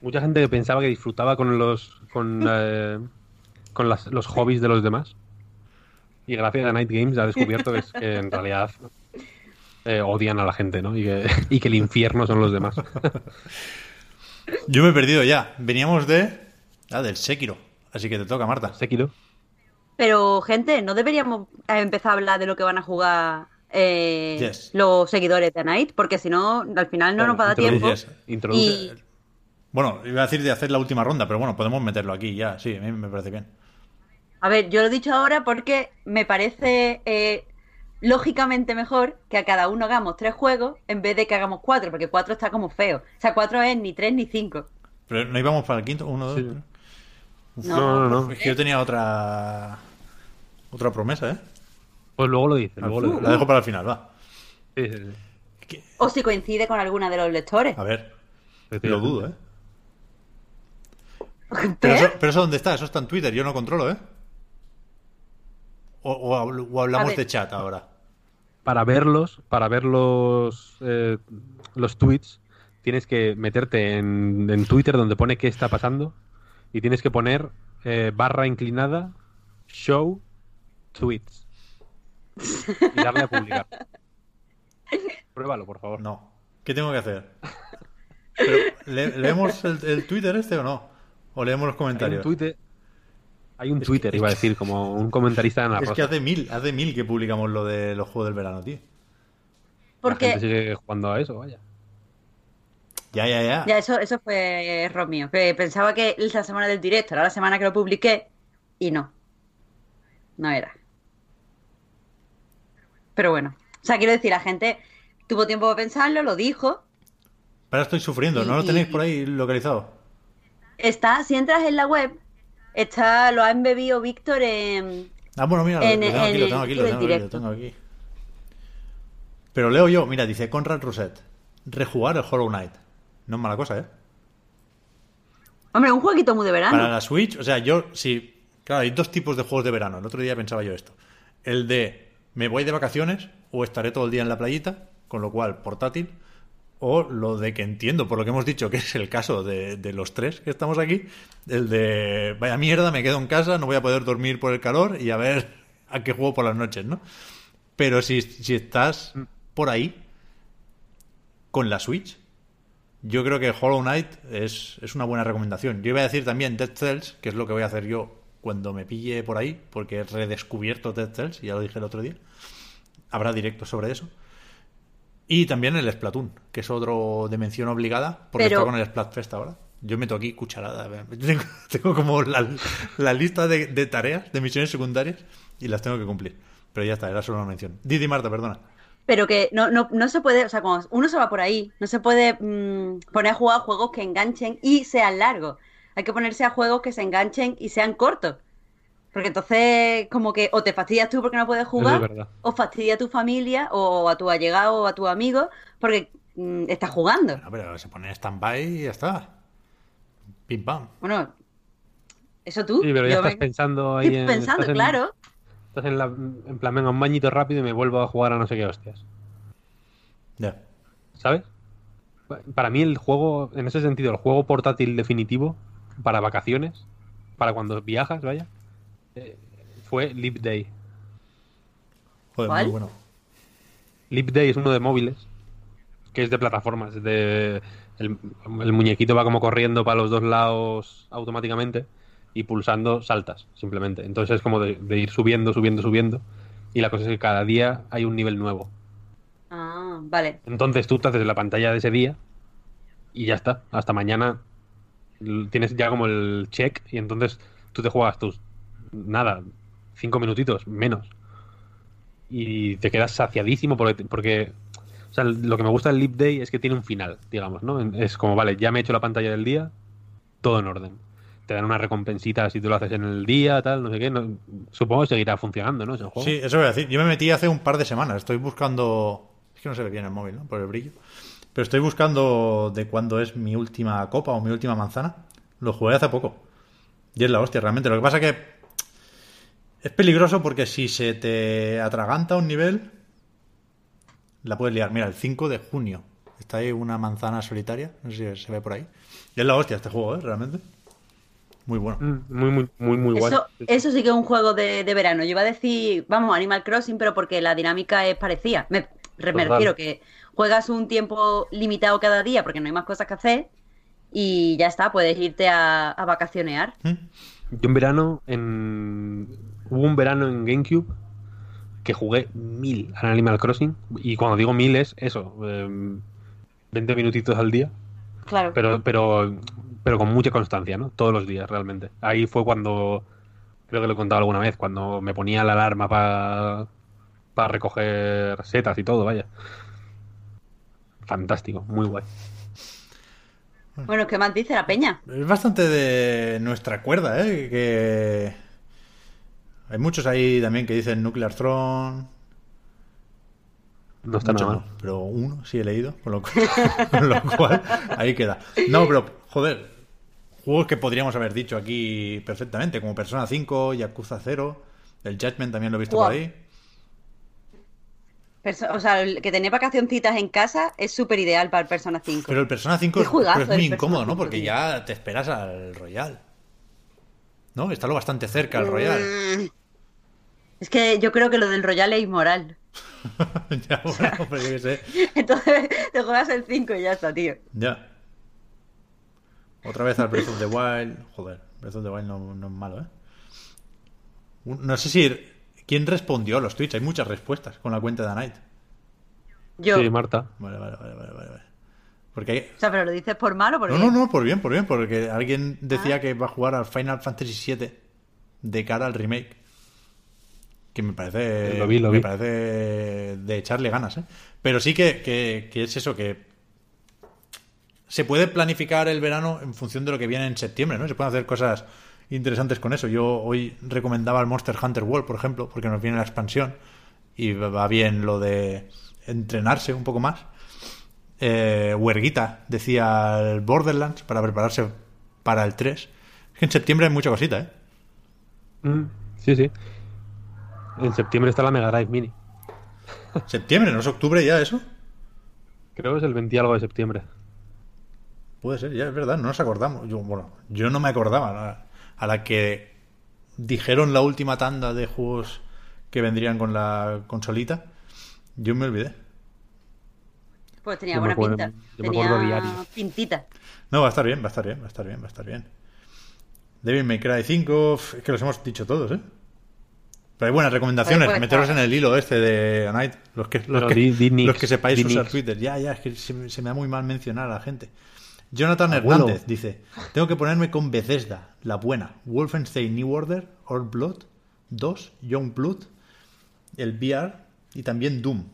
mucha gente que pensaba que disfrutaba con los con, eh, con las- los hobbies de los demás. Y gracias a Night Games ha descubierto que, es, que en realidad eh, odian a la gente, ¿no? Y que, y que el infierno son los demás. Yo me he perdido ya. Veníamos de... Ah, del Sekiro. Así que te toca, Marta. Sekiro. Pero, gente, ¿no deberíamos empezar a hablar de lo que van a jugar eh, Yes. los seguidores de Night? Porque si no, al final no nos va a dar Introduce- tiempo. Yes. Introduce. Y, Bueno, iba a decir de hacer la última ronda, pero bueno, podemos meterlo aquí ya. Sí, a mí me parece bien. A ver, yo lo he dicho ahora porque me parece eh, lógicamente mejor que a cada uno hagamos tres juegos en vez de que hagamos cuatro, porque cuatro está como feo. O sea, cuatro es ni tres ni cinco. Pero no íbamos para el quinto, uno, dos. No, No, no, no. Es que yo tenía otra otra promesa, ¿eh? Pues luego lo dice, luego lo dice. La dejo para el final, va. Sí, sí, sí. Que- O si coincide con alguna de los lectores. A ver, lo dudo, ¿eh? Pero eso, pero eso dónde está, eso está en Twitter, yo no controlo, ¿eh? O, o habl- o hablamos de chat ahora. para verlos, para ver los, eh, los tweets, tienes que meterte en, en Twitter donde pone qué está pasando y tienes que poner eh, barra inclinada show tweets. y darle a publicar. Pruébalo, por favor. No. ¿Qué tengo que hacer? Pero, ¿le- ¿Leemos el, el Twitter este o no? ¿O leemos los Hay un comentarios? Twitter, hay un Twitter, iba a decir, como un comentarista en la Es que hace mil, hace mil que publicamos lo de los juegos del verano, tío. La gente Porque sigue jugando a eso, vaya. Ya, ya, ya. ya eso, eso fue error mío. Que pensaba que la semana del directo era la semana que lo publiqué y no. No era. Pero bueno. O sea, quiero decir, la gente tuvo tiempo para pensarlo, lo dijo. Pero estoy sufriendo, ¿no lo tenéis por ahí localizado? Está, si entras en la web, está, lo ha embebido Víctor en. Ah, bueno, mira, lo, En- lo tengo aquí, lo tengo aquí, lo tengo aquí, lo tengo aquí. Pero leo yo, mira, dice Conrad Roset, rejugar el Hollow Knight. No es mala cosa, ¿eh? Hombre, un jueguito muy de verano. Para la Switch, o sea, yo sí. Claro, hay dos tipos de juegos de verano. El otro día pensaba yo esto. El de me voy de vacaciones o estaré todo el día en la playita, con lo cual portátil. O lo de que entiendo, por lo que hemos dicho, que es el caso de, de los tres que estamos aquí. El de vaya mierda, me quedo en casa, no voy a poder dormir por el calor y a ver a qué juego por las noches, ¿no? Pero si, si estás por ahí, con la Switch, yo creo que Hollow Knight es, es una buena recomendación. Yo iba a decir también Dead Cells, que es lo que voy a hacer yo cuando me pille por ahí, porque he redescubierto Dead Cells, ya lo dije el otro día. Habrá directo sobre eso. Y también el Splatoon, que es otro de mención obligada, porque Pero- está con el Splatfest ahora. Yo meto aquí cucharada. Tengo, tengo como la, la lista de, de tareas, de misiones secundarias, y las tengo que cumplir. Pero ya está, era solo una mención. Didi Marta, perdona. Pero que no, no, no se puede, o sea, cuando uno se va por ahí, no se puede mm, poner a jugar juegos que enganchen y sean largos. Hay que ponerse a juegos que se enganchen y sean cortos. Porque entonces, como que o te fastidias tú porque no puedes jugar, o fastidia a tu familia, o a tu allegado, o a tu amigo, porque mm, estás jugando. No, pero se pone en stand-by y ya está. Pim pam. Bueno, eso tú. Sí, pero ya yo estás me- pensando ahí estoy en... pensando, estás en- claro. Estás en, la, en plan, venga, un bañito rápido y me vuelvo a jugar a no sé qué hostias. Ya. ¿Sabes? Para mí el juego, en ese sentido, el juego portátil definitivo para vacaciones, para cuando viajas, vaya, fue Leap Day. Joder, ¿Cuál? muy bueno. Leap Day es uno de móviles, que es de plataformas. es de, el, el muñequito va como corriendo para los dos lados automáticamente y pulsando saltas, simplemente. Entonces es como de, de ir subiendo, subiendo, subiendo. Y la cosa es que cada día hay un nivel nuevo. Ah, vale. Entonces tú te haces la pantalla de ese día y ya está. Hasta mañana tienes ya como el check y entonces tú te juegas tus, nada, cinco minutitos, menos. Y te quedas saciadísimo porque, porque o sea, lo que me gusta del Leap Day es que tiene un final, digamos, ¿no? Es como, vale, ya me he hecho la pantalla del día, todo en orden. Te dan una recompensita si tú lo haces en el día, tal, no sé qué. supongo que seguirá funcionando, ¿no? Sí, eso voy a decir. Yo me metí hace un par de semanas. Estoy buscando. Es que no se ve bien el móvil, ¿no? Por el brillo. Pero estoy buscando de cuándo es mi última copa o mi última manzana. Lo jugué hace poco. Y es la hostia, realmente. Lo que pasa que es peligroso porque si se te atraganta un nivel, la puedes liar. Mira, el 5 de junio está ahí una manzana solitaria. No sé si se ve por ahí. Y es la hostia este juego, ¿eh? Realmente. Muy bueno. Mm, Muy, muy, muy, muy guay. Eso, eso sí que es un juego de, de verano. Yo iba a decir, vamos, Animal Crossing, pero porque la dinámica es parecida. Me, refiero que juegas un tiempo limitado cada día porque no hay más cosas que hacer y ya está, puedes irte a, a vacacionear. ¿Mm? Yo en verano, en... hubo un verano en GameCube que jugué mil al Animal Crossing. Y cuando digo mil es eso, em, 20 minutitos al día, Claro. pero, pero, pero con mucha constancia, ¿no? Todos los días, realmente. Ahí fue cuando, creo que lo he contado alguna vez, cuando me ponía la alarma para para recoger setas y todo, vaya. Fantástico, muy guay. Bueno, ¿qué más dice la peña? Es bastante de nuestra cuerda, ¿eh? Que hay muchos ahí también que dicen Nuclear Throne. No está Muchos nada no, mal. pero uno sí he leído, con lo, cual, con lo cual ahí queda. No, pero joder, juegos que podríamos haber dicho aquí perfectamente, como Persona 5, Yakuza 0, el Judgment también lo he visto por ahí. Perso- o sea, el que tener vacacioncitas en casa es súper ideal para el Persona 5. Pero el Persona 5 Qué es, juegazo pero es muy incómodo, ¿no? 5, Porque tío. ya te esperas al Royal. ¿No? Está lo bastante cerca al Royal. Mm, Es que yo creo que lo del Royal es inmoral. ya, bueno, pero yo qué sé. Entonces te juegas el 5 y ya está, tío. Ya. Otra vez al Breath of the Wild. Joder, Breath of the Wild no, no es malo, ¿eh? No sé si... ¿Quién respondió a los tweets? Hay muchas respuestas con la cuenta de Night. Yo. Sí, Marta. Vale, vale, vale, vale, vale. Porque hay... O sea, pero lo dices por malo, porque No, no, no, por bien, por bien, porque alguien decía que va a jugar al Final Fantasy VII de cara al remake. Que me parece. Lo vi, lo me vi. parece de echarle ganas, ¿eh? Pero sí que, que- que es eso, que se puede planificar el verano en función de lo que viene en septiembre, ¿no? Se pueden hacer cosas interesantes con eso. Yo hoy recomendaba el Monster Hunter World, por ejemplo, porque nos viene la expansión y va bien lo de entrenarse un poco más. Eh, Huerguita decía el Borderlands para prepararse para el 3. Es que en septiembre hay mucha cosita, ¿eh? Mm, sí, sí. En septiembre está la Mega Drive Mini. ¿Septiembre? ¿No es octubre ya eso? Creo que es el 20 y algo de septiembre. Puede ser, ya es verdad, no nos acordamos. Yo, bueno, yo no me acordaba. A la que dijeron la última tanda de juegos que vendrían con la consolita, yo me olvidé. Pues tenía Yo buena acuerdo- pinta. yo me tenía acuerdo diario. pintita. No, va a estar bien, va a estar bien, va a estar bien, va a estar bien. Devil May Cry 5, uf, es que los hemos dicho todos, ¿eh? Pero hay buenas recomendaciones, Pues, pues, meteros en claro. el hilo este de A Night, los que, los que, di- di los que sepáis usar. Twitter. Ya, ya, es que se, me- se me da muy mal mencionar a la gente. Jonathan Abuelo. Hernández dice, tengo que ponerme con Bethesda, la buena, Wolfenstein New Order, Old Blood, 2, Young Blood, el VR y también Doom,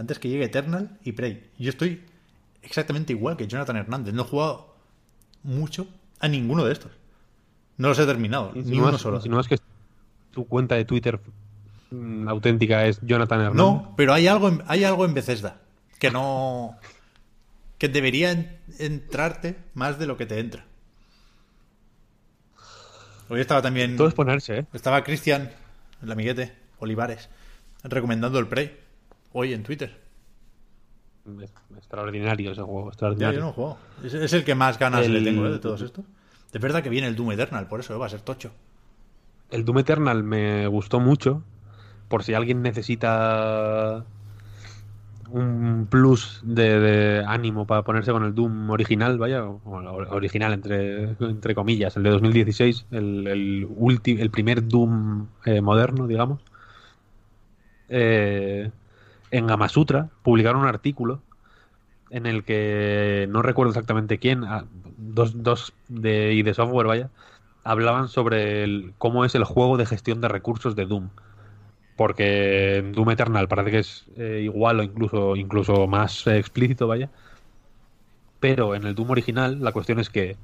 antes que llegue Eternal y Prey. Yo estoy exactamente igual que Jonathan Hernández, no he jugado mucho a ninguno de estos. No los he terminado, ni uno solo. insinúas que tu cuenta de Twitter mm, auténtica es Jonathan Hernández. No, pero hay algo en, hay algo en Bethesda que no que debería en- entrarte más de lo que te entra. Hoy estaba también Todo es ponerse, ¿eh? estaba Cristian, el amiguete Olivares, recomendando el Prey hoy en Twitter. Extraordinario ese juego, Ya, extraordinario. yo no he jugado. Es, es el que más ganas El- le tengo ¿eh? de todos estos. Es verdad que viene el Doom Eternal, por eso ¿eh? va a ser tocho. El Doom Eternal me gustó mucho. Por si alguien necesita un plus de, de ánimo para ponerse con el Doom original, vaya, original entre, entre comillas, el de 2016, el, el, ulti- el primer Doom eh, moderno, digamos. Eh, en Gamasutra publicaron un artículo en el que no recuerdo exactamente quién, ah, dos, dos de, y de software, vaya, hablaban sobre el- cómo es el juego de gestión de recursos de Doom. Porque Doom Eternal parece que es eh, igual o incluso, incluso más eh, explícito, vaya. Pero en el Doom original la cuestión es que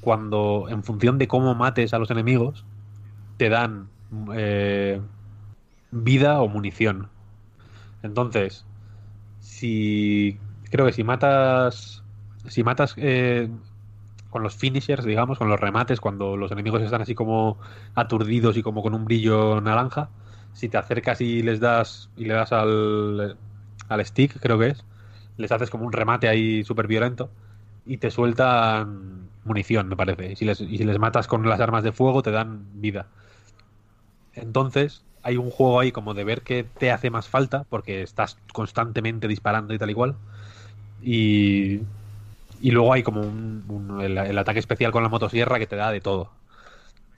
cuando, en función de cómo mates a los enemigos, te dan eh, vida o munición. Entonces, si creo que si matas si matas eh, con los finishers, digamos, con los remates, cuando los enemigos están así como aturdidos y como con un brillo naranja, si te acercas y les das y le das al, al stick, creo que es, les haces como un remate ahí súper violento y te sueltan munición, me parece. Y si, les, y si les matas con las armas de fuego, te dan vida. Entonces, hay un juego ahí como de ver qué te hace más falta, porque estás constantemente disparando y tal y cual. Y, y luego hay como un, el, ataque especial con la motosierra que te da de todo.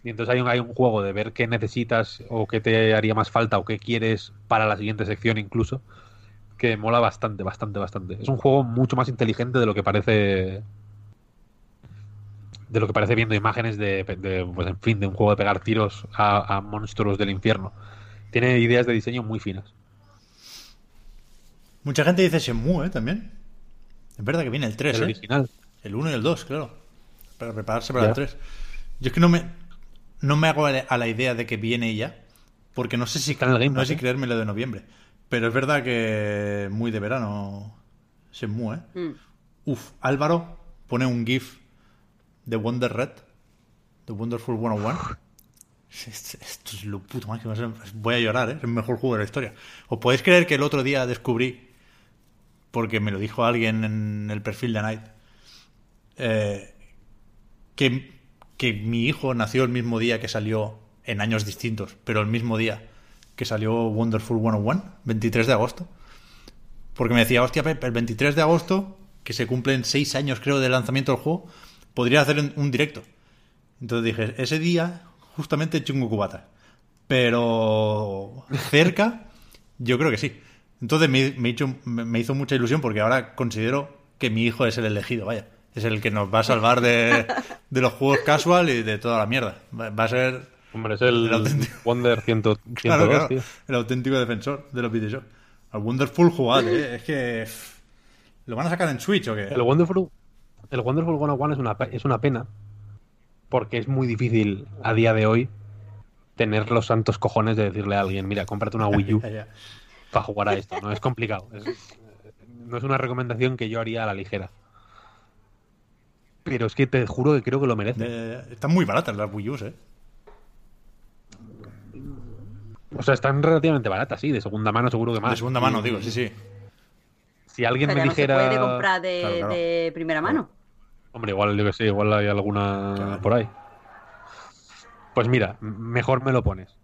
Y entonces hay un, hay un juego de ver qué necesitas o qué te haría más falta o qué quieres para la siguiente sección incluso, que mola bastante, bastante, bastante. Es un juego mucho más inteligente de lo que parece de lo que parece viendo imágenes de, pues en fin, de un juego de pegar tiros a monstruos del infierno. Tiene ideas de diseño muy finas. Mucha gente dice Shenmue, ¿eh? También. Es verdad que viene el 3, El ¿eh? original. El 1 y el 2, claro. Para prepararse para Ya. el 3. Yo es que no me, no me hago a la- idea de que viene ya. Porque no sé si, Está en el Game no sé si ¿eh? creerme lo de noviembre. Pero es verdad que muy de verano Shenmue, ¿eh? Mm. Uf, Álvaro pone un GIF de Wonder Red, de Wonderful 101. Esto es lo puto máximo. es- Voy a llorar, ¿eh? Es el mejor juego de la historia. ¿Os podéis creer que el otro día descubrí, porque me lo dijo alguien en el perfil de Night, eh, que, que mi hijo nació el mismo día que salió en años distintos, pero el mismo día que salió Wonderful 101, 23 de agosto. Porque me decía, hostia, Pep, el 23 de agosto, que se cumplen 6 años creo de lanzamiento del juego, podría hacer un directo. Entonces dije, ese día justamente chungo cubata. Pero cerca, yo creo que sí. Entonces me, me hizo, me- me hizo mucha ilusión porque ahora considero que mi hijo es el elegido, vaya. Es el que nos va a salvar de, de los juegos casual y de toda la mierda. Va, va a ser Hombre, es el El auténtico. Wonder 100, 102, claro, claro, tío. el auténtico defensor de los videojuegos. Al Wonderful jugad, ¿eh? Es que... ¿Lo van a sacar en Switch o qué? El Wonderful, el Wonderful 101 es una, es una pena porque es muy difícil a día de hoy tener los santos cojones de decirle a alguien, mira, cómprate una Wii U para jugar a esto. No es complicado. Es- no es una recomendación que yo haría a la ligera. Pero es que te juro que creo que lo merece. Eh, están muy baratas las Wii U's, ¿eh? O sea, están relativamente baratas, sí, de segunda mano seguro que más. De segunda mano, Y- digo, sí, sí. Si alguien Pero me no se dijera... puede comprar de, Claro, claro. de primera mano. Hombre, igual yo que sé, igual hay alguna Claro. por ahí. Pues mira, mejor me lo pones.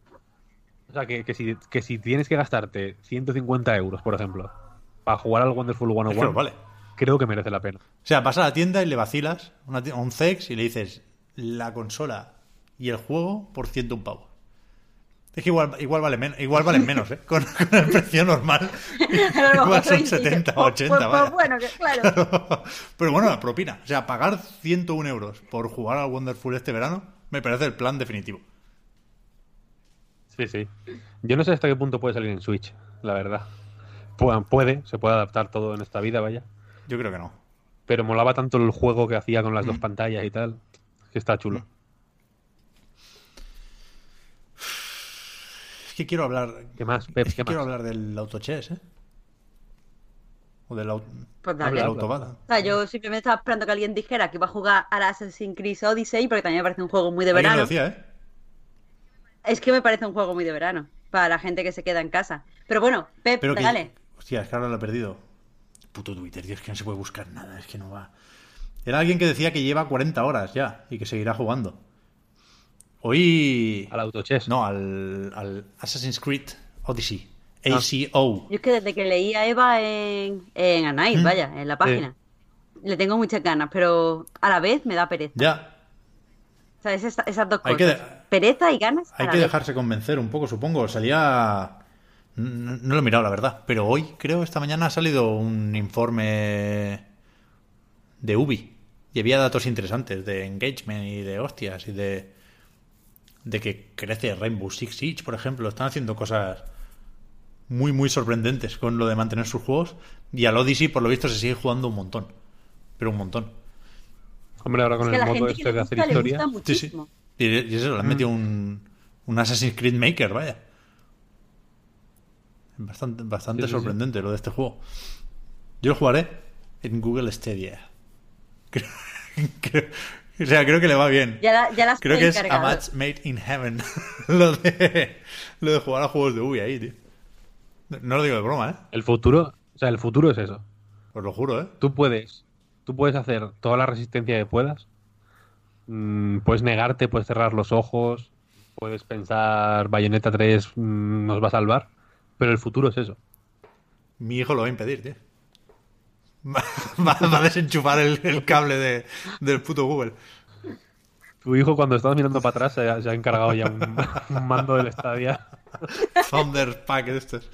O sea, que, que si, que si tienes que gastarte 150 euros, por ejemplo, para jugar al Wonderful Es que 101, los vale. creo que merece la pena. O sea, vas a la tienda y le vacilas una un CEX y le dices la consola y el juego por 101 pavos. Es que igual, igual, vale men- igual valen menos, ¿eh? Con, con el precio normal. Igual son dice, 70 o pues- 80, pues- vaya. pues bueno, que claro. Pero bueno, la propina. O sea, pagar 101 euros por jugar al Wonderful este verano me parece el plan definitivo. Sí, sí. Yo no sé hasta qué punto puede salir en Switch, la verdad. Pu- Puede, se puede adaptar todo en esta vida, vaya. Yo creo que no. Pero molaba tanto el juego que hacía con las Mm. dos pantallas y tal, que está chulo. Es que quiero hablar. ¿Qué más, Pep? Es que ¿Qué quiero más? hablar del autochess, ¿eh? O del, au- Pues dale. habla. autobata. O sea, yo simplemente estaba esperando que alguien dijera que iba a jugar al Assassin's Creed Odyssey, porque también me parece un juego muy de lo verano. decía, ¿eh? Es que me parece un juego muy de verano, para la gente que se queda en casa. Pero bueno, Pep, Pero que. dale. Hostia, es que ahora lo he perdido. Puto Twitter, es que no se puede buscar nada, es que no va. Era alguien que decía que lleva 40 horas ya y que seguirá jugando. Hoy. Al autochess. No, al, al Assassin's Creed Odyssey. Ah. ACO. Yo es que desde que leí a Eva en, en A Night, Mm. vaya, en la página, le tengo muchas ganas, pero a la vez me da pereza. Ya, O sea, es esa- esas dos Hay cosas. que de- Pereza y ganas. hay que vez. dejarse convencer un poco, supongo. Salía. No, no lo he mirado, la verdad. Pero hoy, creo, esta mañana ha salido un informe de Ubi. Y había datos interesantes de engagement y de hostias y de. De que crece Rainbow Six Siege, por ejemplo. Están haciendo cosas muy, muy sorprendentes con lo de mantener sus juegos. Y al Odyssey, por lo visto, se sigue jugando un montón. Pero un montón. Hombre, ahora Es con que el modo este de hacer gusta, historia. Sí, sí. Y, y eso, le han metido un, un Assassin's Creed Maker, vaya. Bastante, bastante Sí, sí, sí. sorprendente lo de este juego. Yo lo jugaré en Google Stadia. Creo- creo- o sea, creo que le va bien. Ya, la- ya las Creo que es a match made in heaven. lo, de, lo de jugar a juegos de Ubi ahí, tío. No lo digo de broma, ¿eh? El futuro, o sea, el futuro es eso. Os lo juro, ¿eh? Tú puedes, tú puedes hacer toda la resistencia que puedas. Mm, puedes negarte, puedes cerrar los ojos, puedes pensar Bayonetta 3 mm, nos va a salvar, pero el futuro es eso. Mi hijo lo va a impedir, tío. Va, a desenchufar el, el cable de, del puto Google. Tu hijo cuando estabas mirando para atrás se ha, se ha encargado ya un, un mando del Stadia. Thunder Pack de estos.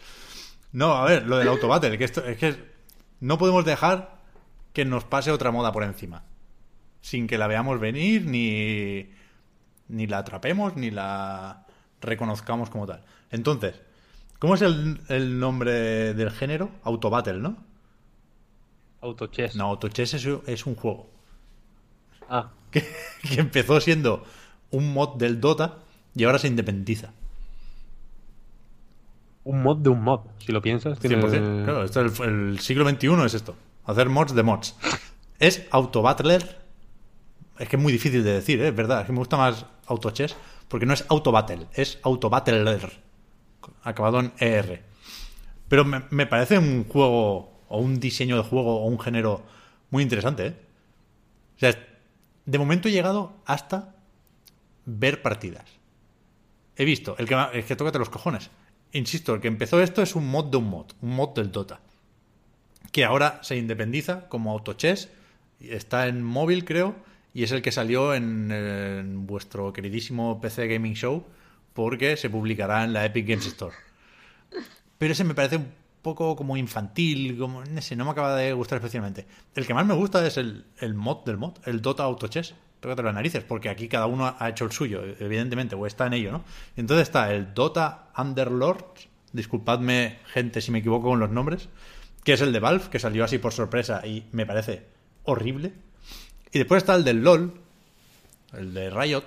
No, a ver, lo del autobattle, que esto es que no podemos dejar que nos pase otra moda por encima. Sin que la veamos venir, ni, ni la atrapemos, ni la reconozcamos como tal. Entonces, ¿cómo es el, el nombre del género? Autobattle, ¿no? Autochess. No, Autochess es, es un juego Ah, que, que empezó siendo un mod del Dota y ahora se independiza. un mod de un mod, si lo piensas. tiene- 100%. Claro, esto es el, el siglo XXI es esto. Hacer mods de mods. Es autobattler. Es que es muy difícil de decir, ¿eh? es verdad. Es que me gusta más autochess porque no es autobattle, es autobattler. Acabado en ER. Pero me, me parece un juego o un diseño de juego o un género muy interesante, ¿eh? O sea, de momento he llegado hasta ver partidas. He visto, el que, el tócate los cojones, insisto, el que empezó esto es un mod de un mod, un mod del Dota, que ahora se independiza como AutoChess, está en móvil creo, y es el que salió en, en vuestro queridísimo PC Gaming Show, porque se publicará en la Epic Games Store. Pero ese me parece un poco como infantil, como no sé, no me acaba de gustar especialmente. El que más me gusta es el, el mod del mod, el Dota Auto Chess. Tócate las narices, porque aquí cada uno ha hecho el suyo, evidentemente, o está en ello, ¿no? Entonces está el Dota Underlord, disculpadme, gente, si me equivoco con los nombres, que es el de Valve, que salió así por sorpresa y me parece horrible. Y después está el del LOL, el de Riot,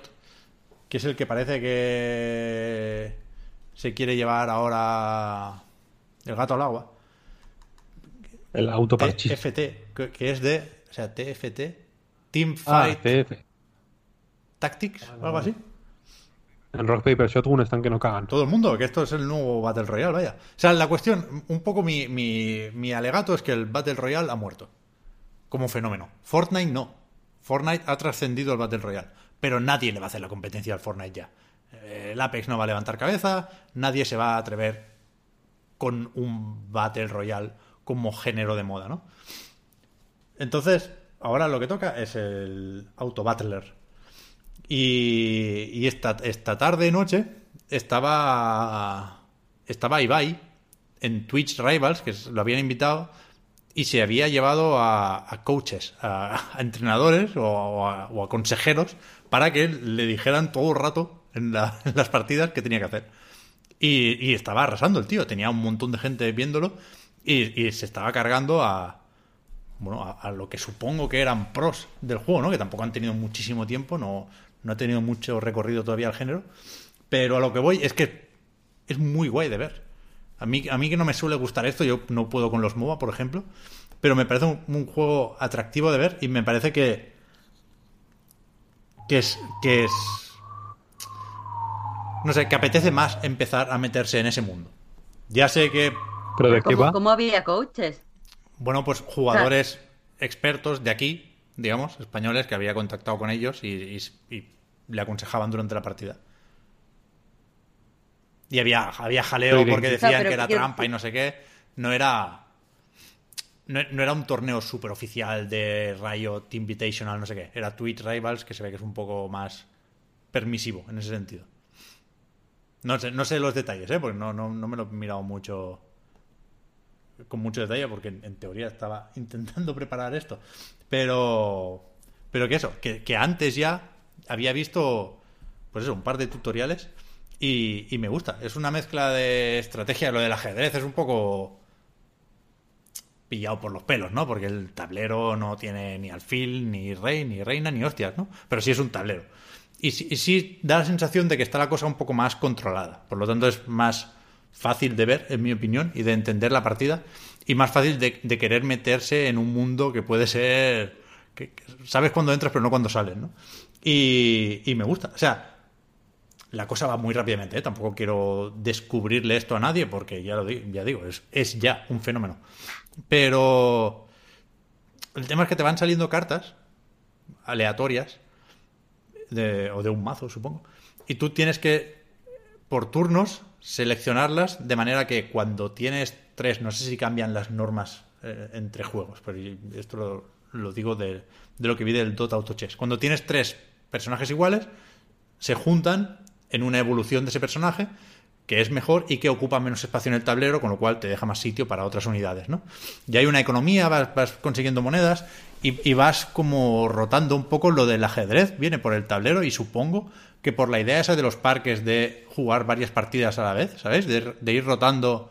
que es el que parece que se quiere llevar ahora el gato al agua. El autoparchís. TFT, que que es de, o sea, TFT, Team Ah, Fight TF. Tactics, o algo así. En Rock Paper Shotgun están que no cagan. Todo el mundo, que esto es el nuevo Battle Royale, vaya. O sea, la cuestión, un poco mi, mi, mi alegato es que el Battle Royale ha muerto. Como fenómeno. Fortnite no. Fortnite ha trascendido el Battle Royale. Pero nadie le va a hacer la competencia al Fortnite ya. Eh, El Apex no va a levantar cabeza. Nadie se va a atrever con un Battle Royale como género de moda, ¿no? Entonces, ahora lo que toca es el Auto Battler. Y, esta, esta tarde noche estaba estaba Ibai en Twitch Rivals, que lo habían invitado, y se había llevado a, coaches, a, entrenadores o, o a, o a consejeros para que le dijeran todo el rato en, la- en las partidas qué tenía que hacer. Y, estaba arrasando el tío, tenía un montón de gente viéndolo y, se estaba cargando a, bueno, a, a lo que supongo que eran pros del juego, ¿no? Que tampoco han tenido muchísimo tiempo, no, no ha tenido mucho recorrido todavía el género. Pero a lo que voy es que es muy guay de ver. A mí, a mí que no me suele gustar esto, yo no puedo con los MOBA, por ejemplo, pero me parece un, un juego atractivo de ver y me parece que que es que es no sé, que apetece más empezar a meterse en ese mundo. Ya sé que ¿Pero de qué ¿Cómo, va? cómo había coaches? bueno, pues jugadores expertos de aquí, digamos, españoles, que había contactado con ellos y, y- y le aconsejaban durante la partida. Y había, había jaleo porque ¿y- decían O sea, pero que era trampa y no sé qué. No era. No, no era un torneo súper oficial de Riot Invitational, no sé qué. Era Twitch Rivals, que se ve que es un poco más permisivo en ese sentido. No sé, no sé los detalles, ¿eh? porque no, no, no me lo he mirado mucho con mucho detalle porque en, teoría estaba intentando preparar esto. Pero, pero que eso, que, que antes ya había visto, pues eso, un par de tutoriales y, y me gusta. Es una mezcla de estrategia, lo del ajedrez es un poco pillado por los pelos, ¿no? Porque el tablero no tiene ni alfil, ni rey, ni reina, ni hostias, ¿no? Pero sí es un tablero. Y sí, da la sensación de que está la cosa un poco más controlada. Por lo tanto, es más fácil de ver, en mi opinión, y de entender la partida. Y más fácil de, querer meterse en un mundo que puede ser. Que, sabes cuándo entras, pero no cuándo sales, ¿no? Y, y me gusta. O sea, la cosa va muy rápidamente, ¿eh? Tampoco quiero descubrirle esto a nadie, porque ya lo digo, ya digo, es, es ya un fenómeno. Pero. El tema es que te van saliendo cartas aleatorias o de un mazo, supongo. Y tú tienes que, por turnos, seleccionarlas de manera que cuando tienes tres, no sé si cambian las normas eh, entre juegos, pero esto lo, lo digo de, de lo que vi del Dota Auto Chess. Cuando tienes tres personajes iguales, se juntan en una evolución de ese personaje que es mejor y que ocupa menos espacio en el tablero, con lo cual te deja más sitio para otras unidades, ¿no? Y hay una economía, vas, vas consiguiendo monedas y, y vas como rotando un poco lo del ajedrez, viene por el tablero y supongo que por la idea esa de los parques de jugar varias partidas a la vez, ¿sabes? De, de ir rotando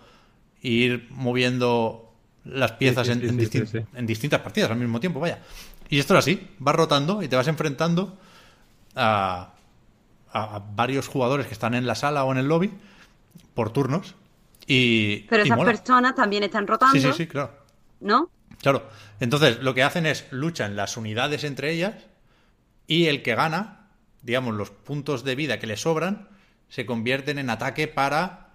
e ir moviendo las piezas Sí, sí, en, sí, distintas partidas al mismo tiempo, vaya. Y esto es así, vas rotando y te vas enfrentando a varios jugadores que están en la sala o en el lobby por turnos y, Pero y esas mola. personas también están rotando, Sí, sí, sí, claro. ¿no? Claro. Entonces, lo que hacen es luchan las unidades entre ellas y el que gana, digamos, los puntos de vida que le sobran, se convierten en ataque para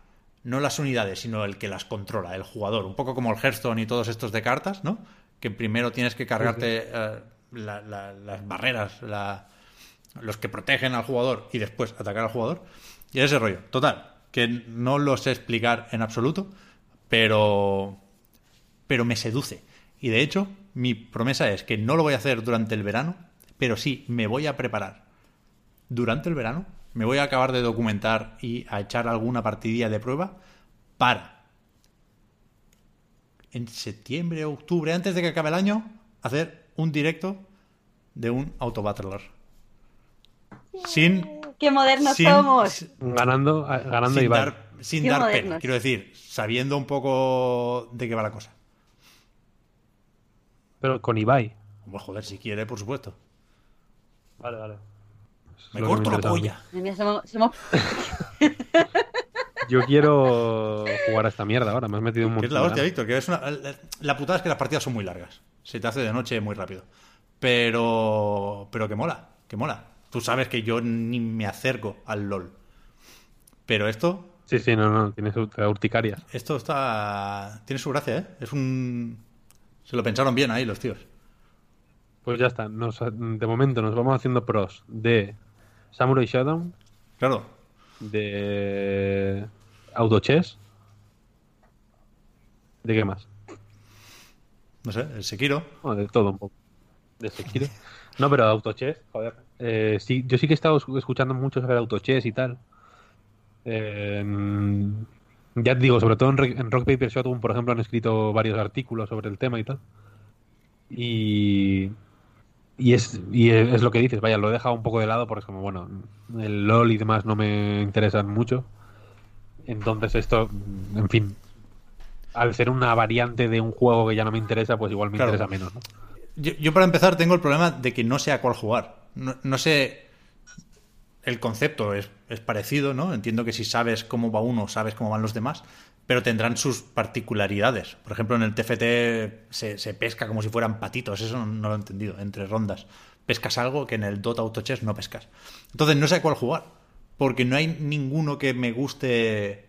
no las unidades, sino el que las controla, el jugador. Un poco como el Hearthstone y todos estos de cartas, ¿no? Que primero tienes que cargarte eh, la- la- las barreras, la- los que protegen al jugador y después atacar al jugador. Y ese rollo. Total. Que no lo sé explicar en absoluto, pero, pero me seduce. Y de hecho, mi promesa es que no lo voy a hacer durante el verano, pero sí me voy a preparar durante el verano. Me voy a acabar de documentar y a echar alguna partidilla de prueba para en septiembre o octubre, antes de que acabe el año, hacer un directo de un autobattler. Sin, ¡Qué modernos sin- somos! Ganando, ganando sin Ibai. dar, sin Qué dar pena, modernos. quiero decir, sabiendo un poco de qué va la cosa. Pero con Ibai. Pues joder, si quiere, por supuesto. Vale, vale. Me corto la polla. Madre mía, somos, somos- Yo quiero jugar a esta mierda ahora. Me has metido un montón. es la hostia. Víctor. Que es una, la putada es que las partidas son muy largas. Se te hace de noche muy rápido. Pero. Pero que mola. Que mola. Tú sabes que yo ni me acerco al LOL. Pero esto. Sí, sí, no, no. Tienes ur- urticarias. Esto está. Tiene su gracia, ¿eh? Es un. Se lo pensaron bien ahí los tíos. Pues ya está. Nos- de momento nos vamos haciendo pros de Samurai Shodown, Claro. de Autochess. ¿De qué más? No sé, el Sekiro. Bueno, de todo un poco. De Sekiro. No, pero Autochess, joder. Eh, sí, yo sí que he estado escu- escuchando mucho sobre Autochess y tal. Eh, mm, ya te digo, sobre todo en, Rock Paper Shotgun, por ejemplo, han escrito varios artículos sobre el tema y tal. Y, y, es, y es lo que dices, vaya, lo he dejado un poco de lado porque es como, bueno, el LOL y demás no me interesan mucho. Entonces esto, en fin, al ser una variante de un juego que ya no me interesa, pues igual me Claro. interesa menos. ¿no? Yo, yo para empezar tengo el problema de que no sé a cuál jugar. No, no sé. El concepto es, es parecido, ¿no? Entiendo que si sabes cómo va uno, sabes cómo van los demás, pero tendrán sus particularidades. Por ejemplo, en el TFT se, se pesca como si fueran patitos, eso no, lo he entendido, entre rondas. Pescas algo que en el Dota Auto Chess no pescas. Entonces no sé cuál jugar, porque no hay ninguno que me guste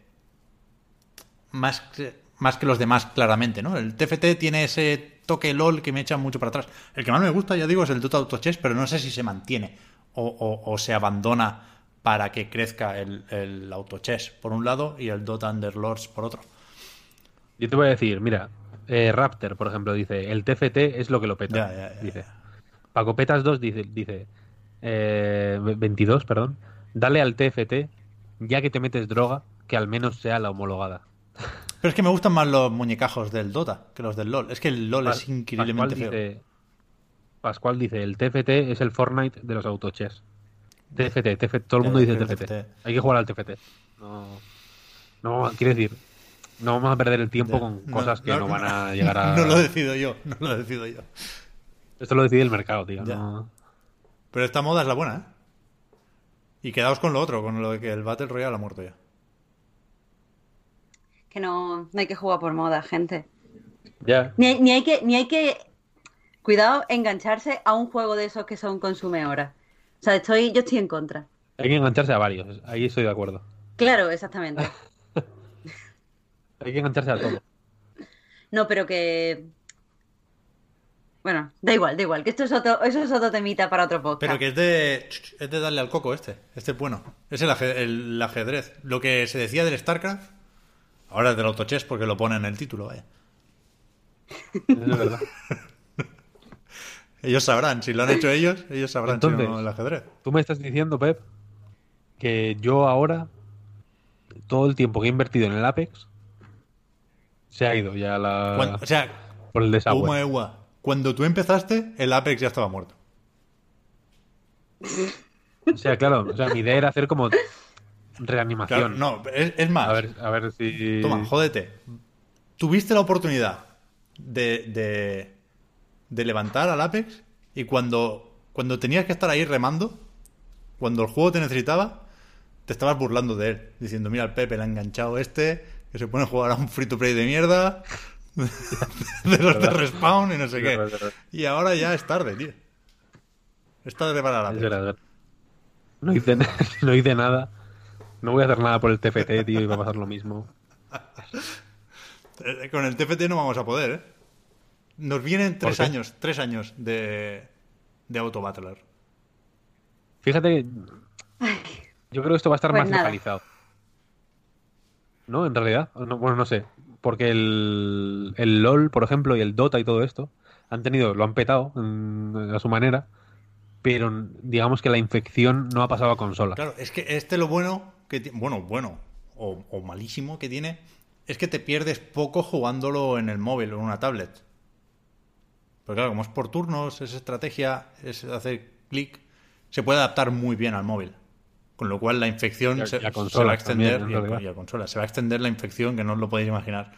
más que, más que los demás, claramente, ¿no? El TFT tiene ese toque LOL que me echa mucho para atrás. El que más me gusta, ya digo, es el Dota Auto Chess, pero no sé si se mantiene o, o- o se abandona para que crezca el, el Auto Chess por un lado y el Dota Underlords por otro. Yo te voy a decir, mira, eh, Raptor, por ejemplo, dice, el TFT es lo que lo peta. Ya, ya, ya, dice. Paco Petas 2 dice, dice eh, 22, perdón, dale al TFT, ya que te metes droga, que al menos sea la homologada. Pero es que me gustan más los muñecajos del Dota que los del LOL. Es que el LOL es increíblemente Pascual feo. dice, Pascual dice, el TFT es el Fortnite de los autochess. TFT, TFT, todo el mundo dice TFT. TFT. Hay que jugar al TFT. No, no quiero decir, no vamos a perder el tiempo con No, cosas que no, no, van a llegar a... No lo decido yo, no lo decido yo. Esto lo decide el mercado, tío. No- Pero esta moda es la buena, ¿eh? Y quedaos con lo otro, con lo de que el Battle Royale ha muerto ya. Que no, no hay que jugar por moda, gente. Ya. Ni, hay- ni hay que, ni hay que, cuidado, engancharse a un juego de esos que son consume horas. O sea, estoy, yo estoy en contra. Hay que engancharse a varios, ahí estoy de acuerdo. Claro, exactamente. Hay que engancharse a todo. No, pero que. Bueno, da igual, da igual, que esto es otro, eso es otro temita para otro podcast. Pero que es de, es de darle al coco este. Este es bueno. Es el, aje- el ajedrez. Lo que se decía del StarCraft, ahora es del autochess porque lo pone en el título, vaya. Es verdad. Ellos sabrán, si lo han hecho ellos, ellos sabrán Entonces- si no el ajedrez. Tú me estás diciendo, Pep, que yo ahora, todo el tiempo que he invertido en el Apex, se ha ido ya a la... Cuando- o sea, por el desagüe. Uma cuando tú empezaste, el Apex ya estaba muerto. O sea, claro, o sea, mi idea era hacer como reanimación. Claro, no, es, es más. A ver, a ver si... Toma, jódete. Tuviste la oportunidad de, de, de levantar al Apex y cuando, cuando tenías que estar ahí remando, cuando el juego te necesitaba, te estabas burlando de él, diciendo, mira, el Pepe le ha enganchado este, que se pone a jugar a un free to play de mierda, de los de respawn y no sé qué. Y ahora ya es tarde, tío. Es tarde para verdad. No hice, no hice nada. No voy a hacer nada por el TFT, tío, y va a pasar lo mismo. Eh, Con el TFT no vamos a poder, ¿eh? Nos vienen tres años, tres años de, de Auto Battler. Fíjate que yo creo que esto va a estar Pues más nada. localizado. ¿no? En realidad. No, bueno, no sé. Porque el, el LOL, por ejemplo, y el Dota y todo esto, han tenido, lo han petado a su manera, pero digamos que la infección no ha pasado a consola. Claro, es que este lo bueno que bueno, bueno o, o malísimo que tiene es que te pierdes poco jugándolo en el móvil o en una tablet. Pero claro, como es por turnos, es estrategia, es hacer clic, se puede adaptar muy bien al móvil. Con lo cual la infección Y se, y a se consolas va a extender también, a- y a consolas. Se va a extender la infección que no os lo podéis imaginar.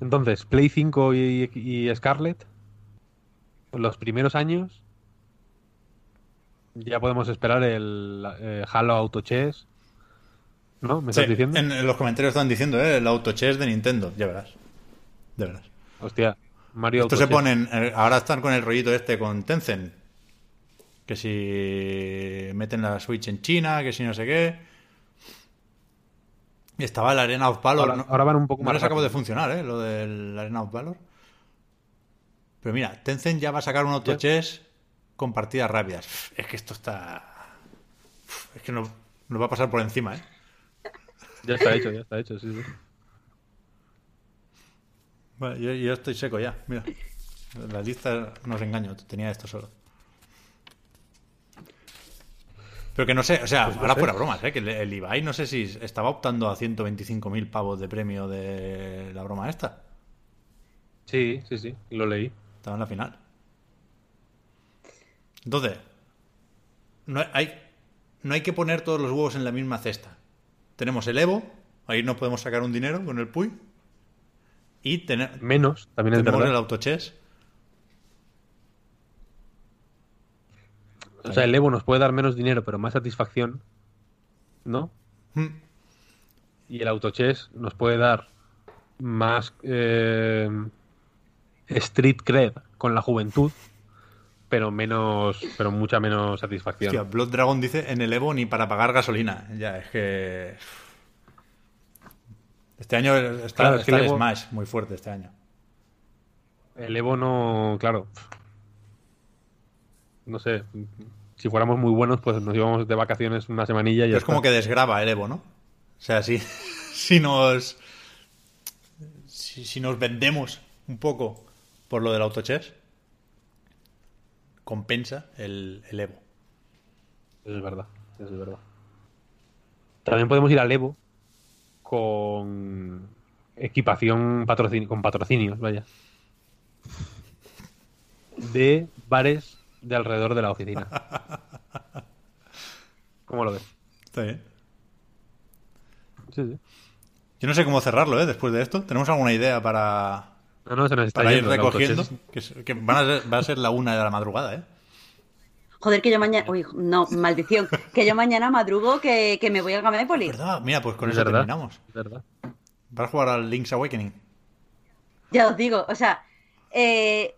Entonces, Play 5 y, y Scarlet, los primeros años, ya podemos esperar el eh, Halo Auto Chess. ¿No? ¿Me estás Sí, diciendo? En, los comentarios están diciendo, ¿eh? el autochess de Nintendo. Ya verás. Ya verás. Hostia, Mario Esto Auto se Chess. ponen. eh, Ahora están con el rollito este con Tencent. Que si meten la Switch en China, que si no sé qué. Y estaba el Arena of Valor. Ahora- no, ahora van un poco no más les acabó de funcionar, ¿eh? Lo del Arena of Valor. Pero mira, Tencent ya va a sacar un autochess con partidas rápidas. Es que esto está. Es que nos, nos va a pasar por encima, ¿eh? Ya está hecho, ya está hecho, sí, sí. Bueno, yo, yo estoy seco ya, mira. La lista no os engaño, tenía esto solo. Pero que no sé, o sea, Pues no ahora sé. fuera bromas, ¿eh? que el, el Ibai no sé si estaba optando a 125.000 pavos de premio de la broma esta. Sí, sí, sí, lo leí. Estaba en la final. Entonces, no hay, no hay que poner todos los huevos en la misma cesta. Tenemos el Evo, ahí nos podemos sacar un dinero con el Puy. Y tener, Menos, también tenemos el autochess. O sea, el Evo nos puede dar menos dinero, pero más satisfacción, ¿no? Hmm. Y el autochess nos puede dar más eh, street cred con la juventud, pero menos, pero mucha menos satisfacción. Hostia, Blood Dragon dice en el Evo ni para pagar gasolina. Ya, es que. Este año está, Claro, está el el Evo- Smash muy fuerte este año. El Evo no, claro. No sé. Si fuéramos muy buenos, pues nos íbamos de vacaciones una semanilla y es como que desgraba el Evo, ¿no? O sea, si, si nos. Si, si nos vendemos un poco por lo del autochess, compensa el, el Evo. Eso es verdad, es verdad. También podemos ir al Evo con equipación patrocin- con patrocinios, vaya. De bares de alrededor de la oficina. ¿Cómo lo ves? Está bien. Sí, sí. Yo no sé cómo cerrarlo, ¿eh? Después de esto. ¿Tenemos alguna idea para, No, no, se nos está para ir yendo el recogiendo? Que, que van a ser- va a ser la una de la madrugada, ¿eh? Joder, que yo mañana. Uy, no, maldición. Que yo mañana madrugo que, que me voy al Gamépolis. ¿Verdad? Mira, pues con Es eso verdad, terminamos. es verdad. Vas a jugar al Link's Awakening. Ya os digo, o sea. Eh,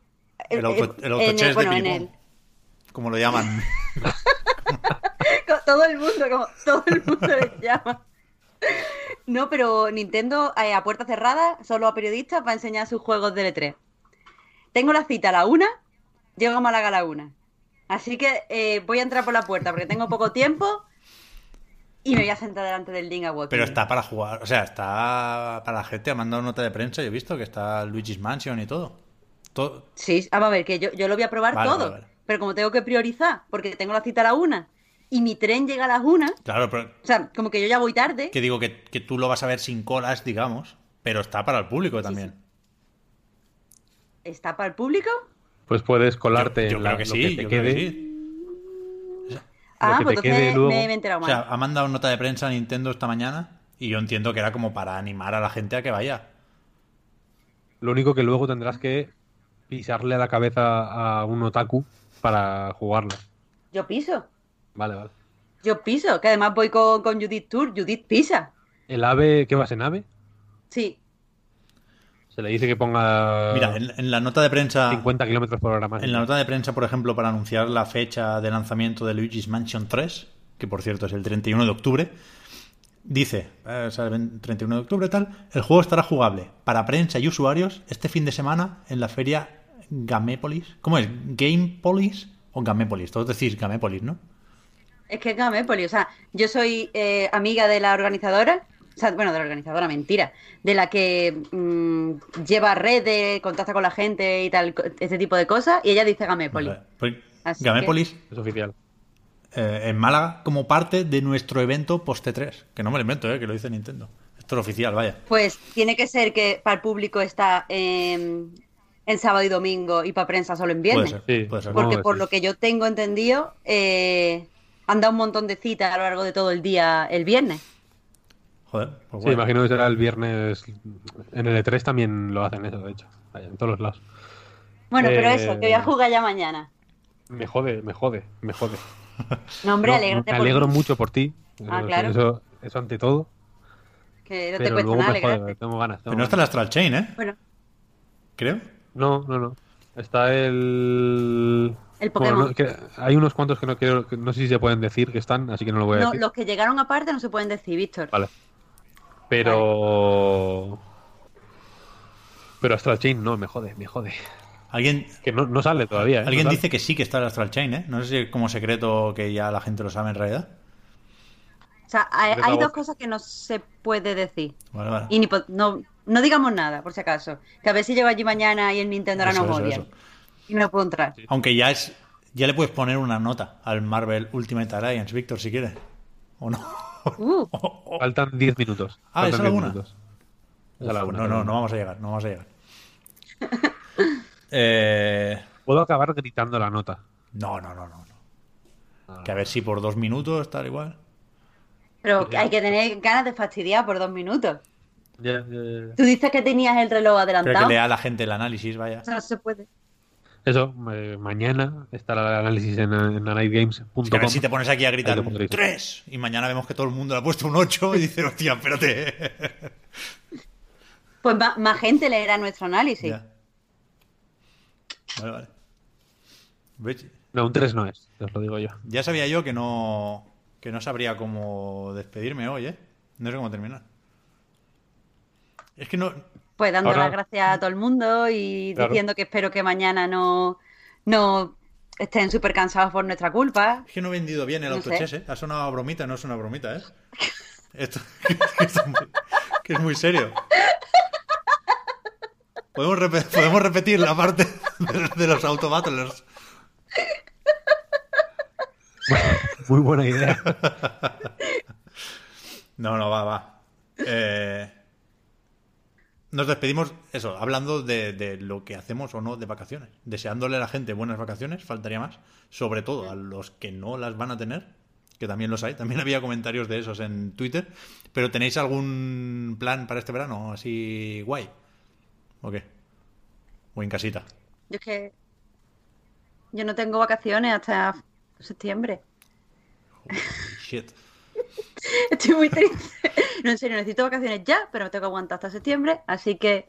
El, auto, el en el- bueno, de en ping-pong. el- Como lo llaman. Todo el mundo, como todo el mundo les llama. No, pero Nintendo eh, a puerta cerrada, solo a periodistas, va a enseñar sus juegos de L3. Tengo la cita a la una, llego a Málaga a la una. Así que eh, voy a entrar por la puerta porque tengo poco tiempo y me voy a sentar delante del Awakening. Pero está para jugar. O sea, está para la gente. Ha mandado nota de prensa. Yo he visto que está Luigi's Mansion y todo. todo... Sí, vamos a ver, que yo, yo lo voy a probar Vale, todo. vale, vale. Pero como tengo que priorizar, porque tengo la cita a la una y mi tren llega a las una, Claro, pero o sea, como que yo ya voy tarde. que digo que, que tú lo vas a ver sin colas, digamos. Pero está para el público también. ¿Está para el público? Pues puedes colarte Yo, creo que sí. yo creo que sí. Ah, pues entonces luego- me, me he enterado O mal. sea, ha mandado nota de prensa a Nintendo esta mañana. Y yo entiendo que era como para animar a la gente a que vaya. Lo único que luego tendrás que pisarle la cabeza a un otaku para jugarlo. Yo piso. Vale, vale. Yo piso, que además voy con, con Judith Tour. Judith pisa. ¿El ave qué vas en ave? Sí. Se le dice que ponga Mira, en, en la nota de prensa. 50 kilómetros por hora más. En la nota de prensa, por ejemplo, para anunciar la fecha de lanzamiento de Luigi's Mansion 3, que por cierto es el 31 de octubre, dice, eh, o sea, el 31 de octubre tal, el juego estará jugable para prensa y usuarios este fin de semana en la feria Gamépolis. ¿Cómo es? ¿Gamepolis o Gamépolis? Todos decís Gamépolis, ¿no? Es que es Gamépolis. O sea, yo soy eh, amiga de la organizadora o sea, bueno, de la organizadora, mentira, de la que mm, lleva redes, contacta con la gente y tal, este tipo de cosas, y ella dice Gamépolis. Pues, Así Gamépolis Es oficial. eh, en Málaga como parte de nuestro evento Post 3 Que no me lo invento, eh, que lo dice Nintendo. Esto es oficial, vaya. Pues tiene que ser que para el público está en, en sábado y domingo y para prensa solo en Puede viernes. ser. Sí, puede ser. Porque que por sí. lo que yo tengo entendido, eh, han dado un montón de citas a lo largo de todo el día el viernes. Joder, pues Sí, guay. imagino que será el viernes. En el E3 también lo hacen eso, de hecho. En todos los lados. Bueno, pero Eh, eso, que voy a jugar ya mañana. Me jode, me jode, me jode. No, hombre, No, alégrate me por alegro mí, mucho por ti. Ah, Eso- claro. Eso, eso ante todo. que no te pero cuesta luego nada alegrarte. tengo ganas. tengo Pero no está el. Astral Chain, ¿eh? Bueno, Creo. No, no, no. Está el. El Bueno, Pokémon. no, que hay unos cuantos que no quiero, que no sé si se pueden decir que están, así que no lo voy a no, decir. los que llegaron aparte no se pueden decir, Víctor. Vale. Pero. Pero Astral Chain no, me jode, me jode. Alguien, Que no, no sale todavía. ¿eh? No alguien sale. dice que sí que está el Astral Chain, ¿eh? No sé si es como secreto que ya la gente lo sabe en realidad. O sea, hay, dos cosas que no se puede decir. Vale, vale. Y ni no, no digamos nada, por si acaso. Que a ver si llego allí mañana y el Nintendo ahora nos odia. Y no puedo entrar. Aunque ya es. Ya le puedes poner una nota al Marvel Ultimate Alliance, Víctor, si quieres. ¿O no? Uh, Faltan 10 minutos. Ah, Faltan ¿es la 10 una? minutos. Es Uf, a la una, no, no, no vamos a llegar, no vamos a llegar. eh, Puedo acabar gritando la nota. no, no, no, no, no. Que a ver si por dos minutos, tal igual. pero hay que tener ganas de fastidiar por dos minutos. Ya. Tú dices que tenías el reloj Pero adelantado. que lea a la gente el análisis, vaya. O sea, no se puede. Eso, eh, mañana estará el análisis en, en nightgames.com. Es que a ver si te pones aquí a gritar un pondréis. 3 y mañana vemos que todo el mundo le ha puesto un 8 y dice, hostia, espérate. Pues más, más gente leerá nuestro análisis. Ya. Vale, vale. ¿Ves? No, un 3 no es, os lo digo yo. Ya sabía yo que no, que no sabría cómo despedirme hoy, ¿eh? No sé cómo terminar. Es que no... Pues dando Ahora- las gracias a todo el mundo y Claro. diciendo que espero que mañana no, no estén súper cansados por nuestra culpa. Es que no he vendido bien el No autochess. ¿eh? Ha sonado a bromita, no es una bromita, ¿eh? Esto que, es muy, serio. Podemos, podemos repetir la parte de, de los autobattlers. Muy buena idea. No, no, va, va. Eh, nos despedimos, eso, hablando de, de lo que hacemos o no de vacaciones. Deseándole a la gente buenas vacaciones, faltaría más. Sobre todo a los que no las van a tener, que también los hay. También había comentarios de esos en Twitter. Pero ¿tenéis algún plan para este verano así guay? ¿O qué? O en casita. Yo es que yo no tengo vacaciones hasta septiembre. Shit. Estoy muy triste. No, en serio, necesito vacaciones ya, pero tengo que aguantar hasta septiembre, así que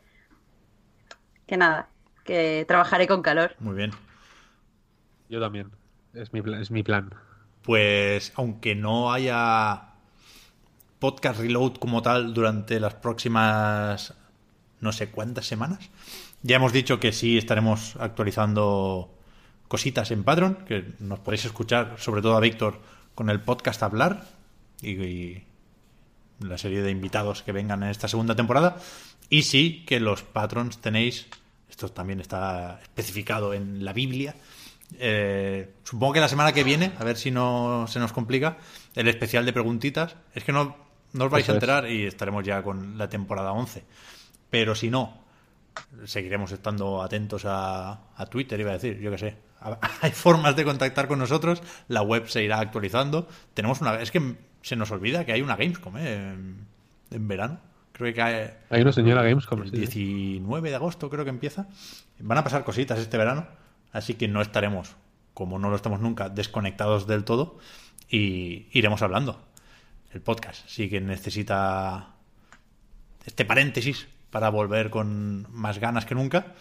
que nada, que trabajaré con calor. Muy bien. Yo también. Es mi, es mi plan. Pues aunque no haya podcast reload como tal durante las próximas no sé cuántas semanas, ya hemos dicho que sí estaremos actualizando cositas en Patreon, que nos podéis escuchar, sobre todo a Víctor, con el podcast Hablar y, y la serie de invitados que vengan en esta segunda temporada. Y sí que los patrons tenéis, esto también está especificado en la Biblia, eh, supongo que la semana que viene, a ver si no se nos complica, el especial de preguntitas. Es que no, no os vais Eso a es. enterar y estaremos ya con la temporada 11. Pero si no, seguiremos estando atentos a, a Twitter, iba a decir, yo qué sé. Hay formas de contactar con nosotros, la web se irá actualizando. Tenemos una. Es que se nos olvida que hay una Gamescom ¿eh? en, en verano. Creo que cae Hay una señora Gamescom. el sí, sí. 19 de agosto, creo que empieza. Van a pasar cositas este verano, así que no estaremos, como no lo estamos nunca, desconectados del todo y iremos hablando. El podcast sí que necesita este paréntesis para volver con más ganas que nunca.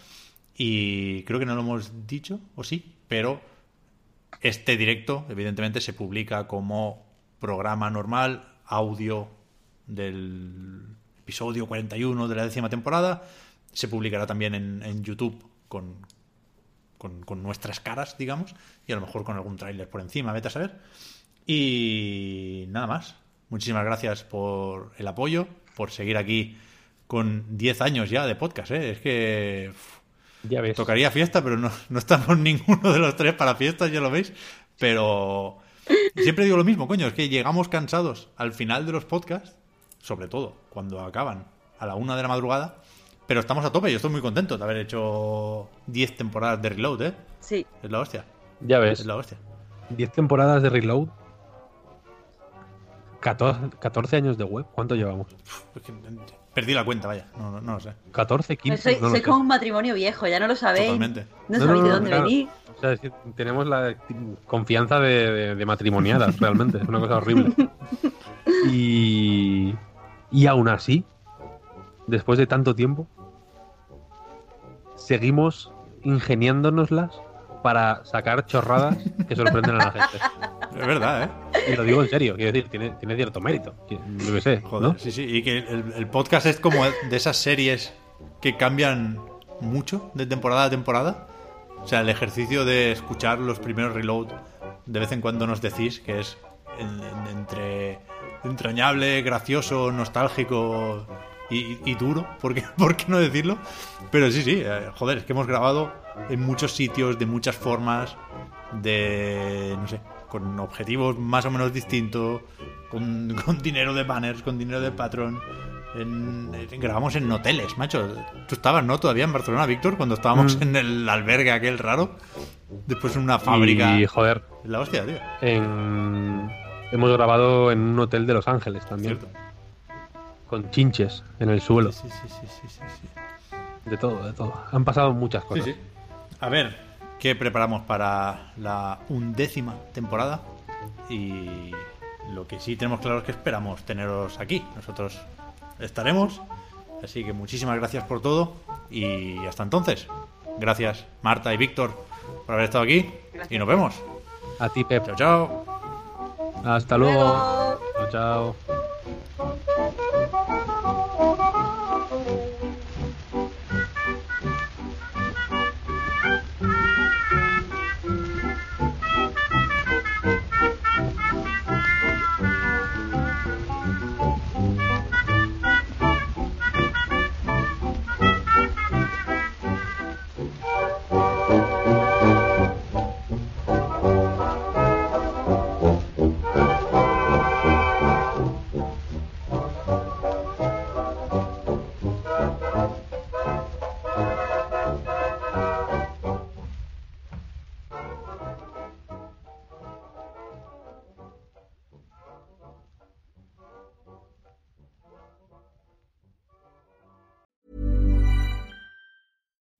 Y creo que no lo hemos dicho, o sí, pero este directo, evidentemente, se publica como programa normal, audio del episodio 41 de la décima temporada. Se publicará también en, en YouTube con, con, con nuestras caras, digamos, y a lo mejor con algún tráiler por encima, vete a saber. Y nada más. muchísimas gracias por el apoyo, por seguir aquí con 10 años ya de podcast. ¿eh? Es que Ya ves. tocaría fiesta, pero no, no estamos ninguno de los tres para fiestas, ya lo veis. Pero siempre digo lo mismo, coño, es que llegamos cansados al final de los podcasts, sobre todo cuando acaban a la una de la madrugada, pero estamos a tope. Yo estoy muy contento de haber hecho 10 temporadas de Reload, ¿eh? Sí. Es la hostia, Ya ves. es la hostia. 10 temporadas de Reload. 14, 14 años de web. ¿Cuánto llevamos? Que, Perdí la cuenta, vaya, no, no, no lo sé. 14, 15. soy no lo soy sé. como un matrimonio viejo, ya no lo sabéis. Totalmente. No, No, sabéis no, de no, dónde claro. venís. O sea, es que tenemos la confianza de, de- de matrimoniadas, realmente. Es una cosa horrible. Y, y aún así, después de tanto tiempo, seguimos ingeniándonoslas para sacar chorradas que sorprenden a la gente. Es verdad, ¿eh? Y lo digo en serio, quiero decir, tiene, tiene cierto mérito. Yo qué sé, Joder, ¿no? sí, sí. Y que el, el podcast es como de esas series que cambian mucho de temporada a temporada. O sea, el ejercicio de escuchar los primeros reload de vez en cuando nos decís que es en- en- entre entrañable, gracioso, nostálgico y, y duro, ¿por qué, por qué no decirlo? Pero sí, sí, eh, joder, es que hemos grabado en muchos sitios, de muchas formas, de, no sé, con objetivos más o menos distintos, con, con dinero de banners, con dinero de patrón. En- grabamos en hoteles, macho. Tú estabas, ¿no? Todavía en Barcelona, Víctor, cuando estábamos Mm. en el albergue aquel raro. Después en una fábrica. Y joder, Es la hostia, tío. en... hemos grabado en un hotel de Los Ángeles también, Cierto. con chinches en el suelo. Sí, sí, sí, sí, sí, sí. De todo, de todo. Han pasado muchas Sí, cosas. sí. A ver, ¿qué preparamos para la undécima temporada? Y lo que sí tenemos claro es que esperamos teneros aquí. Nosotros estaremos. Así que muchísimas gracias por todo y hasta entonces. Gracias Marta y Víctor por haber estado aquí y nos vemos. A ti, Pep. Chao, chao. Hasta luego. Luego. Chao, chao.